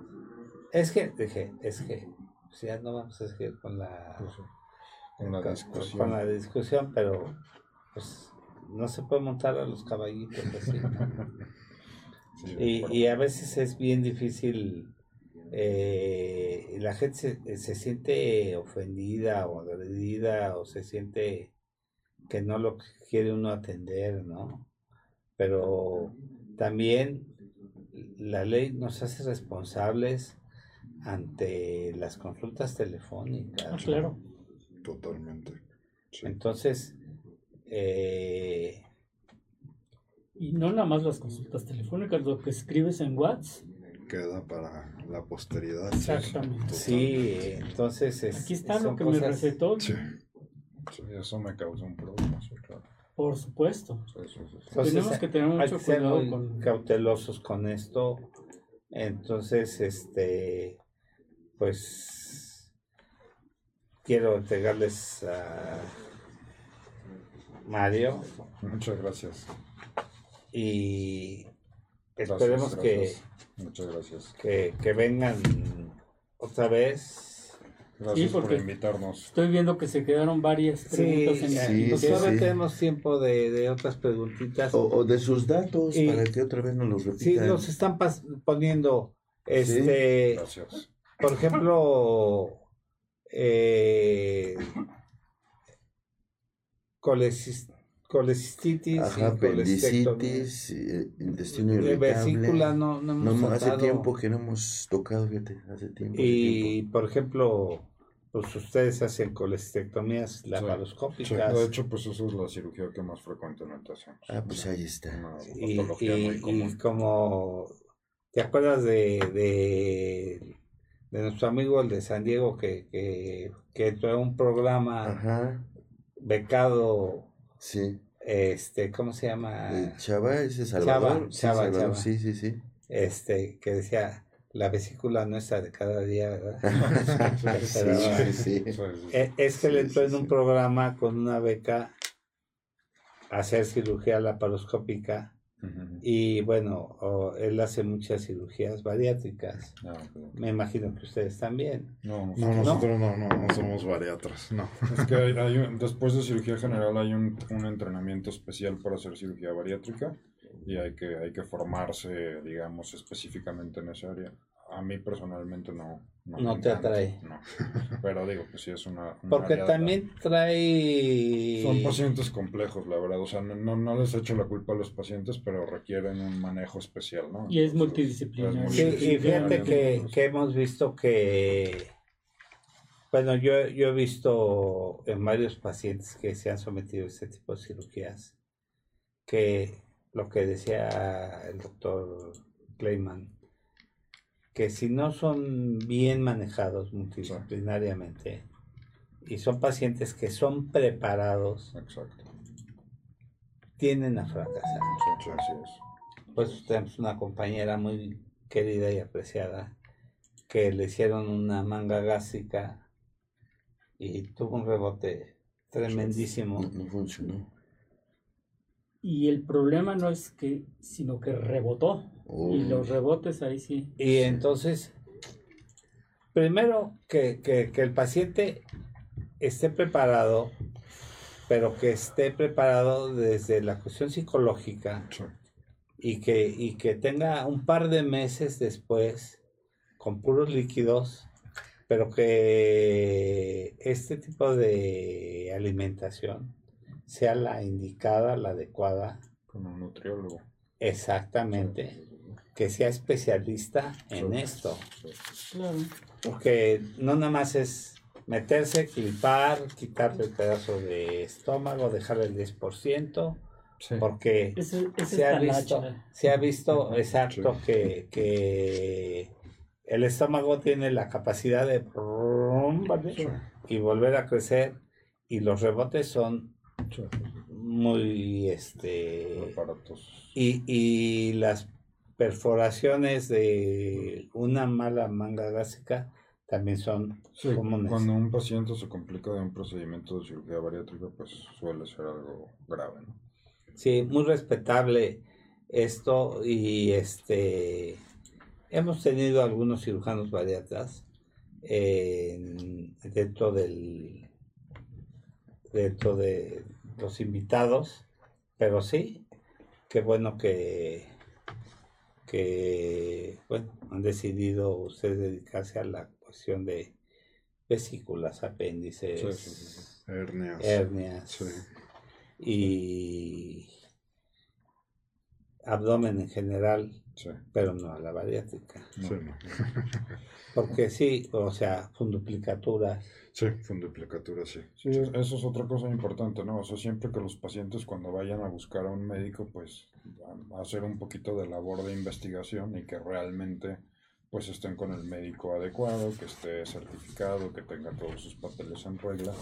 es que, dije, es que, pues ya no vamos a seguir con la, con la discusión. Con la discusión, pero pues no se puede montar a los caballitos así. [laughs] y, y, a veces es bien difícil, eh, la gente se, se, siente ofendida o agredida o se siente que no lo quiere uno atender, ¿no? Pero también la ley nos hace responsables ante las consultas telefónicas. Ah, claro. Totalmente. Entonces, eh, y no nada más las consultas telefónicas, lo que escribes en WhatsApp. Queda para la posteridad. Exactamente. Sí, entonces... Aquí está lo que me recetó. Sí. eso me causó un problema, claro. Por supuesto. Tenemos que tener mucho cuidado con... cautelosos con esto. Entonces, este, pues, quiero entregarles a Mario. Muchas gracias. Y esperemos que, Muchas gracias. que, que vengan otra vez Gracias por invitarnos. Estoy viendo que se quedaron varias preguntas en el sí, sí, tenemos tiempo de, de otras preguntitas. O, de sus datos, para que otra vez nos los repitan. Sí, nos están poniendo, este, Gracias. por ejemplo, eh, colecistitis, Ajá, apendicitis, eh, intestino irritable. Vesícula no, no hemos no, Hace tiempo que no hemos tocado, fíjate, hace tiempo. Y, por ejemplo, pues ustedes hacen colestectomías laparoscópicas. de hecho, pues eso es la cirugía que más frecuentemente hacemos. Ah, pues ahí está. y, y, como, ¿te acuerdas de, de, de, nuestro amigo el de San Diego que, que, que a un programa becado? Sí. Este, ¿cómo se llama? Chava, ese Salvador. Chava, Chava, Chava. Sí, sí, sí. Este, que decía la vesícula nuestra de cada día, ¿verdad? [laughs] [laughs] sí, sí, eh, Es que le entró en un programa con una beca a hacer cirugía laparoscópica y bueno, él hace muchas cirugías bariátricas. Ah, Me imagino que ustedes también. No, nosotros no, no, no, somos bariatras, no. Es que hay, después de cirugía general hay un, un entrenamiento especial para hacer cirugía bariátrica y hay que, hay que formarse, digamos, específicamente en esa área. A mí personalmente no. No, te atrae. No. [laughs] Pero digo, pues sí es una... Porque también trae... Son pacientes complejos, la verdad. O sea, no, no, les echo la culpa a los pacientes, pero requieren un manejo especial, ¿no? Y es multidisciplinario. Sí, y fíjate que, que hemos visto que Bueno, yo, yo he visto en varios pacientes que se han sometido a este tipo de cirugías que lo que decía el doctor Clayman, que si no son bien manejados multidisciplinariamente y son pacientes que son preparados, tienen a fracasar. Pues tenemos una compañera muy querida y apreciada que le hicieron una manga gástrica y tuvo un rebote tremendísimo. No, funcionó. Y el problema no es que, sino que rebotó. Y los rebotes ahí sí. Y entonces, primero que, que, que el paciente esté preparado, pero que esté preparado desde la cuestión psicológica y, que, y que tenga un par de meses después con puros líquidos, pero que este tipo de alimentación sea la indicada, la adecuada. Con un nutriólogo. Exactamente. Que sea especialista en esto. Porque no nada más es meterse, clipar, quitarle el pedazo de estómago, dejarle el 10%, porque se, ha visto, se ha visto exacto que, que el estómago tiene la capacidad de y volver a crecer y los rebotes son muy este y, y las perforaciones de una mala manga gástrica también son comunes. Cuando un paciente se complica de un procedimiento de cirugía bariátrica, pues suele ser algo grave, ¿no? Sí, muy respetable esto y este hemos tenido algunos cirujanos bariatras dentro del dentro de los invitados, pero sí, qué bueno que que bueno, han decidido ustedes dedicarse a la de vesículas, apéndices, hernias, hernias y abdomen en general, pero no a la bariátrica. Porque sí, o sea, funduplicatura. Sí, funduplicatura, sí. Sí, eso es otra cosa importante, ¿no? O sea, siempre que los pacientes cuando vayan a buscar a un médico, pues a hacer un poquito de labor de investigación y que realmente pues estén con el médico adecuado, que esté certificado, que tenga todos sus papeles en regla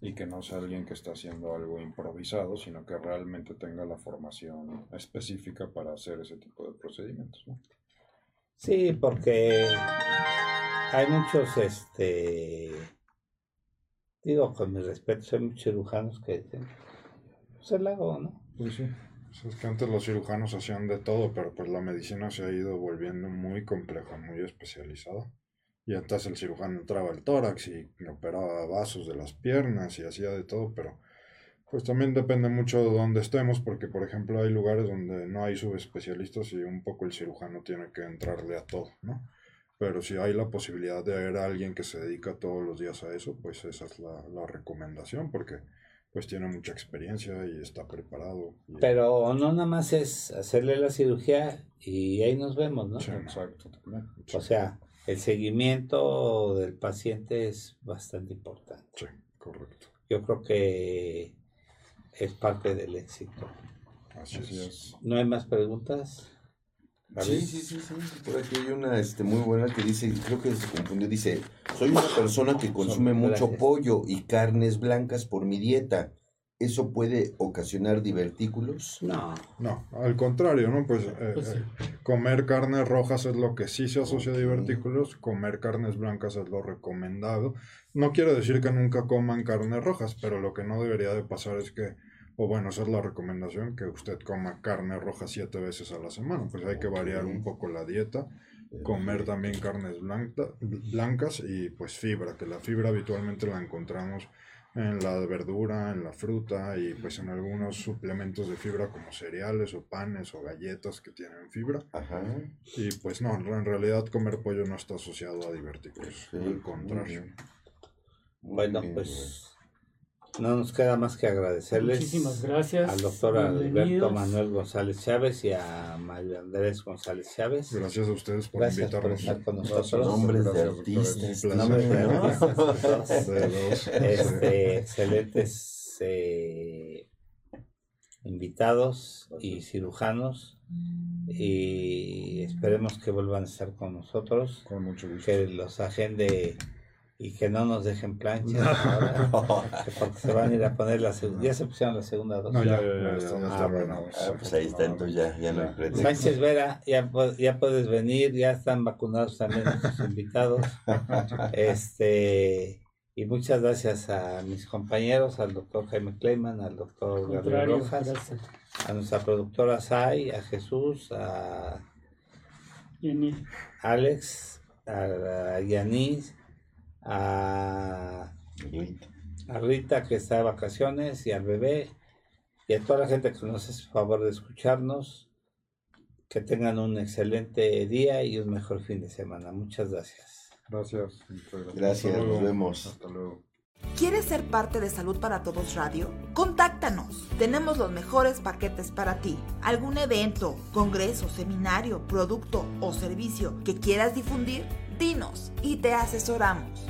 y que no sea alguien que está haciendo algo improvisado, sino que realmente tenga la formación específica para hacer ese tipo de procedimientos. Sí, porque hay muchos, este, digo con mi respeto, hay muchos cirujanos que dicen, pues ¿no? Pues sí. Es que antes los cirujanos hacían de todo, pero pues la medicina se ha ido volviendo muy compleja, muy especializada. Y antes el cirujano entraba al tórax y operaba vasos de las piernas y hacía de todo, pero pues también depende mucho de dónde estemos, porque por ejemplo hay lugares donde no hay subespecialistas y un poco el cirujano tiene que entrarle a todo, ¿no? Pero si hay la posibilidad de ver a alguien que se dedica todos los días a eso, pues esa es la, la recomendación, porque pues tiene mucha experiencia y está preparado. Pero no nada más es hacerle la cirugía y ahí nos vemos, ¿no? Sí, exacto. O sea, el seguimiento del paciente es bastante importante. Sí, correcto. Yo creo que es parte del éxito. Así, es. ¿No hay más preguntas? Sí, sí, sí, sí. Por aquí hay una este, muy buena que dice, creo que se confundió, dice, soy una persona que consume mucho pollo y carnes blancas por mi dieta. ¿Eso puede ocasionar divertículos? No. No, al contrario, ¿no? Pues, eh, pues eh, comer carnes rojas es lo que sí se asocia a divertículos, comer carnes blancas es lo recomendado. No quiero decir que nunca coman carnes rojas, pero lo que no debería de pasar es que o bueno, esa es la recomendación, que usted coma carne roja siete veces a la semana. Pues hay que variar un poco la dieta, comer también carnes blancas y pues fibra, que la fibra habitualmente la encontramos en la verdura, en la fruta y pues en algunos suplementos de fibra como cereales o panes o galletas que tienen fibra. Y pues no, en realidad comer pollo no está asociado a divertículos, al contrario. Bueno, pues no nos queda más que agradecerles. Muchísimas gracias. Al doctor Alberto Manuel González Chávez y a Mario Andrés González Chávez. Gracias a ustedes por gracias Por estar con nosotros. Nombres de artistas. Este, excelentes eh, invitados y cirujanos y esperemos que vuelvan a estar con nosotros. Con mucho gusto. Que los agende y que no nos dejen planchas [laughs] ahora, porque se van a ir a poner la segunda. Ya se pusieron la segunda dosis. No, ya, ya, ya, bueno. pues ahí está, entonces ya, ya no hay. Sánchez Vera, ya, ya puedes venir, ya están vacunados también nuestros [laughs] invitados. Este, y muchas gracias a mis compañeros, al doctor Jaime Kleiman, al doctor Gabriel Rojas, a nuestra productora Sai, a Jesús, a Alex, a Yanis a, Rita que está de vacaciones y al bebé y a toda la gente que nos hace favor de escucharnos. Que tengan un excelente día y un mejor fin de semana. Muchas gracias. Gracias. Gracias, nos vemos. Hasta luego. ¿Quieres ser parte de Salud para Todos Radio? Contáctanos. Tenemos los mejores paquetes para ti. ¿Algún evento, congreso, seminario, producto o servicio que quieras difundir? Dinos y te asesoramos.